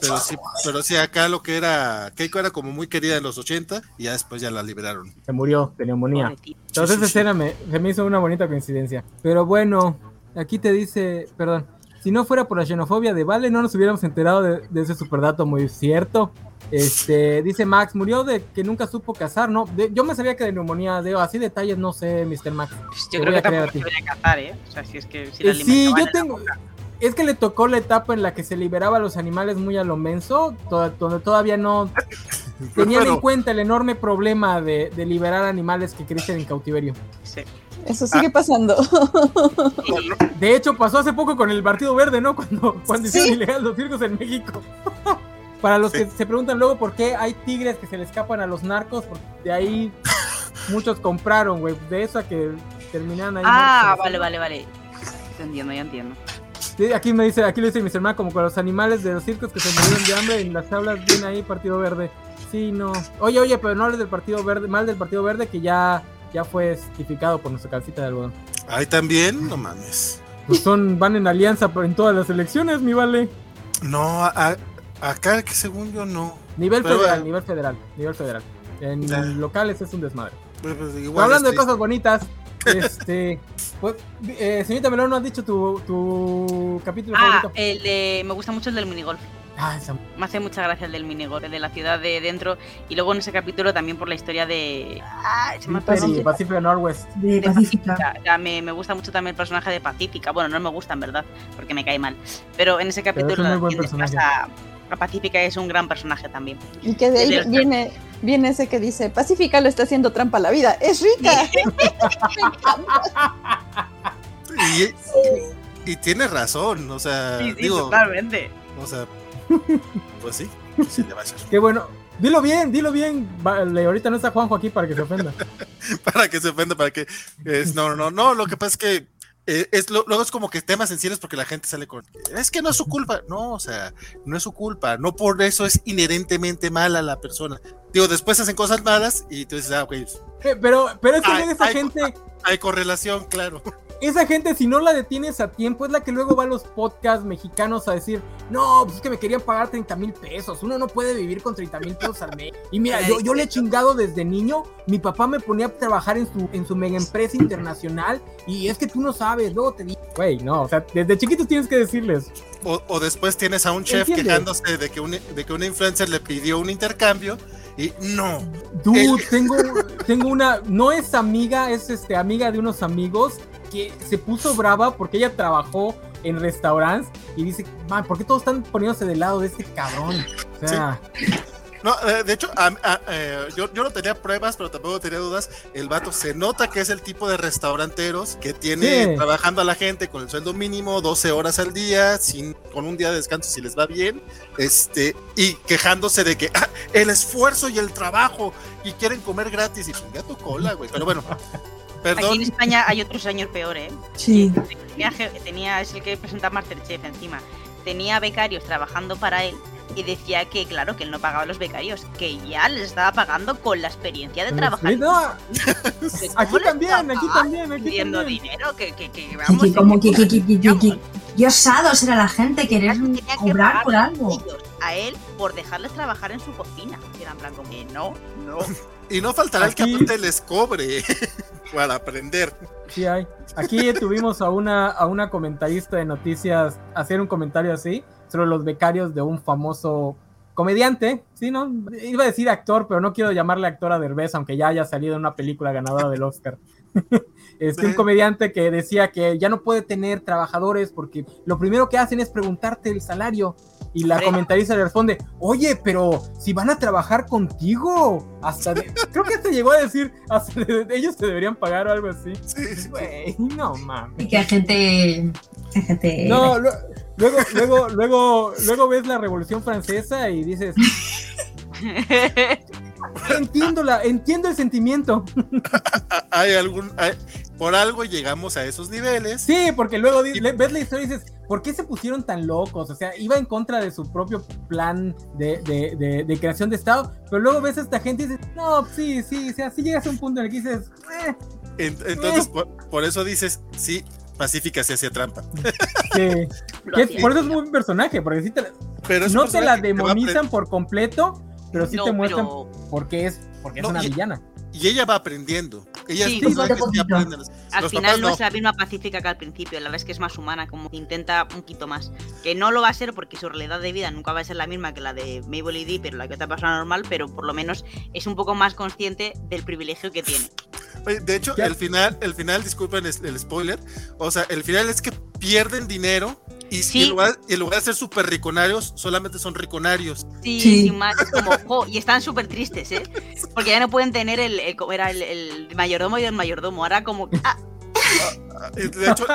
Pero sí, pero sí, acá lo que era, Keiko era como muy querida en los 80 y ya después ya la liberaron. Se murió de neumonía. Entonces Sí, esa sí, sí. escena me, se me hizo una bonita coincidencia. Pero bueno, aquí te dice, perdón, si no fuera por la xenofobia de Vale, no nos hubiéramos enterado de, de ese superdato muy cierto. Este, dice Max, murió de que nunca supo cazar, ¿no? De- yo me sabía que de neumonía, de así detalles no sé, Mr. Max. Pues yo creo que tampoco se debería cazar, ¿eh? O sea, si es que si la Eh, sí, yo la tengo. Es que le tocó la etapa en la que se liberaba a los animales muy a lo menso, to- donde todavía no <laughs> tenían en cuenta el enorme problema de, de liberar animales que crecen en cautiverio. Sí. Eso sigue pasando. <laughs> De hecho, pasó hace poco con el Partido Verde, ¿no? Cuando, cuando Sí. hicieron ilegal los circos en México. <laughs> Para los Sí. que se preguntan luego por qué hay tigres que se le escapan a los narcos, porque de ahí muchos compraron, güey. De eso a que terminaron ahí. Ah, vale, vale, vale. Ya entiendo, ya entiendo. Sí, aquí me dice, aquí lo dice mi hermano, como con los animales de los circos que se murieron de hambre y las tablas bien ahí, Partido Verde. Sí, no. Oye, oye, pero no hables del Partido Verde, mal del Partido Verde que ya, ya fue certificado por nuestra calcita de algodón. Ahí también, no mames. Pues son, van en alianza en todas las elecciones, mi vale. No, a- acá que según yo no. Nivel Pero federal, nivel federal, nivel federal. En locales es un desmadre. Pues, pues, Pero igual hablando de cosas bonitas, este, pues, eh, señorita Melón, ¿no has dicho tu, tu capítulo Ah, favorito? el de. Me gusta mucho el del minigolf. Ah, esa- Me hace mucha gracia el del minigolf, el de la ciudad de dentro. Y luego en ese capítulo también por la historia de. Ah, se me sí, Pacífica Northwest. De de Pacífica. Pacífica. O sea, me, me gusta mucho también el personaje de Pacífica. Bueno, no me gusta en verdad, porque me cae mal. Pero en ese Pero es capítulo un muy buen entiendes más personaje. a, a Pacífica es un gran personaje también. Y que de ahí De los- viene, ese que dice, Pacífica lo está haciendo trampa a la vida. Es rica. <laughs> Y, y tiene razón, o sea, Sí, sí, digo, totalmente. o sea, pues sí, sí le va a hacer. Qué bueno. Dilo bien, dilo bien. Vale, ahorita no está Juanjo aquí para que se ofenda. <laughs> para que se ofenda, para que es, no, no, no, lo que pasa es que eh, es lo- luego es como que temas sencillos porque la gente sale con es que no es su culpa, no, o sea, no es su culpa, no por eso es inherentemente mala la persona. Digo, después hacen cosas malas y tú dices, ah, ok, Pero, pero es que Ay, esa gente, hay correlación, claro. Esa gente, si no la detienes a tiempo, es la que luego va a los podcasts mexicanos a decir, no, pues es que me querían pagar 30 mil pesos. Uno no puede vivir con 30 mil pesos al mes. Y mira, yo, yo le he chingado desde niño. Mi papá me ponía a trabajar en su, en su mega empresa internacional. Y es que tú no sabes, luego te digo, güey, no, o sea, desde chiquitos tienes que decirles. O, o después tienes a un chef quejándose de que, un, de que una influencer le pidió un intercambio y no, Dude, El- tengo, tengo una, no es amiga, es este amiga de unos amigos que se puso brava porque ella trabajó en restaurantes y dice, man, ¿por qué todos están poniéndose del lado de este cabrón? O sea, No, eh, de hecho, eh, yo, no tenía pruebas, pero tampoco tenía dudas. El vato se nota que es el tipo de restauranteros que tiene trabajando a la gente con el sueldo mínimo, 12 horas al día, sin, con un día de descanso si les va bien, este, y quejándose de que ah, el esfuerzo y el trabajo y quieren comer gratis y chinga tu cola, güey. Pero bueno. Perdón. Aquí en España hay otro señor peor, ¿eh? Sí. Tenía, tenía, es el que presenta Masterchef encima. Tenía becarios trabajando para él y decía que, claro, que él no pagaba a los becarios, que ya les estaba pagando con la experiencia de trabajar. aquí también, aquí también, aquí también. dinero, que, que, que vamos. Que, como que, que, que, que, que, osados era la gente, querer cobrar por algo. A él por dejarles trabajar en su cocina. Y eran como que no, no. Y no faltará el que aparte les cobre <laughs> para aprender. Sí hay. Aquí tuvimos a una, a una comentarista de noticias hacer un comentario así sobre los becarios de un famoso comediante, sí, ¿no? Iba a decir actor, pero no quiero llamarle actor a Derbez, aunque ya haya salido en una película ganadora del Oscar. <laughs> este, un comediante que decía que ya no puede tener trabajadores porque lo primero que hacen es preguntarte el salario. Y la comentarista le responde, oye, pero si van a trabajar contigo, hasta creo que hasta llegó a decir, ellos te deberían pagar o algo así. Güey, no mames. Y que hay gente, gente... No, Luego, luego, luego, luego ves la Revolución Francesa y dices. <laughs> entiendo la, entiendo el sentimiento. <laughs> hay algún, por algo llegamos a esos niveles. Sí, porque luego ves la historia y dices, ¿por qué se pusieron tan locos? O sea, iba en contra de su propio plan de, creación de Estado, pero luego ves a esta gente y dices, no, sí, sí, o sea, sí llegas a un punto en el que dices, eh, entonces, eh". por, eso dices, sí, Pacífica se hacía trampa. Sí. <laughs> por eso es un buen personaje, porque si te, no te la demonizan por completo, pero sí te muestran porque es, porque es una villana. Y ella va aprendiendo. Ella sí, es Al final no, es la misma pacífica que al principio, la verdad es que es más humana, como que intenta un poquito más. Que no lo va a ser porque su realidad de vida nunca va a ser la misma que la de Mabel y Dee, pero la que otra persona normal, pero por lo menos es un poco más consciente del privilegio que tiene. de hecho, el final, el final, disculpen el spoiler, o sea, el final es que pierden dinero y, en, lugar, de ser súper riconarios, solamente son riconarios. Sí, sí. Más, como, y están súper tristes, ¿eh? Porque ya no pueden tener el, era el, mayordomo y el mayordomo. Ahora como... Ah. De hecho,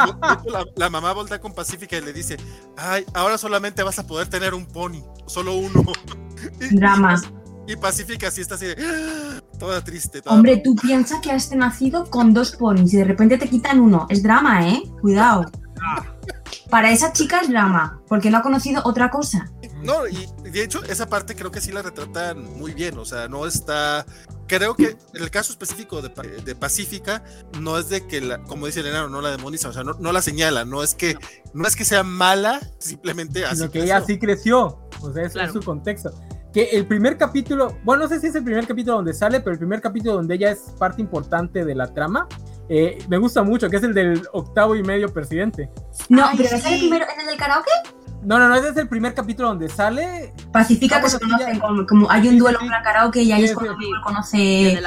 la, mamá voltea con Pacífica y le dice, ay, ahora solamente vas a poder tener un pony, solo uno. <laughs> Drama. Y, Pacífica sí está así ah", toda triste. Hombre, tú piensas que has nacido con dos ponis y de repente te quitan uno. Es drama, ¿eh? Cuidado. Para esa chica es drama, porque no ha conocido otra cosa. No, y de hecho, esa parte creo que sí la retratan muy bien. O sea, no está. Creo que en el caso específico de, de Pacífica, no es de que, la, como dice Elena, no la demoniza, o sea, no, la señala, no es que no es que sea mala, simplemente así. Sino que ella así creció, o sea, es su contexto que el primer capítulo, bueno, no sé si es el primer capítulo donde sale, pero el primer capítulo donde ella es parte importante de la trama, eh, me gusta mucho, que es el del octavo y medio presidente. No, pero ¿es el primero, en el del karaoke? No, no, no, ese es el primer capítulo donde sale. Pacifica que se conocen, como, hay un duelo en la karaoke y ahí es cuando conoce eh,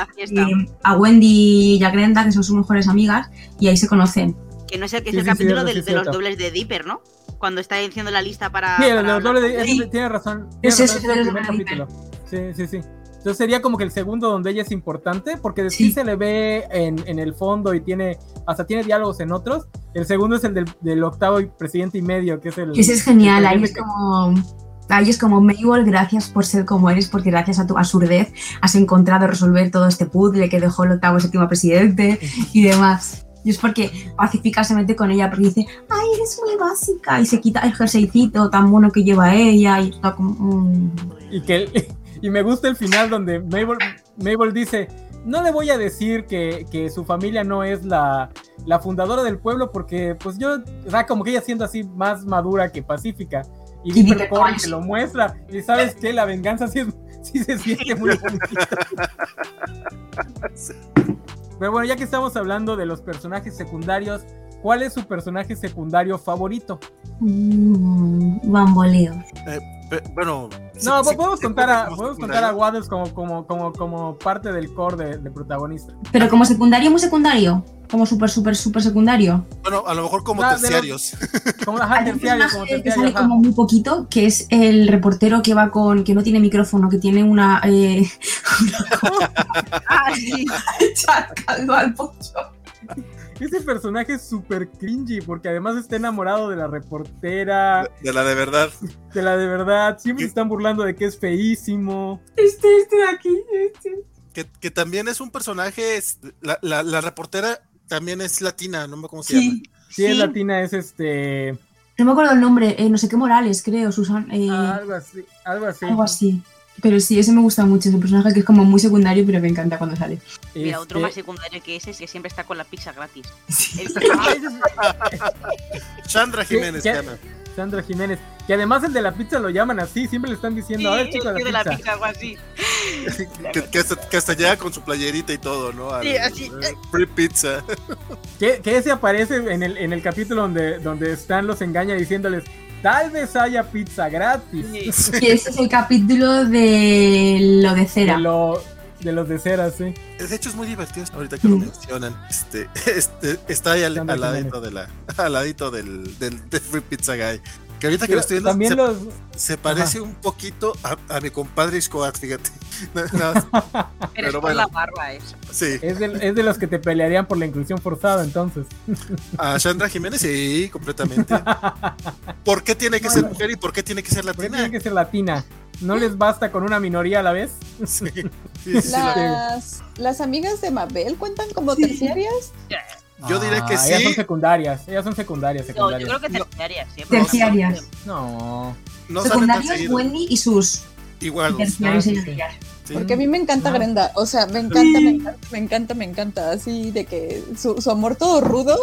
a Wendy y a Grenda, que son sus mejores amigas, y ahí se conocen. Que no es el, que es el capítulo de, los dobles de Dipper, ¿no? Cuando está diciendo la lista para. Sí, el de los dobles de Dipper, tiene razón. Tiene es el primer capítulo. Sí, sí, sí. Entonces sería como que el segundo donde ella es importante, porque sí, se le ve en, el fondo y tiene, hasta tiene diálogos en otros. El segundo es el del, octavo presidente y medio, que es el... Ese es genial, ahí es como... Ahí es como, Mabel, gracias por ser como eres, porque gracias a tu absurdez has encontrado resolver todo este puzzle que dejó el octavo séptimo presidente y demás. Y es porque Pacífica se mete con ella porque dice, ay, eres muy básica. Y se quita el jerseycito tan bueno que lleva ella y está como... Mm". Y que y me gusta el final donde Mabel, dice, no le voy a decir que, su familia no es la, fundadora del pueblo porque pues yo, o sea, como que ella siendo así más madura que pacífica. Y que lo muestra. Y sabes que la venganza sí, se siente muy bonita. <laughs> Pero bueno, ya que estamos hablando de los personajes secundarios, ¿cuál es su personaje secundario favorito? Mm, bamboleo. Eh, bueno. No, podemos, contar a, podemos contar a Waddles como, como, como, como parte del core de, protagonista. Pero como secundario, muy secundario. Como súper, súper, súper secundario. Bueno, a lo mejor como terciarios. como, ajá, terciarios, como terciarios. Que sale como muy poquito, que es el reportero que va con. que no tiene micrófono, que tiene una. Eh, ah, sí. al pocho. Ese personaje es súper cringy porque además está enamorado de la reportera. De, la de verdad. De la de verdad. Siempre están burlando de que es feísimo. Este, este de aquí, este. Que, también es un personaje. la, la, reportera también es latina, no me acuerdo cómo se llama. Sí, es latina, es este. No me acuerdo el nombre, eh, no sé qué Morales, creo, Susan. Eh, algo así, algo así. Algo así. Pero sí, ese me gusta mucho, es un personaje que es como muy secundario, pero me encanta cuando sale. Mira, otro este más secundario que ese es que siempre está con la pizza gratis. <laughs> Sandra Jiménez, Sandra Jiménez, que además el de la pizza lo llaman así, siempre le están diciendo, a ver, chico, de la pizza. algo así. que, hasta, llega con su playerita y todo, ¿no? sí, así. Free pizza. que, que, ese aparece en el, en el capítulo donde, donde Stan los engaña diciéndoles, Tal vez haya pizza gratis. Sí. <laughs> ese es el capítulo de lo de cera. De, lo, de los de cera, sí. De hecho es muy divertido ahorita que lo mm. mencionan. Este, <laughs> este, está ahí al, ladito de la, <laughs> al ladito del, del, Free Pizza Guy. Que ahorita que lo estoy viendo, también se, los... se parece un poquito a, mi compadre Scoat, fíjate. <laughs> <laughs> pero, es por la barba eso. Sí. Es de, es de, los que te pelearían por la inclusión forzada, entonces. A Sandra Jiménez, sí, completamente. <laughs> ¿Por qué tiene que ser mujer y por qué tiene que ser latina? tiene que ser latina? ¿No les basta con una minoría a la vez? Sí. las, las, amigas de Mabel cuentan como terciarias. Yo diría que sí. Ellas son secundarias, ellas son secundarias. secundarias. No, yo creo que terciarias. Terciarias. No. no secundarias, Wendy y sus. Igual. Terciarias Porque a mí me encanta Grenda, o sea, me encanta, me encanta, me encanta, me encanta, así de que su, su, amor todo rudo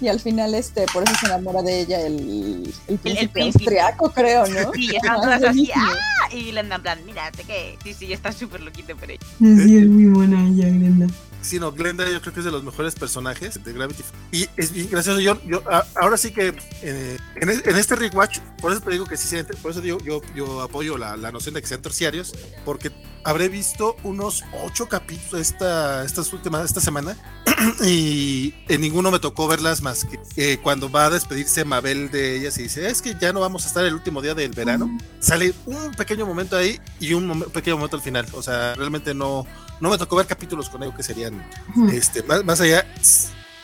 y al final este, por eso se enamora de ella el, el príncipe austriaco, creo, ¿no? Sí, están todas así, <laughs> ¡ah! Y Glenda en plan, mírate que, sí, sí, está súper loquito por ella. Sí, es muy buena ella, Grenda. Sí, no, Glenda yo creo que es de los mejores personajes de Gravity Y es bien gracioso. Yo, yo ahora sí que eh, en, este rewatch, por eso te digo que sí, por eso digo, yo, yo apoyo la, la noción de que sean terciarios, porque habré visto unos ocho capítulos esta, estas últimas, esta semana <clears throat> y en ninguno me tocó verlas más que eh, cuando va a despedirse Mabel de ellas y dice, es que ya no vamos a estar el último día del verano. Sale un pequeño momento ahí y un pequeño momento al final. O sea, realmente no no me tocó ver capítulos con ellos que serían este, más, allá.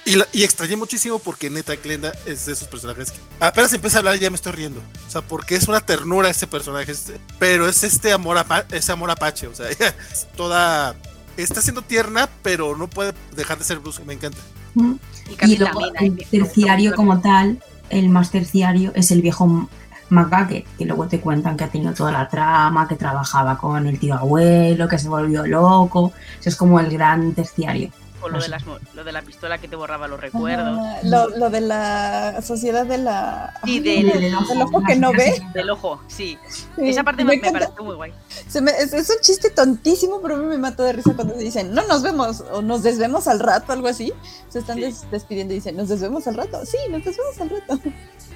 Y, y, extrañé muchísimo porque neta Glenda es de esos personajes que apenas empieza a hablar y ya me estoy riendo. O sea, porque es una ternura ese personaje, pero es este amor, ese amor apache. O sea, <laughs> ella es toda está siendo tierna, pero no puede dejar de ser brusca, me encanta. Y, luego el terciario como tal, el más terciario es el viejo McGucket, que luego te cuentan que ha tenido toda la trama, que trabajaba con el tío abuelo, que se volvió loco. Eso es como el gran terciario. O lo de, lo de la pistola que te borraba los recuerdos. lo, de la sociedad de la. Sí, del, ojo que no ve. Del ojo, sí. Esa parte me, me, pareció muy guay. es, un chiste tontísimo, pero a mí me mata de risa cuando dicen, no nos vemos, o nos desvemos al rato, algo así. Se están despidiendo y dicen, ¿nos desvemos al rato? Sí, nos desvemos al rato.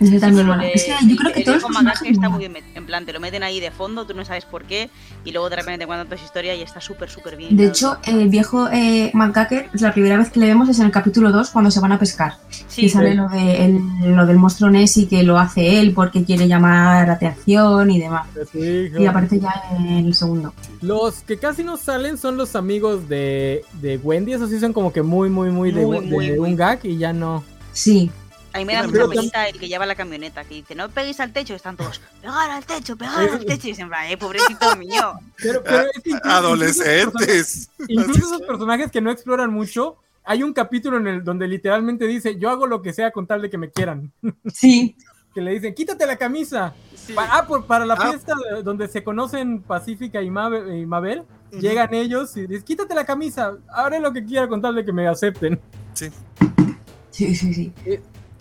Es también yo creo que todos está muy bien, en plan, te lo meten ahí de fondo, tú no sabes por qué, y luego de repente te cuentan toda esa historia y está súper, súper bien. De hecho, el viejo eh, la primera vez que le vemos es en el capítulo 2, cuando se van a pescar. y sale lo, de, lo del monstruo Nessie que lo hace él porque quiere llamar atención y demás. y aparece ya en el segundo. Los que casi no salen son los amigos de, de Wendy, esos sí son como que muy, muy, muy, de, un gag y ya no. Sí, a mí me da mucha penita el que lleva la camioneta, que dice, no peguéis al techo, están todos, <laughs> pegar al techo, pegar al techo, y dicen, eh, pobrecito <laughs> mío. Pero, pero Adolescentes. Incluso esos personajes que no exploran mucho, hay un capítulo en el donde literalmente dice, yo hago lo que sea con tal de que me quieran. <laughs> Sí. que le dicen, quítate la camisa. ah, por, para la ah. fiesta donde se conocen Pacífica y Mabel, llegan ellos y dicen, quítate la camisa, haré lo que quiera con tal de que me acepten. Sí. Sí, sí, sí.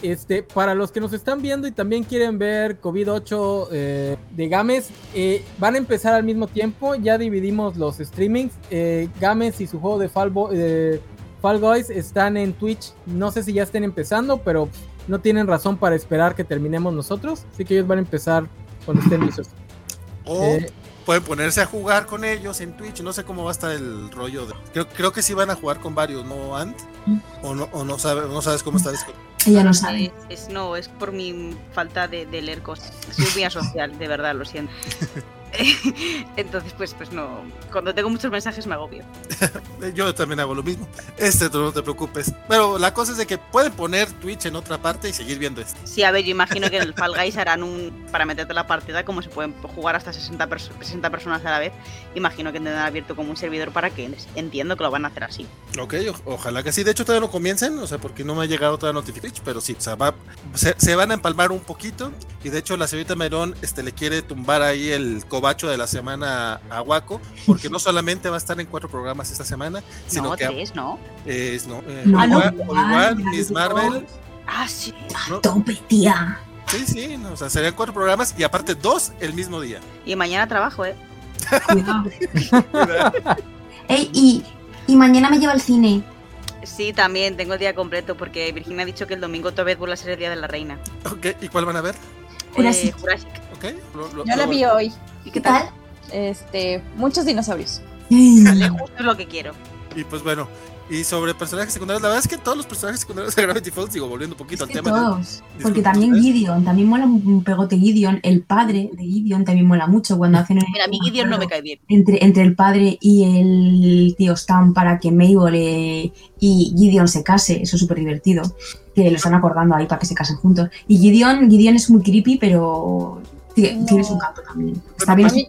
Este, para los que nos están viendo y también quieren ver COVID-8 eh, de Games, eh, van a empezar al mismo tiempo. Ya dividimos los streamings. Eh, Games y su juego de Fall, Fall Guys están en Twitch. No sé si ya estén empezando, pero no tienen razón para esperar que terminemos nosotros. Así que ellos van a empezar cuando estén listos. O pueden ponerse a jugar con ellos en Twitch. No sé cómo va a estar el rollo. De, creo, creo que sí van a jugar con varios, ¿no, Ant? O no, o no, sabe, no sabes cómo está Ella no sabe. Es, no, es por mi falta de, de leer cosas. Soy muy asocial, de verdad, lo siento. <laughs> <laughs> Entonces, pues, pues no. Cuando tengo muchos mensajes me agobio. <laughs> Yo también hago lo mismo. Este, no te preocupes. Pero la cosa es de que pueden poner Twitch en otra parte y seguir viendo esto. Sí, a ver, yo imagino que en el Fall Guys harán un. Para meterte la partida, como se pueden jugar hasta 60, 60 personas a la vez. Imagino que tendrán abierto como un servidor para que entiendo que lo van a hacer así. Ok, ojalá que sí. De hecho, todavía no comiencen, o sea, porque no me ha llegado toda notificación, pero sí, o sea, va, se, van a empalmar un poquito. Y de hecho, la señorita Merón este, le quiere tumbar ahí el cobacho de la semana a Waco, porque no solamente va a estar en cuatro programas esta semana, sino no, que. Tres, ¿no? Es, no, eh, no, Obi-Wan, Miss Marvel. Ah, sí. ¿no? Tope, tía. Sí, sí, no, o sea, serían cuatro programas y aparte dos el mismo día. Y mañana trabajo, ¿eh? Cuidado. <laughs> Ey, y, y mañana me lleva al cine. Sí, también tengo el día completo porque Virginia ha dicho que el domingo otra vez vuelve a ser el día de la reina. Ok, ¿y cuál van a ver? Jurassic. Eh, Jurassic. Lo, lo, Yo la vi hoy. ¿Y qué tal? Este, muchos dinosaurios. Vale, justo lo que quiero. Y pues bueno, y sobre personajes secundarios, la verdad es que todos los personajes secundarios de Gravity Falls, digo, volviendo un poquito al tema. Todos, porque también Gideon, también mola un pegote Gideon, el padre de Gideon también mola mucho cuando hacen... Mira, a mí Gideon no me cae bien. Entre, entre el padre y el tío Stan para que Mabel eh, y Gideon se case, eso es súper divertido, que lo están acordando ahí para que se casen juntos. Y Gideon, Gideon es muy creepy, pero no. su canto también. Está bien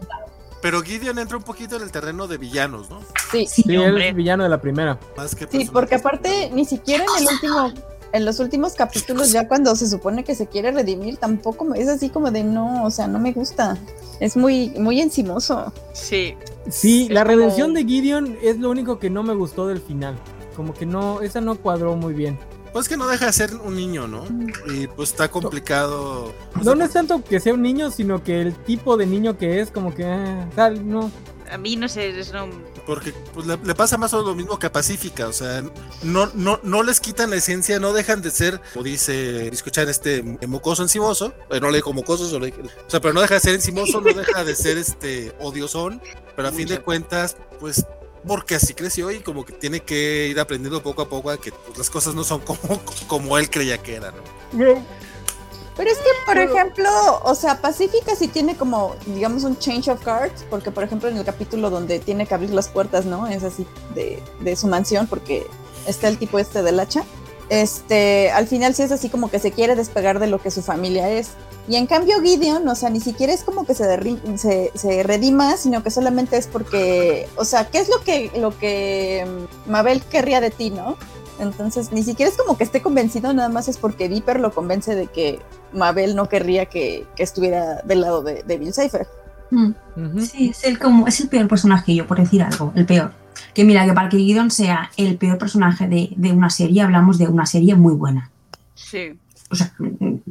pero Gideon entra un poquito en el terreno de villanos, ¿no? Sí, sí, sí él es villano de la primera. Más que sí, porque aparte ni siquiera en el último, en los últimos capítulos, ya cuando se supone que se quiere redimir, tampoco es así como de no, o sea, no me gusta. Es muy, muy encimoso. Sí. Sí, la redención de Gideon es lo único que no me gustó del final. Como que no, esa no cuadró muy bien. Pues que no deja de ser un niño, ¿no? Y pues está complicado. No, no es tanto que sea un niño, sino que el tipo de niño que es, como que, eh, tal, no. A mí no sé, es no... Porque pues, le, le, pasa más o menos lo mismo que a Pacífica, o sea, no, no, no les quitan la esencia, no dejan de ser, como dice, escuchar este mocoso encimoso, eh, no le digo mocoso, solo, o sea, pero no deja de ser encimoso, no deja de ser este odiosón, pero a fin de cuentas, pues porque así creció y como que tiene que ir aprendiendo poco a poco a que pues, las cosas no son como, como él creía que eran. ¿no? Pero es que, por ejemplo, o sea, Pacífica sí tiene como, digamos, un change of cards, porque, por ejemplo, en el capítulo donde tiene que abrir las puertas, ¿no? Es así de, de su mansión, porque está el tipo este del hacha. Este, al final sí es así como que se quiere despegar de lo que su familia es. Y en cambio Gideon, o sea, ni siquiera es como que se, se, se, redima, sino que solamente es porque, o sea, ¿qué es lo que, lo que Mabel querría de ti, no? Entonces, ni siquiera es como que esté convencido, nada más es porque Viper lo convence de que Mabel no querría que, que estuviera del lado de, de Bill Cipher. Mm. Uh -huh. Sí, es el, como, es el peor personaje, yo por decir algo, el peor. Que mira, que para que Gideon sea el peor personaje de, de una serie, hablamos de una serie muy buena. Sí. O sea,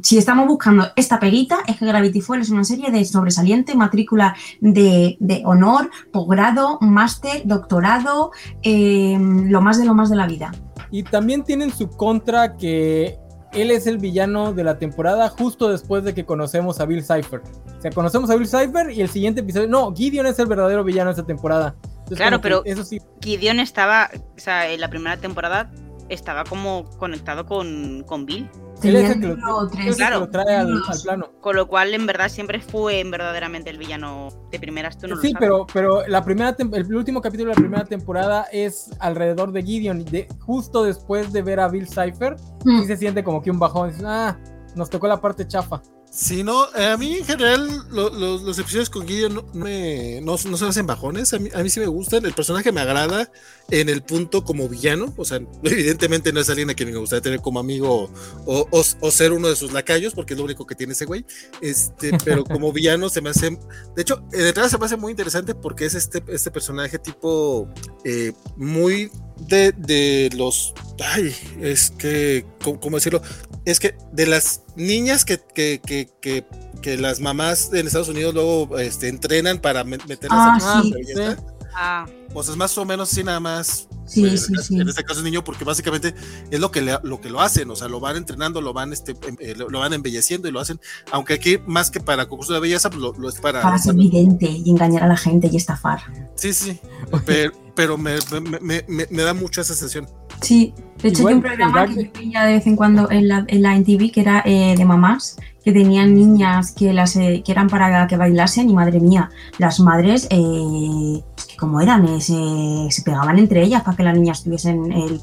si estamos buscando esta peguita, es que Gravity Falls es una serie de sobresaliente, matrícula de, de honor, posgrado, máster, doctorado, eh, lo más de lo más de la vida. Y también tienen su contra que él es el villano de la temporada justo después de que conocemos a Bill Cipher. O sea, conocemos a Bill Cipher y el siguiente episodio. No, Gideon es el verdadero villano de esta temporada. Entonces, claro, pero eso sí. Gideon estaba, o sea, en la primera temporada estaba como conectado con, con Bill. Él es el que lo, es claro. que lo trae al, al, plano. Con lo cual, en verdad, siempre fue verdaderamente el villano de primeras. Tú no sí, lo pero, pero la primera el último capítulo de la primera temporada es alrededor de Gideon. De, justo después de ver a Bill Cipher, mm. sí se siente como que un bajón. Ah, nos tocó la parte chafa. Sí, no, a mí en general lo, lo, los episodios con Gideon no, me, no, no se hacen bajones, a mí, a mí, sí me gustan, el personaje me agrada en el punto como villano, o sea, <laughs> evidentemente no es alguien a quien me gustaría tener como amigo o, o, o ser uno de sus lacayos, porque es lo único que tiene ese güey, este, pero <laughs> como villano se me hace, de hecho, detrás se me hace muy interesante porque es este, este personaje tipo eh, muy de, de los, ay, es que, ¿cómo, ¿cómo decirlo? Es que de las niñas que, que, que, que, que las mamás en Estados Unidos luego este, entrenan para meterlas ah, a sí, Ah. Pues es más o menos así nada más. Sí, pues, sí, en, sí. en este caso es niño porque básicamente es lo que le, lo que lo hacen, o sea, lo van entrenando, lo van este em, eh, lo, lo van embelleciendo y lo hacen, aunque aquí más que para concurso de belleza, pues lo, lo es para Para ser evidente y engañar a la gente y estafar. Sí, sí. Pero, pero me, me, me, me, me da mucho esa sensación. Sí, de hecho Igual, hay un programa que yo veía de vez en cuando en la, en la NTV que era eh, de mamás que tenían niñas que las eh, que eran para que bailasen y madre mía, las madres eh, como eran, eh, se, se pegaban entre ellas para que las niñas tuviesen el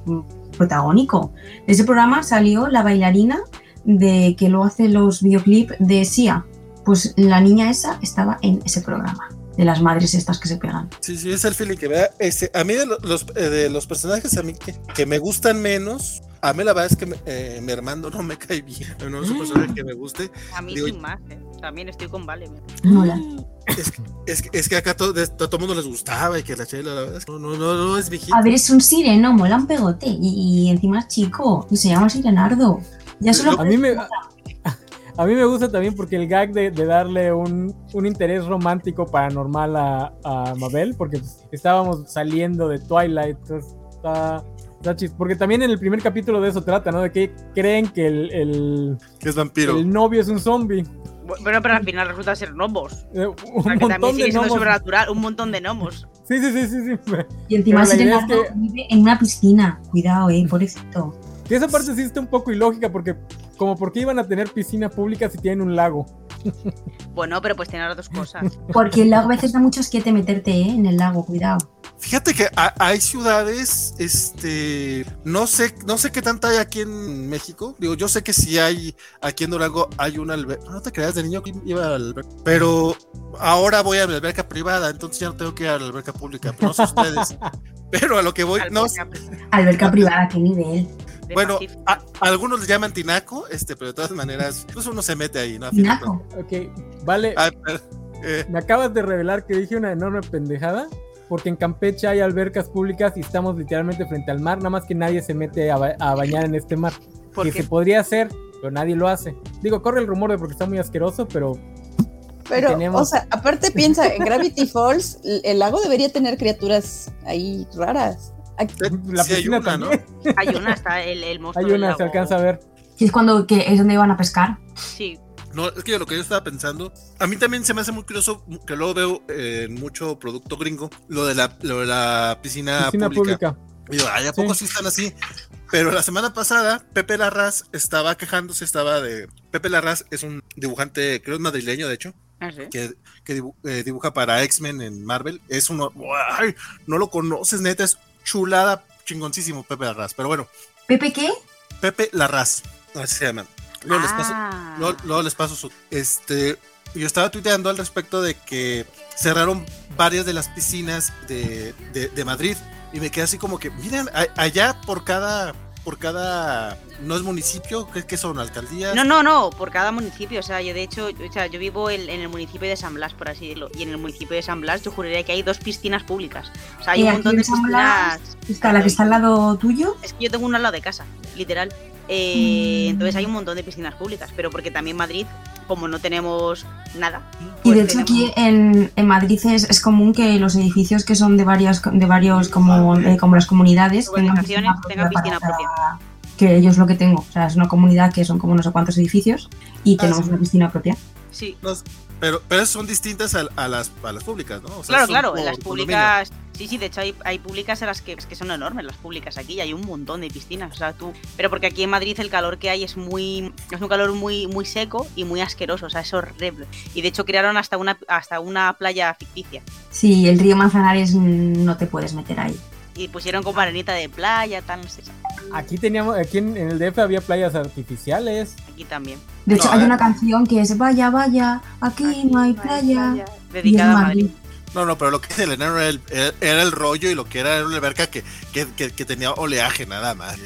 protagónico. De ese programa salió la bailarina de que lo hace los videoclips de Sia. Pues la niña esa estaba en ese programa de las madres estas que se pegan. Sí, sí, es el feeling que vea. Este, a mí de los, eh, de los personajes a mí que, me gustan menos, a mí la verdad es que me, eh, mi hermano no me cae bien. No es un personaje que me guste. A mí Digo, sin más, ¿eh? También estoy con Vale. Mola. Es, que- es, que- es que acá todo, de- todo el mundo les gustaba y que la chela, la verdad es que no, no, no, no es viejito. A ver, es un sireno, mola un pegote. Y, y encima es chico. Y se llama Sirenardo. Ya solo. A mí me, <laughs> a mí me gusta también porque el gag de, de darle un, un interés romántico paranormal a, a Mabel, porque pues, estábamos saliendo de Twilight, entonces está, Porque también en el primer capítulo de eso trata, ¿no? De que creen que el, el, Que es vampiro. el novio es un zombie. Bueno, pero al final resulta ser gnomos. Eh, O Un sea, que también montón sigue de siendo gnomos. sobrenatural, un montón de gnomos. Sí, sí, sí, sí, sí. Y encima es Sirenardo que- vive en una piscina. Cuidado, eh, pobrecito. Que esa parte sí está un poco ilógica porque como por qué iban a tener piscina pública si tienen un lago. Bueno, pero pues tiene las dos cosas. Porque el lago a veces da mucho asquete meterte, eh, en el lago. Cuidado. Fíjate que ha- hay ciudades, este, no sé, no sé qué tanta hay aquí en México. Digo, yo sé que si hay aquí en Durango hay una alberca. No te creas, de niño que iba a la alberca. Pero ahora voy a la alberca privada, entonces ya no tengo que ir a la alberca pública. Pero no sé ustedes. <laughs> Pero a lo que voy, no, Alberca privada, qué nivel. Bueno, a, a algunos les llaman tinaco, este, pero de todas maneras, pues uno se mete ahí, ¿no? A fin de Naco. Ok, vale. pero, eh, Me acabas de revelar que dije una enorme pendejada. Porque en Campeche hay albercas públicas y estamos literalmente frente al mar, nada más que nadie se mete a, ba- a bañar en este mar. ¿Por que qué? se podría hacer, pero nadie lo hace. Digo, corre el rumor de porque está muy asqueroso, pero Pero, Tenemos- o sea, aparte piensa, en Gravity Falls, el el lago debería tener criaturas ahí raras. La Sí hay piscina una, ¿no? también. Hay una, está el, el monstruo. Hay del una, se lago. alcanza a ver. Es cuando que es donde iban a pescar. Sí, No, es que yo lo que yo estaba pensando, a mí también se me hace muy curioso que luego veo eh, en mucho producto gringo lo de la, lo de la piscina, Piscina pública. pública. Y yo, ay, ¿a poco sí. están así? Pero la semana pasada, Pepe Larraz estaba quejándose, estaba de... Pepe Larraz es un dibujante, creo es madrileño, de hecho, no sé. que, que eh, dibuja para X-Men en Marvel. Es uno... ¡Ay! No lo conoces, neta, es chulada, chingoncísimo Pepe Larraz. Pero bueno, ¿Pepe qué? Pepe Larraz, así se llama. Luego les paso, Ah. Luego, luego les paso su. Este. Yo estaba tuiteando al respecto de que cerraron varias de las piscinas de, de- de Madrid. Y me quedé así como que, miren, a- allá por cada. Por cada. No es municipio, ¿qué, qué son? ¿Alcaldías? No, no, no, por cada municipio. O sea, yo de hecho, o sea, yo vivo en, en el municipio de San Blas, por así decirlo. Y en el municipio de San Blas yo juraría que hay dos piscinas públicas. O sea, hay ¿Y un montón de San Blas? piscinas. Está la que está al lado tuyo. Es que yo tengo una al lado de casa, literal. Eh, Mm. Entonces hay un montón de piscinas públicas, pero porque también Madrid, como no tenemos nada. Y pues de hecho tenemos- aquí en, en Madrid es, es común que los edificios que son de varias de varios como, eh, como las comunidades tengan piscina propia. Que yo es lo que tengo. O sea, es una comunidad que son como no sé cuántos edificios y Ah, tenemos sí. una piscina propia. Sí, pero, pero son distintas a, a las, a las públicas, ¿no? O sea, claro, claro. En las condominio. públicas. Sí, sí, de hecho hay, hay públicas en las que, es que son enormes las públicas aquí y hay un montón de piscinas. O sea, tú. Pero porque aquí en Madrid el calor que hay es muy. Es un calor muy, muy seco y muy asqueroso. O sea, es horrible. Y de hecho crearon hasta una, hasta una playa ficticia. Sí, el río Manzanares mm, no te puedes meter ahí. Y pusieron como arenita de playa, tal, no sé. Aquí teníamos, aquí en, en el DF había playas artificiales. Aquí también. De hecho, No, hay eh. una canción que es Vaya, vaya, aquí, Aquí no hay playa. Dedicada a Madrid. Madrid. No, no, pero lo que es el enano era el, era- el rollo y lo que era era una alberca que, que, que- que tenía oleaje nada más.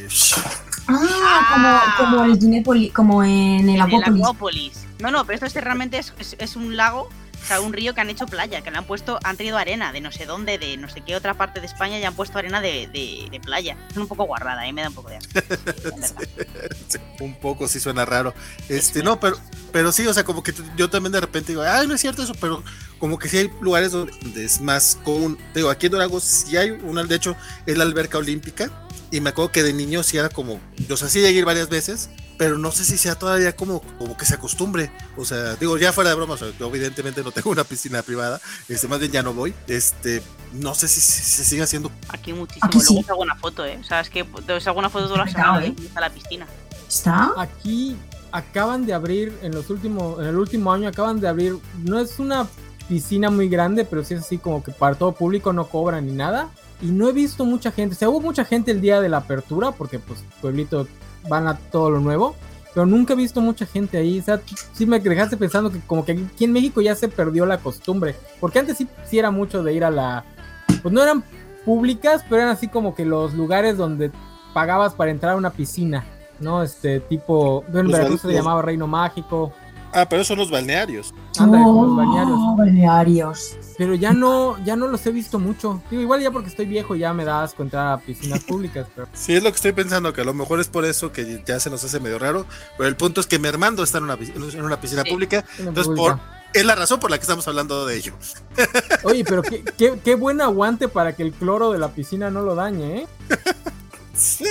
Ah, como, como el Ginépoli- como en el En el Acuópolis. Acuópolis. No, no, pero esto es, realmente es, es- es un lago, o sea, un río que han hecho playa, que le han puesto, han traído arena de no sé dónde, de no sé qué otra parte de España y han puesto arena de, de- de playa. Es un poco guarrada, ahí me da un poco de asco. <laughs> verdad. un poco sí suena raro. Este, no, pero, pero sí, o sea, como que yo también de repente digo, ay, no es cierto eso, pero como que sí hay lugares donde es más común. Digo, aquí en Durango sí hay una, de hecho, es la alberca olímpica. Y me acuerdo que de niño sí era como, yo sé, sí llegué a ir varias veces, pero no sé si sea todavía como, como que se acostumbre. O sea, digo, ya fuera de broma, yo evidentemente no tengo una piscina privada, este, más bien ya no voy. Este, no sé si, se sigue haciendo. Aquí muchísimo, Aquí sí. luego una foto, ¿eh? O sea, es que te hago una foto toda la semana ¿eh? a la piscina. ¿Está? Aquí acaban de abrir, en los últimos, en el último año acaban de abrir, no es una piscina muy grande, pero sí es así como que para todo público no cobran ni nada. Y no he visto mucha gente, o sea, hubo mucha gente el día de la apertura, porque pues pueblito van a todo lo nuevo, pero nunca he visto mucha gente ahí, o sea, sí me dejaste pensando que como que aquí en México ya se perdió la costumbre, porque antes sí, sí era mucho de ir a la, pues no eran públicas, pero eran así como que los lugares donde pagabas para entrar a una piscina. ¿no? Este tipo, en Veracruz se llamaba Reino Mágico. Ah, pero esos son los balnearios. Anda, los balnearios. balnearios. Pero ya no, ya no los he visto mucho. Digo, igual ya porque estoy viejo ya me das cuenta a piscinas públicas. Pero... <laughs> Sí, es lo que estoy pensando, que a lo mejor es por eso que ya se nos hace medio raro. Pero el punto es que Mermando está en una, en una piscina pública. entonces, por, es la razón por la que estamos hablando de ello. <laughs> Oye, pero qué, qué, qué buen aguante para que el cloro de la piscina no lo dañe, ¿eh? Sí,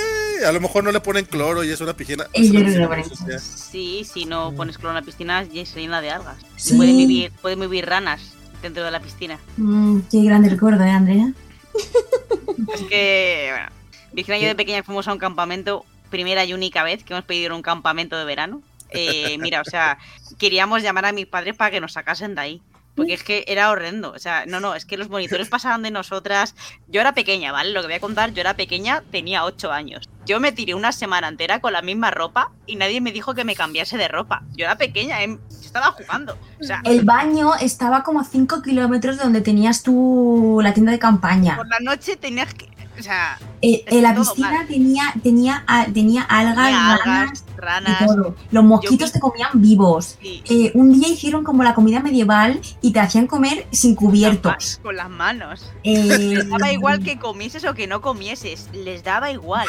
a lo mejor no le ponen cloro y es una piscina. sí, si no pones cloro en la piscina, se llena de algas. Pueden, vivir, pueden vivir ranas dentro de la piscina. Mm, qué grande recuerdo, ¿eh, Andrea? <laughs> Es que, bueno, Virginia y yo de pequeña fuimos a un campamento, primera y única vez que hemos pedido un campamento de verano. Eh, mira, o sea, queríamos llamar a mis padres para que nos sacasen de ahí. Porque es que era horrendo. O sea, no, no, es que los monitores pasaban de nosotras. Yo era pequeña, ¿vale? Lo que voy a contar, yo era pequeña, tenía 8 años. Yo me tiré una semana entera con la misma ropa y nadie me dijo que me cambiase de ropa. Yo era pequeña, em, estaba jugando. O sea, el baño estaba como a 5 kilómetros de donde tenías tú la tienda de campaña. Por la noche tenías que o sea, eh, en la piscina tenía, tenía, tenía algas, ranas, Los mosquitos te comían vivos. Eh, un día hicieron como la comida medieval y te hacían comer sin cubiertos. Con las manos. Eh, les daba igual que comieses o que no comieses. Les daba igual.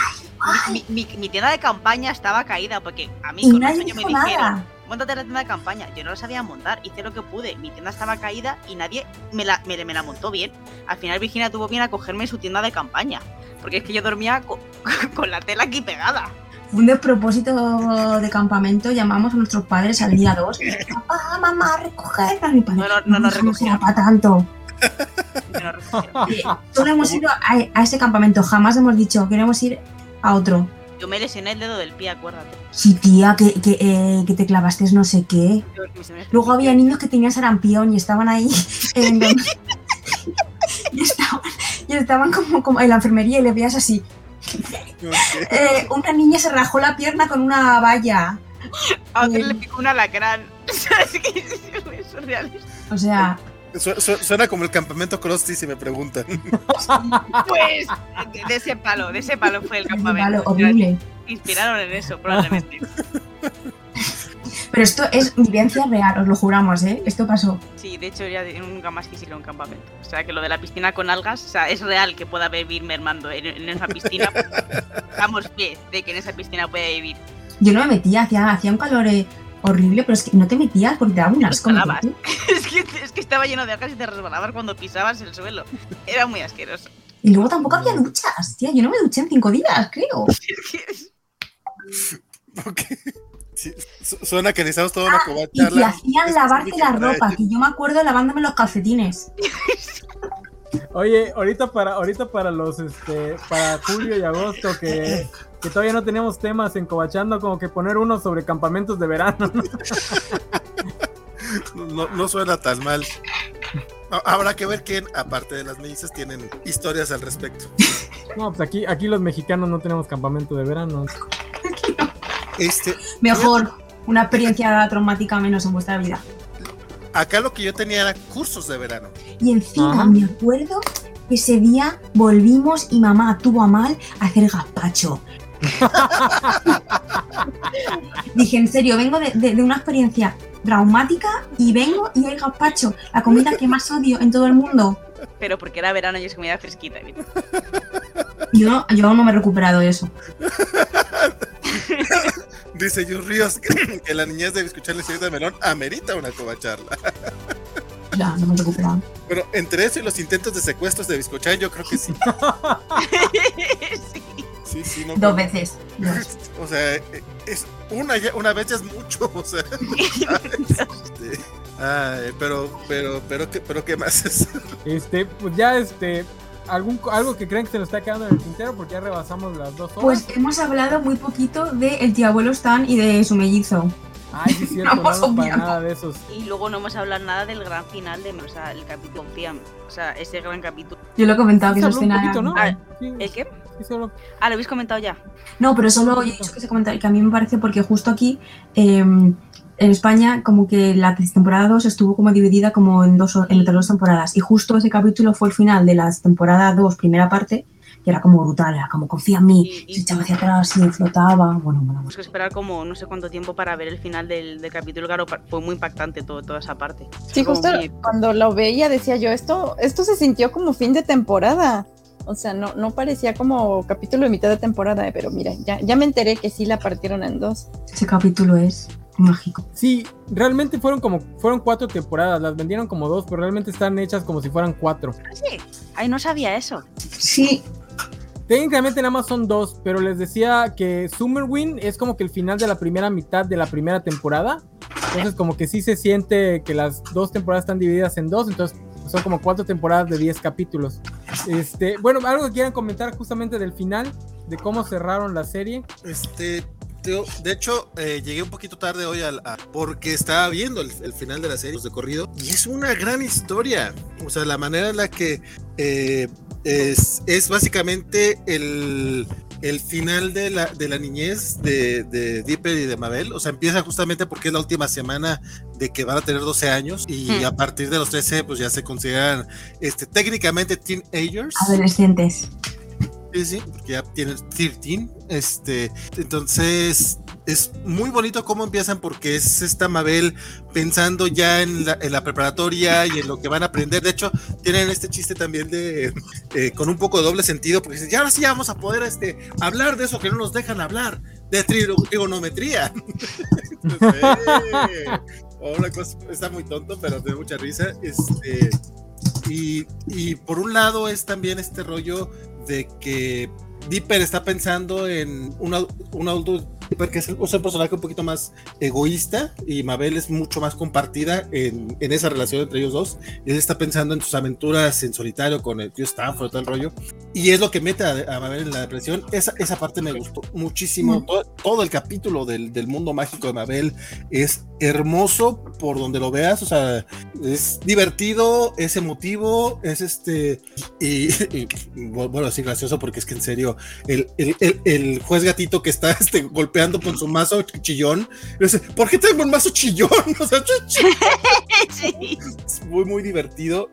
Mi, tienda de campaña estaba caída porque a mí con me dijeron montate la tienda de campaña. Yo no la sabía montar, hice lo que pude. Mi tienda estaba caída y nadie me la, me, la montó bien. Al final Virginia tuvo bien a cogerme su tienda de campaña. Porque es que yo dormía <laughs> con, la tela aquí pegada. Un despropósito de campamento, llamamos a nuestros padres al día 2. Papá, mamá, recogernos. Mi padre, no, no, no, no, no para tanto. <laughs> Solo hemos ido a, a ese campamento, jamás hemos dicho queremos ir a otro. Yo me lesioné el dedo del pie, acuérdate. Sí, tía, que, que, eh, que te clavaste no sé qué. Luego había niños que tenían sarampión y estaban ahí. <laughs> <laughs> y, estaban, y estaban como, como en la enfermería y le veías así. Eh, una niña se rajó la pierna con una valla. A otro le picó un alacrán. <laughs> es que es surrealista. O sea, suena como el campamento Krusty si me preguntan. Pues de ese palo, de ese palo fue el campamento. horrible. Inspiraron en eso, probablemente. <laughs> Pero esto es vivencia real, os lo juramos, ¿eh? Esto pasó. Sí, de hecho ya nunca más quise ir a un campamento. O sea, que lo de la piscina con algas, o sea, es real que pueda vivir mermando en, esa piscina. <laughs> Damos pie de que en esa piscina pueda vivir. Yo no me metía, hacía, hacía un calor eh, horrible, pero es que no te metías porque te daba un asco. <laughs> es, que, es que estaba lleno de algas y te resbalabas cuando pisabas el suelo. Era muy asqueroso. Y luego tampoco había duchas, tía. Yo no me duché en cinco días, creo. <laughs> suena que necesitamos toda una ah, covacha. Y te hacían lavarte la ropa, que yo me acuerdo lavándome los calcetines. Oye, ahorita para, ahorita para los este, para julio y agosto que que todavía no teníamos temas en Cobachando, como que poner uno sobre campamentos de verano. No, <laughs> suena tan mal. Habrá que ver quién, aparte de las mellizas, tienen historias al respecto. No, pues aquí, aquí los mexicanos no tenemos campamento de verano. Este, Mejor, una experiencia traumática menos en vuestra vida. Acá lo que yo tenía era cursos de verano. Y encima me acuerdo que ese día volvimos y mamá tuvo a mal hacer gazpacho. <laughs> Dije, en serio, vengo de, una experiencia traumática y vengo y hay gazpacho, la comida que más odio en todo el mundo. Pero porque era verano y es comida fresquita. Yo, yo no me he recuperado de eso. <laughs> Dice Jus Ríos <clears throat> que, la niñez debe escuchar la de melón amerita una cobacharla. <laughs> Ya, no me he recuperado. Pero entre eso y los intentos de secuestros de Biscochan, yo creo que sí. sí. <laughs> Sí, sí, no. Dos veces. Dos. <laughs> O sea, es una, ya- una vez ya es mucho, o sea. Este, ay, pero, pero, pero, ¿qué, pero, ¿qué más es? Este, pues ya, este, algún, algo que creen que se nos está quedando en el tintero porque ya rebasamos las dos horas. Pues hemos hablado muy poquito de el tío abuelo Stan y de su mellizo. Ay, sí es cierto, <laughs> no hablamos para nada de esos. Y luego no hemos hablado nada del gran final de, o sea, el capítulo confían, o sea, ese gran capítulo. Yo lo he comentado que Se escena. poquito, ¿no? Ah, ¿El qué? sí, solo- Ah, lo habéis comentado ya. No, pero solo he dicho que se comenta que a mí me parece porque justo aquí eh, en España como que la temporada 2 estuvo como dividida como en dos entre dos temporadas y justo ese capítulo fue el final de la temporada 2, primera parte, que era como brutal, era como confía en mí, Y- y- se echaba hacia atrás y flotaba, bueno, bueno. Tenemos que esperar como no sé cuánto tiempo para ver el final del, del capítulo. Claro, fue muy impactante todo, toda esa parte. Sí, Como justo muy- cuando lo veía decía yo, esto, esto se sintió como fin de temporada. O sea, no, no parecía como capítulo de mitad de temporada, eh, pero mira, ya, ya me enteré que sí la partieron en dos. Ese capítulo es mágico. Sí, realmente fueron como, fueron cuatro temporadas, las vendieron como dos, pero realmente están hechas como si fueran cuatro. Ah, sí. Ay, no sabía eso. Sí, Técnicamente nada más son dos, pero les decía que Summerwind es como que el final de la primera mitad de la primera temporada. Entonces como que sí se siente que las dos temporadas están divididas en dos, entonces son como cuatro temporadas de 10 capítulos. Este, bueno, algo que quieran comentar justamente del final, de cómo cerraron la serie. Este, De hecho, eh, llegué un poquito tarde hoy al, a- porque estaba viendo el, el final de la serie los de corrido y es una gran historia. O sea, la manera en la que eh, es, es básicamente el, el final de la, de la niñez de, de Dipper y de Mabel. O sea, empieza justamente porque es la última semana de que van a tener 12 años y Hmm. a partir de los 13 pues ya se consideran este, técnicamente teenagers. adolescentes. Sí, sí, porque ya tienes 13. Este, entonces es muy bonito cómo empiezan porque es esta Mabel pensando ya en la, preparatoria y en lo que van a aprender. De hecho, tienen este chiste también de eh, con un poco de doble sentido, porque dicen, ya ahora sí vamos a poder este, hablar de eso que no nos dejan hablar, de tri- trigonometría. <laughs> Entonces, eh, cosa, está muy tonto, pero de mucha risa. Este, y, y por un lado es también este rollo de que Dipper está pensando en un, un adulto Dipper que es, es un personaje un poquito más egoísta y Mabel es mucho más compartida en, en esa relación entre ellos dos. Él está pensando en sus aventuras en solitario con el tío Stanford, todo el rollo. Y es lo que mete a, a Mabel en la depresión. Esa, esa parte me gustó muchísimo. Todo, todo el capítulo del, del mundo mágico de Mabel es hermoso por donde lo veas. O sea, es divertido, es emotivo, es este. Y, y, bueno, así gracioso porque es que en serio, el, el, el, el juez gatito que está <laughs> este, golpeando con su mazo chillón, dice: ¿Por qué tengo un mazo chillón? <laughs> O sea, <laughs> sí. es muy, muy divertido,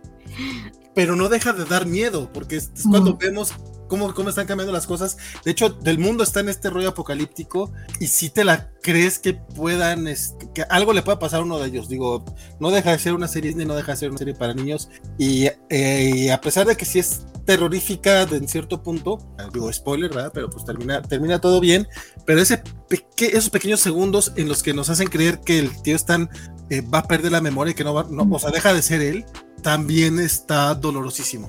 pero no deja de dar miedo, porque es, es cuando Mm. vemos cómo, cómo están cambiando las cosas. De hecho, del mundo está en este rollo apocalíptico, y si te la crees que puedan, es- que algo le pueda pasar a uno de ellos. Digo, no deja de ser una serie Disney, no deja de ser una serie para niños, y, eh, y a pesar de que sí es terrorífica de- en cierto punto, digo spoiler, ¿verdad? Pero pues termina, termina todo bien, pero ese peque- esos pequeños segundos en los que nos hacen creer que el tío Stan eh, va a perder la memoria y que no va, no, o sea, deja de ser él, también está dolorosísimo.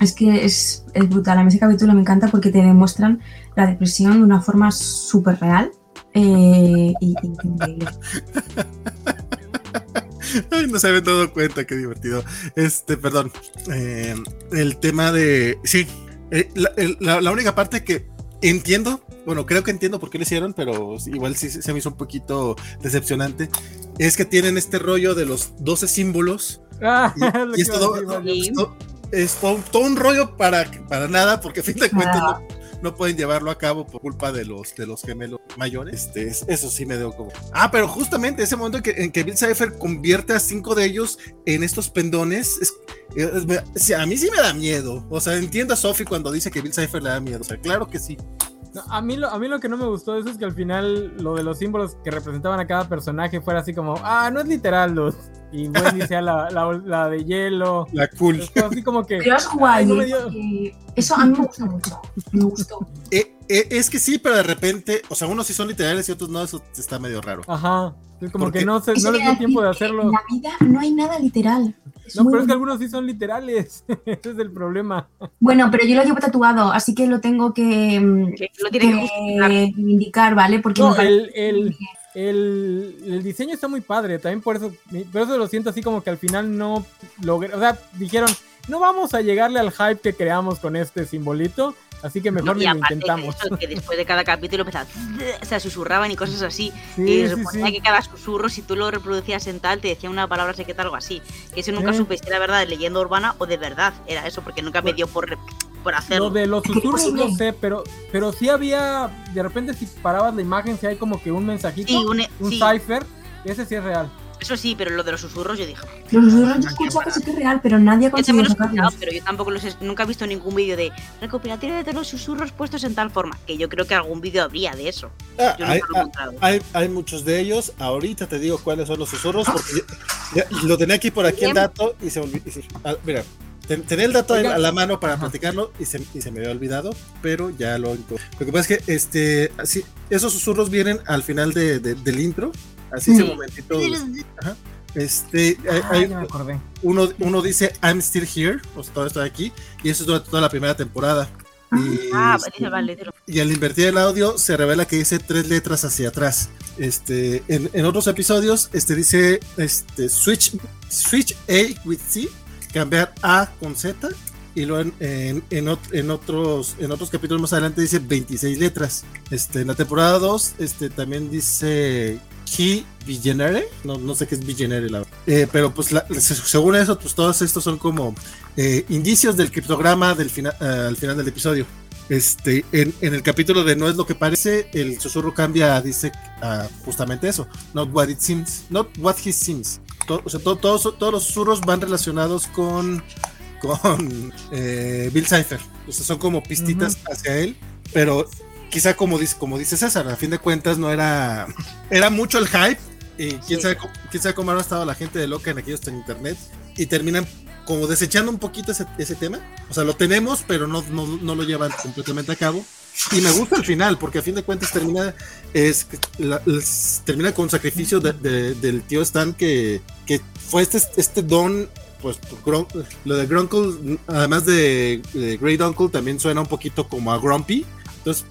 Es que es, es brutal. A mí ese capítulo me encanta porque te demuestran la depresión de una forma súper real. eh, y, y increíble. <laughs> <laughs> Ay, no se habían dado cuenta, qué divertido. Este, perdón. eh, el tema de. Sí, eh, la, la- la única parte que entiendo, bueno, creo que entiendo por qué lo hicieron, pero igual sí se me hizo un poquito decepcionante. Es que tienen este rollo de los 12 símbolos Ah, Y, <laughs> y es todo, es todo- es todo, todo un rollo para, para nada, porque a fin de cuentas Nada. no, no pueden llevarlo a cabo por culpa de los, de los gemelos mayores. Este, es- eso sí me dio como. Ah, pero justamente ese momento en que, Bill Cipher convierte a cinco de ellos en estos pendones, a mí sí me da miedo. O sea, entiendo a Sophie cuando dice que Bill Cipher le da miedo. O sea, claro que sí. A, mí lo, a mí lo que no me gustó de eso es que al final lo de los símbolos que representaban a cada personaje fuera así como, ah, no es literal, los. Y Wendy sea la, la, de hielo. La cool. Así como que. Pero es guay. Eso a mí me gusta mucho. Me gustó. Eh, eh, es que sí, pero de repente, o sea, unos sí son literales y otros no, eso está medio raro. Ajá. Es como que no, se, no les dio tiempo de hacerlo. En la vida no hay nada literal. No, pero es que algunos sí son literales. <laughs> Ese es el problema. Bueno, pero yo lo llevo tatuado, así que lo tengo que, lo tiene que, indicar, ¿vale? Porque no, el, el, el, el, diseño está muy padre. También por eso, por eso lo siento así como que al final no logré. O sea, dijeron, no vamos a llegarle al hype que creamos con este simbolito Así que mejor ni lo intentamos. que después de cada capítulo empezaban, se susurraban y cosas así. y se suponía que cada susurro, si tú lo reproducías en tal, te decía una palabra secreta o algo así. Que eso nunca supe si era verdad de leyenda urbana o de verdad era eso, porque nunca me dio por, por hacerlo. Lo de los susurros no sé, pero, pero sí había, de repente si parabas la imagen, si hay como que un mensajito, un, un cipher, ese sí es real. Eso sí, pero lo de los susurros yo dije. Los susurros yo escucho que sí que es real, pero nadie ha conseguido sacarlos. Pero yo tampoco los he, nunca he visto ningún vídeo de recopilatorio de todos los susurros puestos en tal forma. Que yo creo que algún vídeo habría de eso. Ah, hay, ah, hay, hay, muchos de ellos. Ahorita te digo cuáles son los susurros, porque lo tenía aquí por aquí el dato y se olvidó. Ah, mira, Tenía el dato a la mano para platicarlo y se, y se, me había olvidado, pero ya lo Lo que pasa es que este, así, esos susurros vienen al final de, del intro Así ese momentito. Este, hay, ah, uno, uno dice I'm still here, pues todo esto de aquí, y eso es durante toda la primera temporada. Y, ah, vale, y al invertir el audio se revela que dice tres letras hacia atrás. Este, en, en otros episodios, este dice este, switch, switch A with C, cambiar A con Z, y luego en, en, en, otros, en otros capítulos más adelante dice 26 letras. Este, en la temporada 2 este, también dice Key Vigenere, no, no sé qué es Vigenere, la eh, pero pues según eso, pues todos estos son como eh, indicios del criptograma del final, eh, al final del episodio. Este, en, en, el capítulo de No es lo que parece, el susurro cambia, dice justamente eso, not what it seems, not what he seems. o sea, todos, todos los susurros van relacionados con, con Bill Cipher. O sea, son como pistitas hacia él, pero quizá como dice, como dice César, a fin de cuentas no era, era mucho el hype y quién, sabe, quién sabe cómo ha estado la gente de loca en aquellos en internet y terminan como desechando un poquito ese, ese tema. O sea, lo tenemos, pero no, no, lo llevan completamente a cabo. Y me gusta el final, porque a fin de cuentas termina, es, termina con sacrificio del tío Stan, que, que fue este, este don pues lo de Grunkle, además de, de, Great Uncle, también suena un poquito como a Grumpy. Entonces,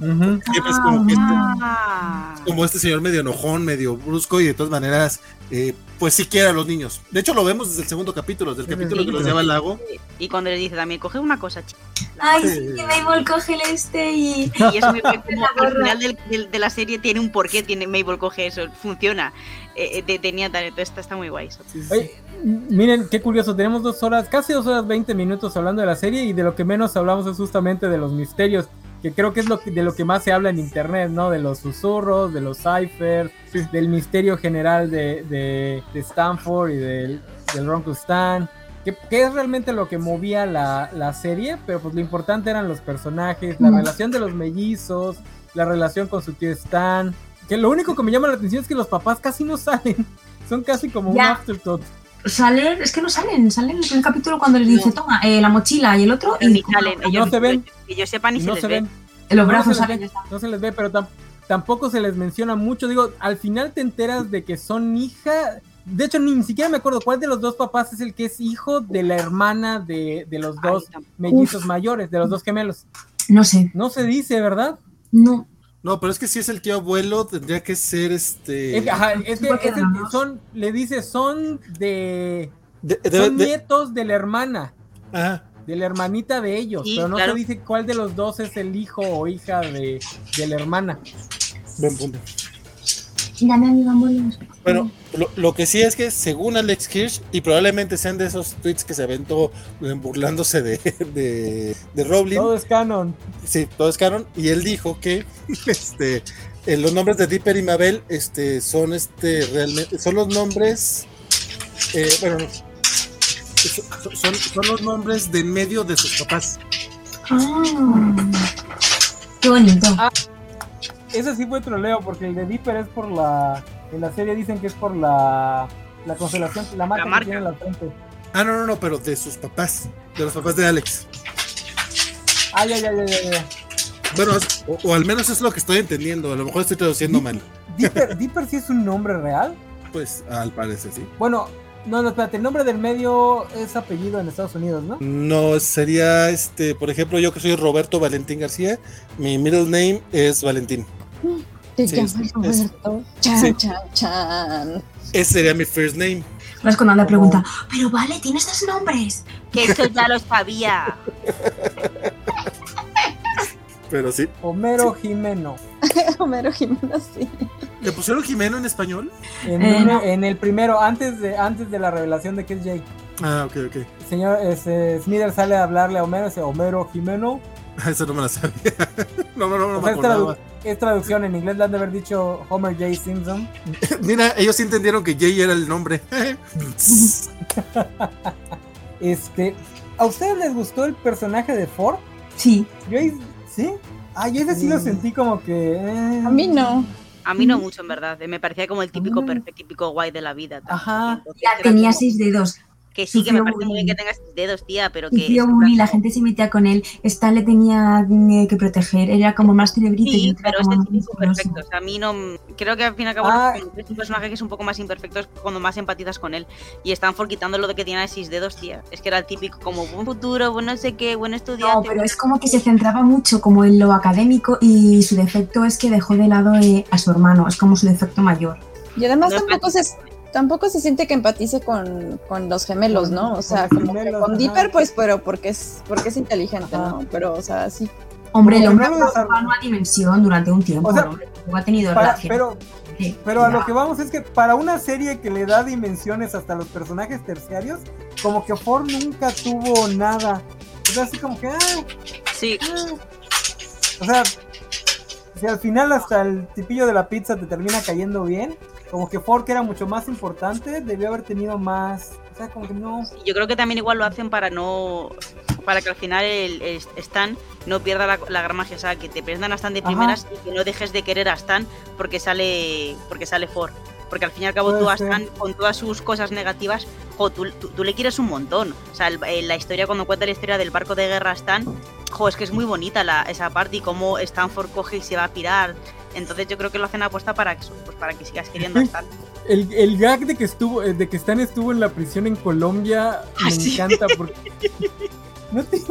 como, este, ah. como este señor medio enojón, medio brusco y de todas maneras, eh, pues sí quiere a los niños. De hecho, lo vemos desde el segundo capítulo, desde el capítulo que los lleva al lago. Y cuando le dice también, coge una cosa, chica. Ay, sí, que Mabel coge el este y... Y eso me <laughs> como al final del, de la serie tiene un porqué, tiene Mabel coge eso, funciona. Eh, eh tenía talento, está, está muy guay. miren, qué curioso, tenemos dos horas, casi dos horas veinte minutos hablando de la serie y de lo que menos hablamos es justamente de los misterios que creo que es lo de lo que más se habla en internet, ¿no? De los susurros, de los ciphers, del misterio general de, de, Stanford y del, del Ronco Stan. Que, es realmente lo que movía la, la, serie, pero pues lo importante eran los personajes, la relación de los mellizos, la relación con su tío Stan. Que lo único que me llama la atención es que los papás casi no salen, <laughs> son casi como un afterthought salen, es que no salen, salen en el capítulo cuando les dice, toma, eh, la mochila y el otro. y salen, ellos, no se ven. Que yo sepa ni se, les ven. Ve. Los brazos salen. no se les ve, pero tampoco se les menciona mucho. Digo, al final te enteras de que son hija. De hecho, ni, siquiera me acuerdo cuál de los dos papás es el que es hijo de la hermana de, de los dos mellizos mayores, de los dos gemelos. No sé. No se dice, ¿verdad? No. No, pero es que si es el tío abuelo, tendría que ser este. Es, ajá, es que, es el, son, le dice, son de. son nietos de la hermana. Ajá. De la hermanita de ellos, pero no se dice cuál de los dos es el hijo o hija de, de la hermana. Buen punto. Bueno, lo, que sí es que según Alex Hirsch, y probablemente sean de esos tweets que se aventó eh, burlándose de, <laughs> de, de Rowling. Todo es canon. Sí, todo es canon. Y él dijo que <laughs> este, eh, los nombres de Dipper y Mabel este, son, este, realmente, son los nombres. Eh, bueno, son, son, los nombres de medio de sus papás. Ah, qué bonito. Ah, ese sí fue troleo, porque el de Dipper es por la. En la serie dicen que es por la. La constelación, la marca, marca. que tiene en la frente. Ah, no, no, no, pero de sus papás. De los papás de Alex. Ay, ay, ay, ay, ay. Bueno, es- o, o al menos es lo que estoy entendiendo. A lo mejor estoy traduciendo mal. Dipper, Dipper sí es un nombre real. Pues al parecer sí. Bueno, no, no, espérate, el nombre del medio es apellido en Estados Unidos, ¿no? No, sería este, por ejemplo, yo que soy Roberto Valentín García, mi middle name es Valentín. Te Sí, llamas es- es- Roberto. Chan, sí. chan, chan. Ese sería mi first name. Es cuando pregunta, pero vale, tienes dos nombres. Que eso ya lo sabía. <laughs> Pero sí. Homero Jimeno. <laughs> Homero Jiménez, sí. ¿Le pusieron Jimeno en español? En, Eh, uno- no. en el primero, antes de, antes de la revelación de que es Jake. Ah, ok, ok. El señor este, Smither sale a hablarle a Homero, dice Homero Jimeno. <laughs> Eso no me la sabía. no, no, no, no me acordaba. Es traducción, en inglés le han de haber dicho Homer J. Simpson. <laughs> Mira, ellos sí entendieron que Jay era el nombre. <laughs> Este, ¿A ustedes les gustó el personaje de Ford? Sí. Yo ¿Sí? Ay, ese sí lo Mm. sentí como que... eh. A mí no. A mí no mucho, en verdad. Me parecía como el típico Ah. perfecto, típico guay de la vida. Ajá. Entonces Ya tenía como- seis dedos. Que sí, que me parece muy bien que tengas dedos, tía, pero que. Sufrió es en bullying, la gente se metía con él. Stan le tenía eh, que proteger. Era como más cerebrito. y Sí, pero este típico musculoso. perfecto. O sea, a mí no. Creo que al fin y al cabo Ah. es un personaje que es un poco más imperfecto es cuando más empatizas con él. Y Stanford quitándolo de que tiene seis dedos, tía. Es que era el típico como buen futuro, buen no sé qué, buen No, estudiante. pero es como que se centraba mucho como en lo académico y su defecto es que dejó de lado eh, a su hermano. Es como su defecto mayor. Y además No tampoco se, tampoco se siente que empatice con, con los gemelos, ¿no? O sea, con como que con ajá. Dipper, pues, pero porque es, porque es inteligente, Ajá. ¿no? Pero, o sea, sí. Hombre, el hombre no fue a dimensión durante un tiempo. O sea, luego ha tenido Para- pero, Sí, pero a lo que vamos es que para una serie que le da dimensiones hasta los personajes terciarios, como que Ford nunca tuvo nada. O sea, así como que... ah, Sí, ah. O sea, si al final hasta el tipillo de la pizza te termina cayendo bien, como que Ford, que era mucho más importante, debió haber tenido más... O sea, como que no... yo creo que también igual lo hacen para no. Para que al final el, el Stan no pierda la, la gran magia. O sea, que te prendan a Stan de Ajá. primeras y que no dejes de querer a Stan porque sale. Porque sale Ford. Porque al fin y al cabo Puede tú a. Stan, con todas sus cosas negativas, jo, tú, tú- tú le quieres un montón. O sea, el- la historia, cuando cuenta la historia del barco de guerra Stan, jo, es que es muy bonita la, esa parte y cómo Stanford coge y se va a pirar. Entonces yo creo que lo hacen apuesta para eso, pues para que sigas queriendo <laughs> a Stan. El, el gag de que estuvo, eh, de que Stan estuvo en la prisión en Colombia me Ah, sí. encanta porque <laughs> no, tiene-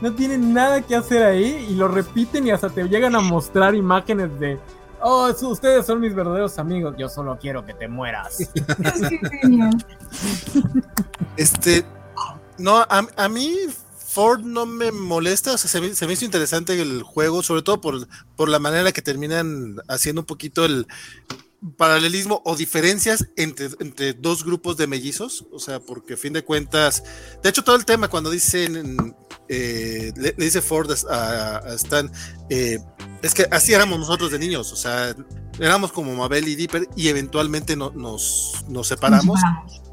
no tienen nada que hacer ahí y lo repiten y hasta te llegan a mostrar imágenes de oh, ustedes son mis verdaderos amigos, yo solo quiero que te mueras. <laughs> Este, no, a, a mí Ford no me molesta, o sea, se me, se me hizo interesante el juego, sobre todo por, por la manera que terminan haciendo un poquito el paralelismo o diferencias entre, entre dos grupos de mellizos, o sea, porque a fin de cuentas, de hecho todo el tema cuando dicen, eh, le, le dice Ford a, a Stan, eh, es que así éramos nosotros de niños, o sea, éramos como Mabel y Dipper y eventualmente no- nos, nos separamos.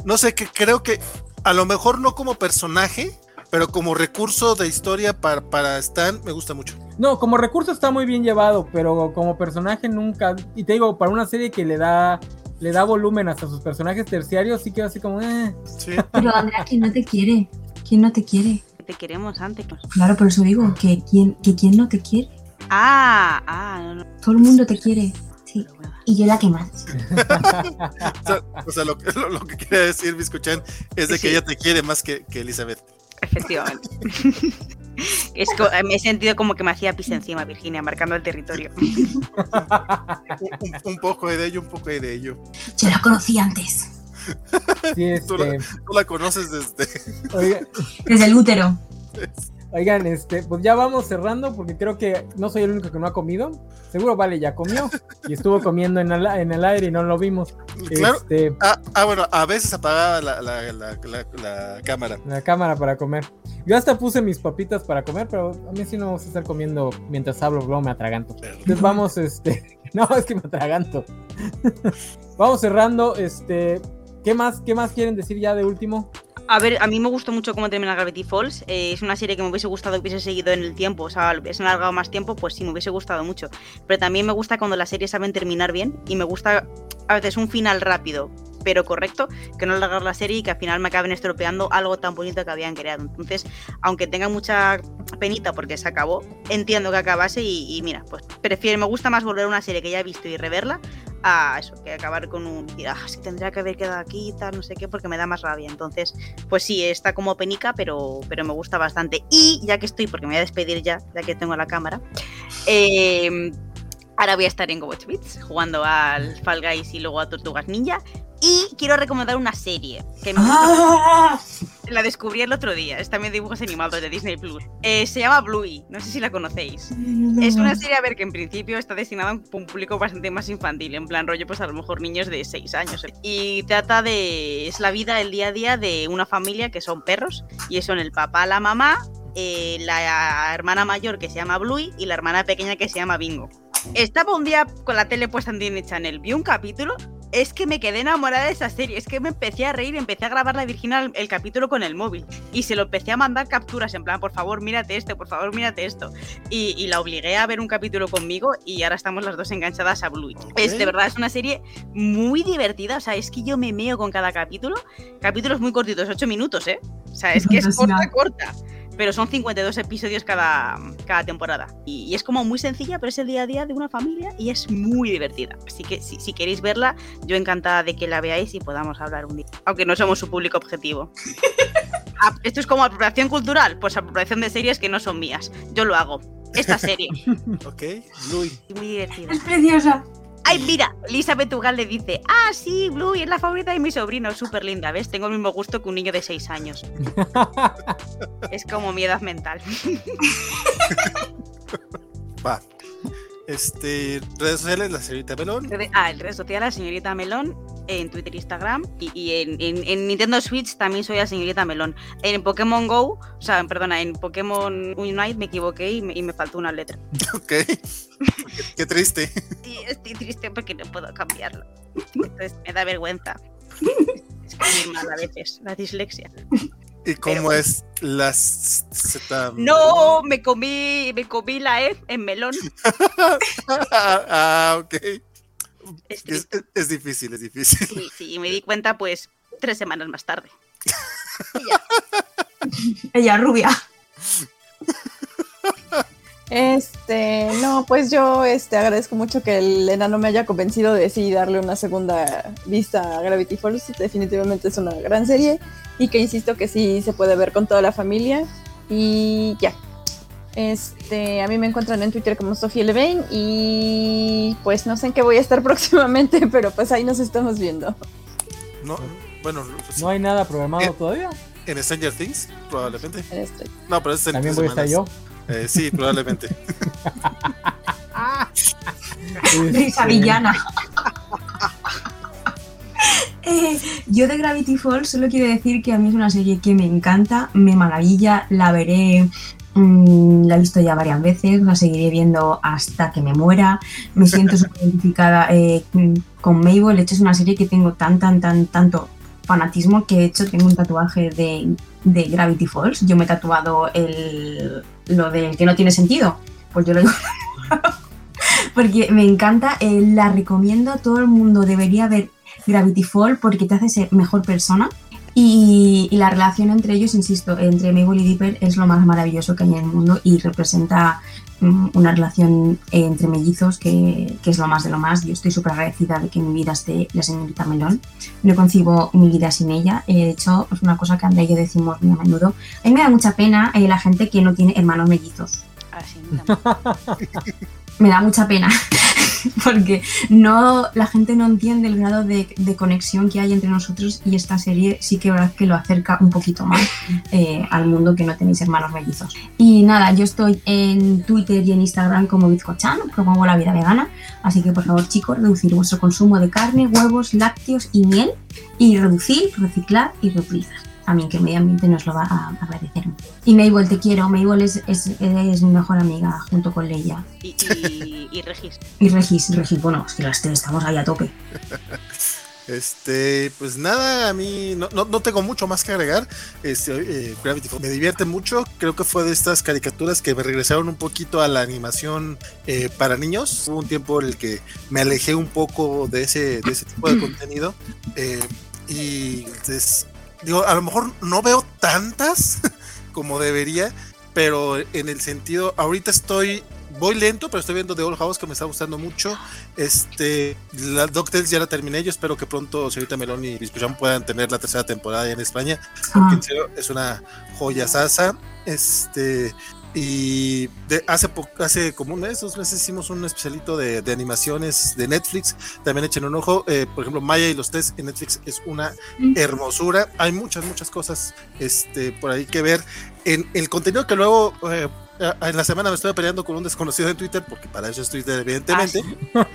No sé, que creo que a lo mejor no como personaje, pero como recurso de historia para, para Stan me gusta mucho. No, como recurso está muy bien llevado, pero como personaje nunca. Y te digo, para una serie que le da le da volumen hasta sus personajes terciarios, sí queda así como. Eh. Sí. Pero Andrea, ¿quién no te quiere? ¿Quién no te quiere? Te queremos antes. Claro, por eso digo, que quién, que quién no te quiere. Ah, ah, no, no. Todo el mundo te quiere. Sí. Y yo la que más. <laughs> O sea, o sea, lo, que- lo, lo que quiere decir Biscochan es de que Sí. ella te quiere más que, que Elizabeth. Efectivamente. <laughs> es co- me he sentido como que me hacía pis encima, Virginia, marcando el territorio. Un, poco de ello, un poco de ello. Yo la conocí antes. <laughs> Sí, Tú, la, este, tú la conoces desde... oiga, Desde el útero. <laughs> Oigan, este, pues ya vamos cerrando porque creo que no soy el único que no ha comido. Seguro Vale ya comió y estuvo comiendo en el, en el aire y no lo vimos. Claro. Este, Ah, ah, bueno, a veces apagaba la, la, la, cámara. la cámara para comer. Yo hasta puse mis papitas para comer, pero a mí sí no me gusta estar comiendo mientras hablo, luego me atraganto. Entonces vamos, este, <laughs> no, es que me atraganto. <laughs> vamos cerrando, este, ¿qué más, qué más quieren decir ya de último? A ver, a mí me gustó mucho cómo termina Gravity Falls. Eh, es una serie que me hubiese gustado que hubiese seguido en el tiempo, o sea, hubiese alargado más tiempo, pues sí, me hubiese gustado mucho. Pero también me gusta cuando las series saben terminar bien y me gusta a veces un final rápido, pero correcto, que no alargar la serie y que al final me acaben estropeando algo tan bonito que habían creado. Entonces, aunque tenga mucha penita porque se acabó, entiendo que acabase y, mira, pues prefiero, me gusta más volver a una serie que ya he visto y reverla a eso, que acabar con un, ah, si tendría que haber quedado aquí tal, no sé qué, porque me da más rabia. Entonces, pues sí, está como penica, pero, pero me gusta bastante. Y ya que estoy, porque me voy a despedir ya, ya que tengo la cámara, eh, Ahora voy a estar en Go Watch Beats jugando al Fall Guys y luego a Tortugas Ninja. Y quiero recomendar una serie que me ¡Ah! <laughs> La descubrí el otro día. Es también dibujos animados de Disney Plus. Eh, se llama Bluey. No sé si la conocéis. Es una serie, a ver, que en principio está destinada a un público bastante más infantil. En plan, rollo, pues a lo mejor niños de 6 años. Y trata de. Es la vida, el día a día de una familia que son perros. Y son el papá, la mamá, eh, la hermana mayor que se llama Bluey y la hermana pequeña que se llama Bingo. Estaba un día con la tele puesta en Disney Channel, vi un capítulo es que me quedé enamorada de esa serie. Es que me empecé a reír, empecé a grabar la Virginia el, capítulo con el móvil. Y se lo empecé a mandar capturas en plan, por favor, mírate esto, por favor, mírate esto. Y, la obligué a ver un capítulo conmigo y ahora estamos las dos enganchadas a Blue. Es de verdad, es una serie muy divertida. O sea, es que yo me meo con cada capítulo. Capítulos muy cortitos, 8 minutos, ¿eh? O sea, es que es corta, corta pero son 52 episodios cada, cada temporada. Y, es como muy sencilla, pero es el día a día de una familia y es muy divertida. Así que si, si, queréis verla, yo encantada de que la veáis y podamos hablar un día. Aunque no somos su público objetivo. <laughs> Ah, esto es como apropiación cultural, pues apropiación de series que no son mías. Yo lo hago. Esta serie. <laughs> ok, Muy divertida. Es preciosa. Ay, mira, Elizabeth Ugal le dice, ah, sí, Bluey es la favorita de mi sobrino, súper linda, ¿ves? Tengo el mismo gusto que un niño de 6 años. <laughs> es como mi edad mental. Va. Este, redes sociales, la señorita Melón. Ah, en redes sociales, la señorita Melón, en Twitter e Instagram. Y, en, Nintendo Switch también soy la señorita Melón. En Pokémon Go, o sea, perdona, en Pokémon Unite me equivoqué y me, faltó una letra. <laughs> Ok. <laughs> qué, triste. Sí, estoy triste porque no puedo cambiarlo. Entonces me da vergüenza. <laughs> Escribir mal a veces, la dislexia. ¿Y cómo es las No, me comí, me comí la E en melón. <laughs> ah, ok. Es, difícil, es difícil. Sí, sí, y me di cuenta pues tres semanas más tarde. <laughs> Ella rubia. <laughs> Este, no, pues yo este, agradezco mucho que el enano me haya convencido de sí darle una segunda vista a Gravity Falls. Definitivamente es una gran serie y que insisto que sí se puede ver con toda la familia. Y ya. Este, a mí me encuentran en Twitter como Sofía Levain y pues no sé en qué voy a estar <laughs> próximamente, pero pues ahí nos estamos viendo. No, bueno, pues no hay nada programado todavía. En Stranger Things, probablemente. No, pero es en También voy a estar yo. Eh, sí, probablemente. <laughs> Risa villana. <laughs> Eh, <laughs> yo de Gravity Falls solo quiero decir que a mí es una serie que me encanta, me maravilla, la veré, mm, la he visto ya varias veces, la seguiré viendo hasta que me muera, me siento <laughs> súper identificada eh, con Mabel, de hecho es una serie que tengo tan, tan, tan, tanto fanatismo que he hecho. Tengo un tatuaje de, de Gravity Falls, yo me he tatuado el, lo de que no tiene sentido, pues yo lo digo. <laughs> porque me encanta, eh, la recomiendo, todo el mundo. Debería ver Gravity Fall porque te hace ser mejor persona. Y, la relación entre ellos, insisto, entre Mabel y Dipper es lo más maravilloso que hay en el mundo y representa mm, una relación entre mellizos que, que, es lo más de lo más. Yo estoy súper agradecida de que mi vida esté la señorita Melón. No concibo mi vida sin ella. Eh, de hecho, es una cosa que Andrea y yo decimos muy a menudo. A mí me da mucha pena eh, la gente que no tiene hermanos mellizos. Ah, <laughs> me da mucha pena. <laughs> porque no, la gente no entiende el grado de, conexión que hay entre nosotros y esta serie sí que verdad que lo acerca un poquito más eh, al mundo que no tenéis hermanos mellizos. Y nada, yo estoy en Twitter y en Instagram como Bizcochan, promuevo la vida vegana, así que por favor chicos, reducir vuestro consumo de carne, huevos, lácteos y miel y reducir, reciclar y reutilizar también que el medio ambiente nos lo va a agradecer. Y Mabel, te quiero. Mabel es, es, es mi mejor amiga junto con Leia. Y, y, <laughs> y Regis. Y Regis, Regis. Bueno, es que las tres estamos ahí a tope. <laughs> Este, pues nada, a mí no, no, tengo mucho más que agregar. Este, eh, Gravity Falls me divierte mucho. Creo que fue de estas caricaturas que me regresaron un poquito a la animación eh, para niños. Hubo un tiempo en el que me alejé un poco de ese, de ese tipo de <clears throat> contenido. Eh, y pues, digo, a lo mejor no veo tantas <laughs> como debería, pero en el sentido, ahorita estoy voy lento, pero estoy viendo The Old House que me está gustando mucho. Este, la DuckTales ya la terminé. Yo espero que pronto Señorita Melón y Biscuchán puedan tener la tercera temporada en España, porque en serio es una joya sasa. Este, y de, hace, hace como un mes, dos meses hicimos un especialito de, animaciones de Netflix. También echen un ojo. Eh, por ejemplo, Maya y los test en Netflix es una hermosura. Hay muchas, muchas cosas este, por ahí que ver. En el contenido que luego eh, en la semana me estuve peleando con un desconocido en Twitter, porque para eso es Twitter, evidentemente.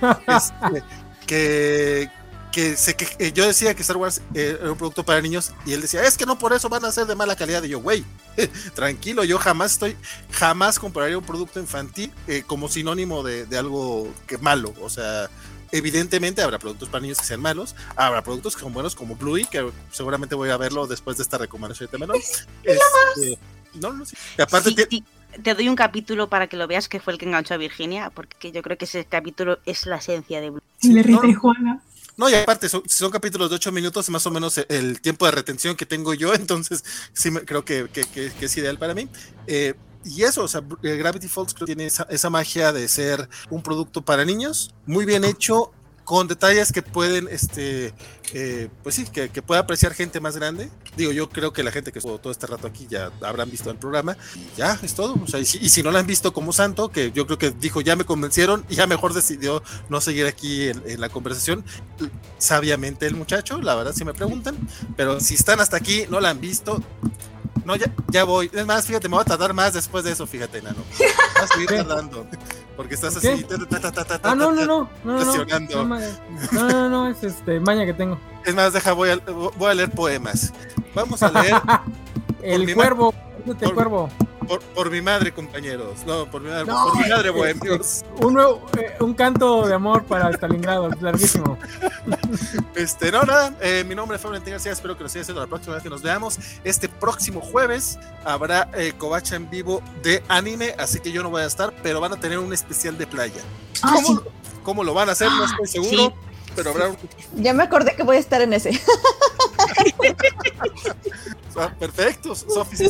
Ah, <laughs> este, <laughs> que, que, sé que eh, yo decía que Star Wars eh, era un producto para niños y él decía, es que no por eso van a ser de mala calidad. Y yo, güey, <laughs> tranquilo, yo jamás estoy, jamás compararía un producto infantil eh, como sinónimo de, de, algo que malo. O sea, evidentemente habrá productos para niños que sean malos, habrá productos que son buenos como Bluey, que seguramente voy a verlo después de esta recomendación de Melon. <laughs> Este, no, no sé. Y aparte, te doy un capítulo para que lo veas, que fue el que enganchó a Virginia, porque yo creo que ese capítulo es la esencia de Blue. Rita y Juana. No, y aparte, son, son, capítulos de 8 minutos, más o menos el tiempo de retención que tengo yo, <laughs> entonces sí creo que, que, que, es ideal para mí. Eh, y eso, o sea, Gravity Falls creo que tiene esa, esa, magia de ser un producto para niños, muy bien <laughs> hecho con detalles que pueden, este, eh, pues sí, que, pueda apreciar gente más grande. Digo, yo creo que la gente que estuvo todo este rato aquí ya habrán visto el programa ya es todo. O sea, y si, no la han visto como santo, que yo creo que dijo ya me convencieron y <laughs> ya mejor decidió no seguir aquí en, la conversación. Sabiamente el muchacho, la verdad, si me preguntan, pero si están hasta aquí, no la han visto, no, ya, ya voy. Es más, fíjate, me voy a tardar más después de eso, fíjate, Nano. <laughs> Vas a seguir tardando. Porque estás así. ah, no, no, no. No, no, no, no, es este, maña que tengo. Es más, deja, voy a, voy a leer poemas. Vamos a leer. <laughs> el cuervo, el cuervo. Por, mi madre, compañeros. No, por mi madre, por mi madre, bohemios. Un, nuevo, eh, un canto de amor para Stalingrado, larguísimo. <laughs> Este, no, nada. Eh, mi nombre es Valentín García. Espero que lo siga haciendo la próxima vez que nos veamos. Este próximo jueves habrá eh, Covacha en vivo de anime, así que yo no voy a estar, pero van a tener un especial de playa. Ah, ¿Cómo, ¿Cómo, lo van a hacer? No estoy seguro. Pero habrá Ya me acordé que voy a estar en ese. <laughs> <laughs> perfecto. Sofi sí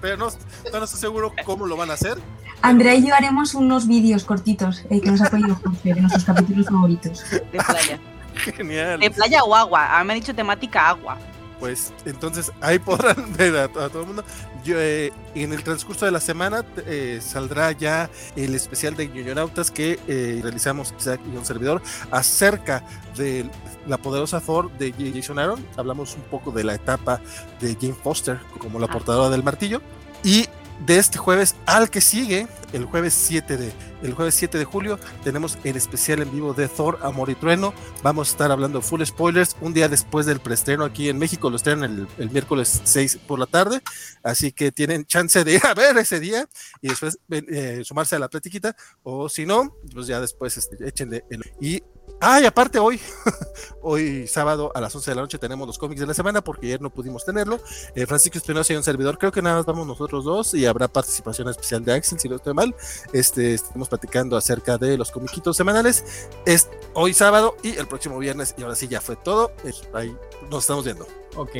pero no, no estoy seguro cómo lo van a hacer. Andrea y yo haremos unos vídeos cortitos eh, que nos ha podido Jorge de nuestros capítulos favoritos. De playa. <laughs> Genial. De playa o agua. A mí me ha dicho temática agua pues entonces ahí <laughs> podrán ver a, todo el mundo. Yo, eh, en el transcurso de la semana eh, saldrá ya el especial de Ñoñonautas que eh, realizamos Isaac y un servidor acerca de la poderosa Thor de Jason Aaron. Hablamos un poco de la etapa de Jane Foster como la ah. portadora del martillo. Y de este jueves al que sigue, el jueves 7 de, el jueves 7 de julio, tenemos el especial en vivo de Thor, Amor y Trueno. Vamos a estar hablando full spoilers un día después del preestreno aquí en México, lo estrenan el, miércoles 6 por la tarde, así que tienen chance de ir a ver ese día y después eh, sumarse a la platiquita, o si no, pues ya después este, échenle el... Y Ah, aparte hoy, <laughs> hoy sábado a las 11 de la noche tenemos los cómics de la semana porque ayer no pudimos tenerlo. Eh, Francisco Espinosa y un servidor, creo que nada más vamos nosotros dos y habrá participación especial de Axel, si no estoy mal. Este, estamos platicando acerca de los comiquitos semanales. Es hoy sábado y el próximo viernes y ahora sí ya fue todo. ahí nos estamos viendo. Ok,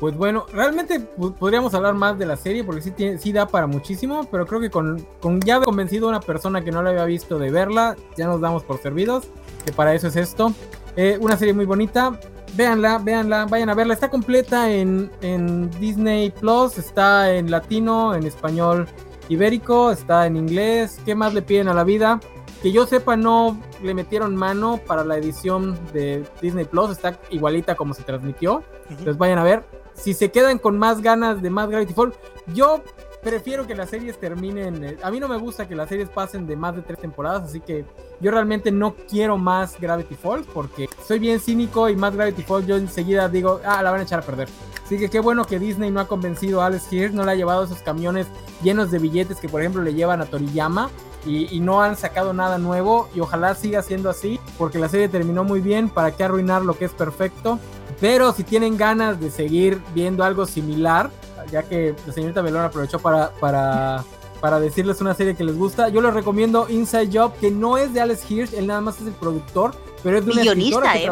pues bueno, realmente podríamos hablar más de la serie porque sí, tiene, sí da para muchísimo, pero creo que con, con ya convencido a una persona que no la había visto de verla, ya nos damos por servidos que para eso es esto. Eh, una serie muy bonita. Véanla, véanla, vayan a verla. Está completa en, en Disney Plus, está en latino, en español ibérico, está en inglés. ¿Qué más le piden a la vida? Que yo sepa, no le metieron mano para la edición de Disney Plus. Está igualita como se transmitió. Entonces vayan a ver. Si se quedan con más ganas de más Gravity Fall, yo prefiero que las series terminen. Eh, a mí no me gusta que las series pasen de más de tres temporadas, así que yo realmente no quiero más Gravity Falls porque soy bien cínico y más Gravity Falls yo enseguida digo, ah, la van a echar a perder. Así que qué bueno que Disney no ha convencido a Alex Hirsch, no le ha llevado esos camiones llenos de billetes que por ejemplo le llevan a Toriyama y, no han sacado nada nuevo y ojalá siga siendo así porque la serie terminó muy bien, para qué arruinar lo que es perfecto. Pero si tienen ganas de seguir viendo algo similar, ya que la señorita Belón aprovechó para, para, para decirles una serie que les gusta, yo les recomiendo Inside Job, que no es de Alex Hirsch, él nada más es el productor, pero es de una guionista, que ¿eh?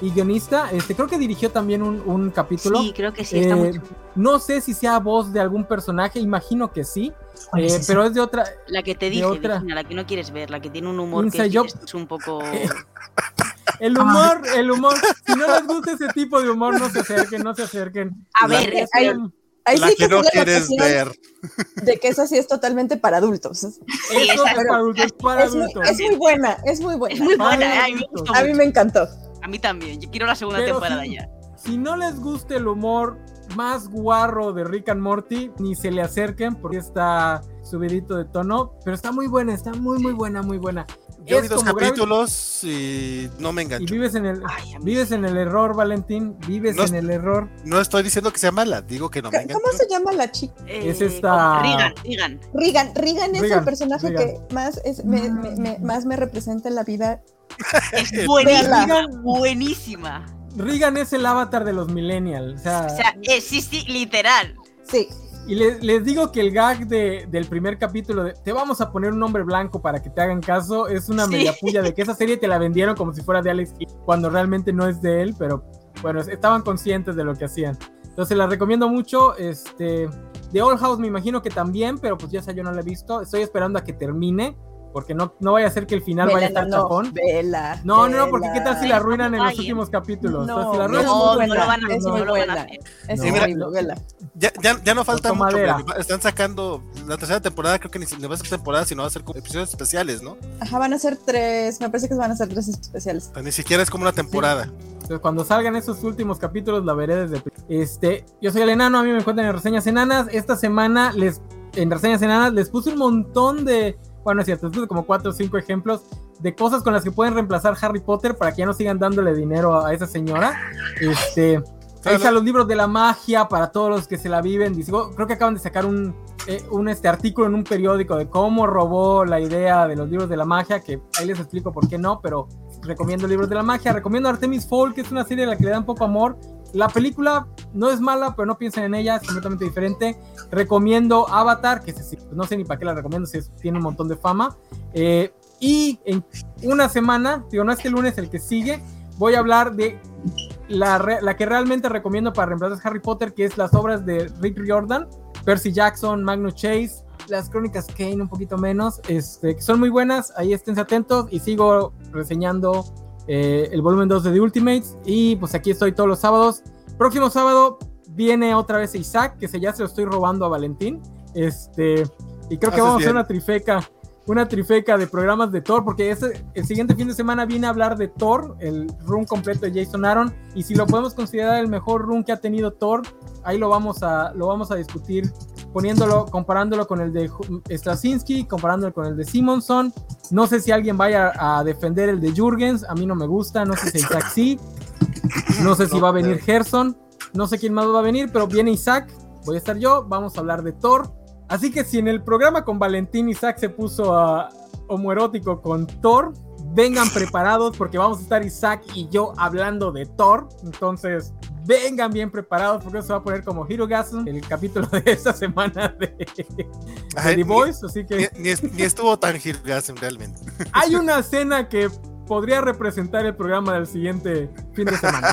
y guionista, este, creo que dirigió también un, capítulo. Sí, creo que sí, está eh, No sé si sea voz de algún personaje, imagino que sí, eh, pero es de otra. La que te dije, otra... la que no quieres ver, la que tiene un humor que es un poco. <laughs> el humor, el humor. Si no les gusta ese tipo de humor, no se acerquen, no se acerquen. A ver, la que, no quieres ver. De que esa sí es totalmente para adultos. es para adultos, para adultos. Es, muy buena, es muy buena. Es muy buena. a mí me encantó. A mí también. Yo quiero la segunda temporada ya. Si no les gusta el humor más guarro de Rick and Morty, ni se le acerquen porque está subidito de tono, pero está muy buena, está muy muy buena, muy buena. Yo vi dos capítulos y no me engancho. Y vives en el, vives en el error, Valentín, vives en el error. No estoy diciendo que sea mala, digo que no me engancho. ¿Cómo se llama la chica? es esta... Regan, Regan. Regan, Regan es el personaje que más, es, me, me, más me representa en la vida <laughs> es <laughs> buenísima, buenísima. Regan es el avatar de los millennials. O sea, eh, sí, sí, literal. Sí. Y les, digo que el gag del primer capítulo de te vamos a poner un nombre blanco para que te hagan caso es una media puya de que esa serie te la vendieron como si fuera de Alex cuando realmente no es de él, pero bueno, estaban conscientes de lo que hacían. Entonces la recomiendo mucho. Este, The Old House me imagino que también, pero pues ya sé, yo no la he visto. Estoy esperando a que termine porque no, no vaya a ser que el final vaya a estar no, chapón. Vela, no, no, no, porque qué tal si la arruinan en los últimos capítulos. No, si la no, no, no, lo van a, es muy buena. Es muy Ya, ya, ya, no falta mucho. Están sacando la tercera temporada, creo que ni, va a ser temporada, sino va a ser episodios especiales, ¿no? Ajá, van a ser tres, me parece que van a ser tres especiales. ni siquiera es como una temporada. Entonces, cuando salgan esos últimos capítulos, la veré desde. Este, yo soy el enano, a mí me encuentran en reseñas enanas. Esta semana les, en reseñas enanas, les puse un montón de bueno, es cierto, como cuatro o cinco ejemplos de cosas con las que pueden reemplazar Harry Potter para que ya no sigan dándole dinero a esa señora. Este, ahí están los libros de la magia para todos los que se la viven. Creo que acaban de sacar un, eh, un este artículo en un periódico de cómo robó la idea de los libros de la magia, que ahí les explico por qué no, pero recomiendo libros de la magia. Recomiendo Artemis Fowl, que es una serie a la que le dan poco amor. La película no es mala, pero no piensen en ella, es completamente diferente. Recomiendo Avatar, que no sé ni para qué la recomiendo, si tiene un montón de fama. Eh, y en una semana, digo, no es que el lunes el que sigue, voy a hablar de la, la que realmente recomiendo para reemplazar Harry Potter, que es las obras de Rick Riordan, Percy Jackson, Magnus Chase, las crónicas Kane un poquito menos, este, que son muy buenas, ahí estén atentos y sigo reseñando eh, el volumen 2 de The Ultimates. Y pues aquí estoy todos los sábados. Próximo sábado viene otra vez Isaac, que se, ya se lo estoy robando a Valentín. Este, y creo que vamos a hacer una trifeca. Una trifeca de programas de Thor, porque ese, el siguiente fin de semana viene a hablar de Thor, el run completo de Jason Aaron, y si lo podemos considerar el mejor run que ha tenido Thor, ahí lo vamos a, lo vamos a discutir poniéndolo, comparándolo con el de Straczynski, comparándolo con el de Simonson. No sé si alguien vaya a defender el de Jurgens, a mí no me gusta, no sé si Isaac sí, no sé si va a venir Gerson, no sé quién más va a venir, pero viene Isaac, voy a estar yo, vamos a hablar de Thor. Así que si en el programa con Valentín Isaac se puso a homoerótico con Thor, vengan preparados porque vamos a estar Isaac y yo hablando de Thor. Entonces, vengan bien preparados porque eso va a poner como Hirogasm el capítulo de esta semana de, The Voice. Así que. Ni, estuvo tan Hirogasm realmente. <laughs> Hay una escena que podría representar el programa del siguiente fin de semana. <laughs>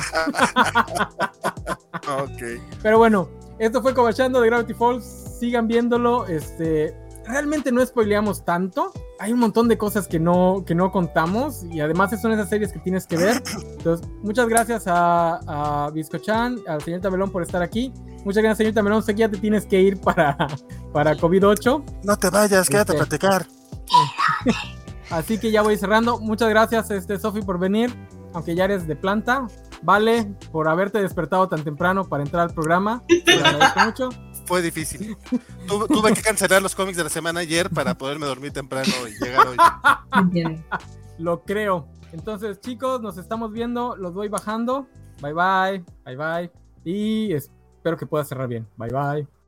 ok. Pero bueno, esto fue Cobachando de Gravity Falls. Sigan viéndolo. Este, realmente no spoileamos tanto. Hay un montón de cosas que no, que no contamos y además son esas series que tienes que ver. Entonces, muchas gracias a, a Biscochan, a la señorita Melón por estar aquí. Muchas gracias, señorita Melón. Sé que ya te tienes que ir para, para COVID-8. No te vayas, quédate a este, platicar. <laughs> Así que ya voy cerrando. Muchas gracias, este, Sofi, por venir. Aunque ya eres de planta. Vale, por haberte despertado tan temprano para entrar al programa. Te agradezco mucho fue difícil. tuve que cancelar los cómics de la semana ayer para poderme dormir temprano y llegar hoy. <laughs> Lo creo. Entonces, chicos, nos estamos viendo. Los voy bajando. Bye bye. Bye bye. Y espero que pueda cerrar bien. Bye bye.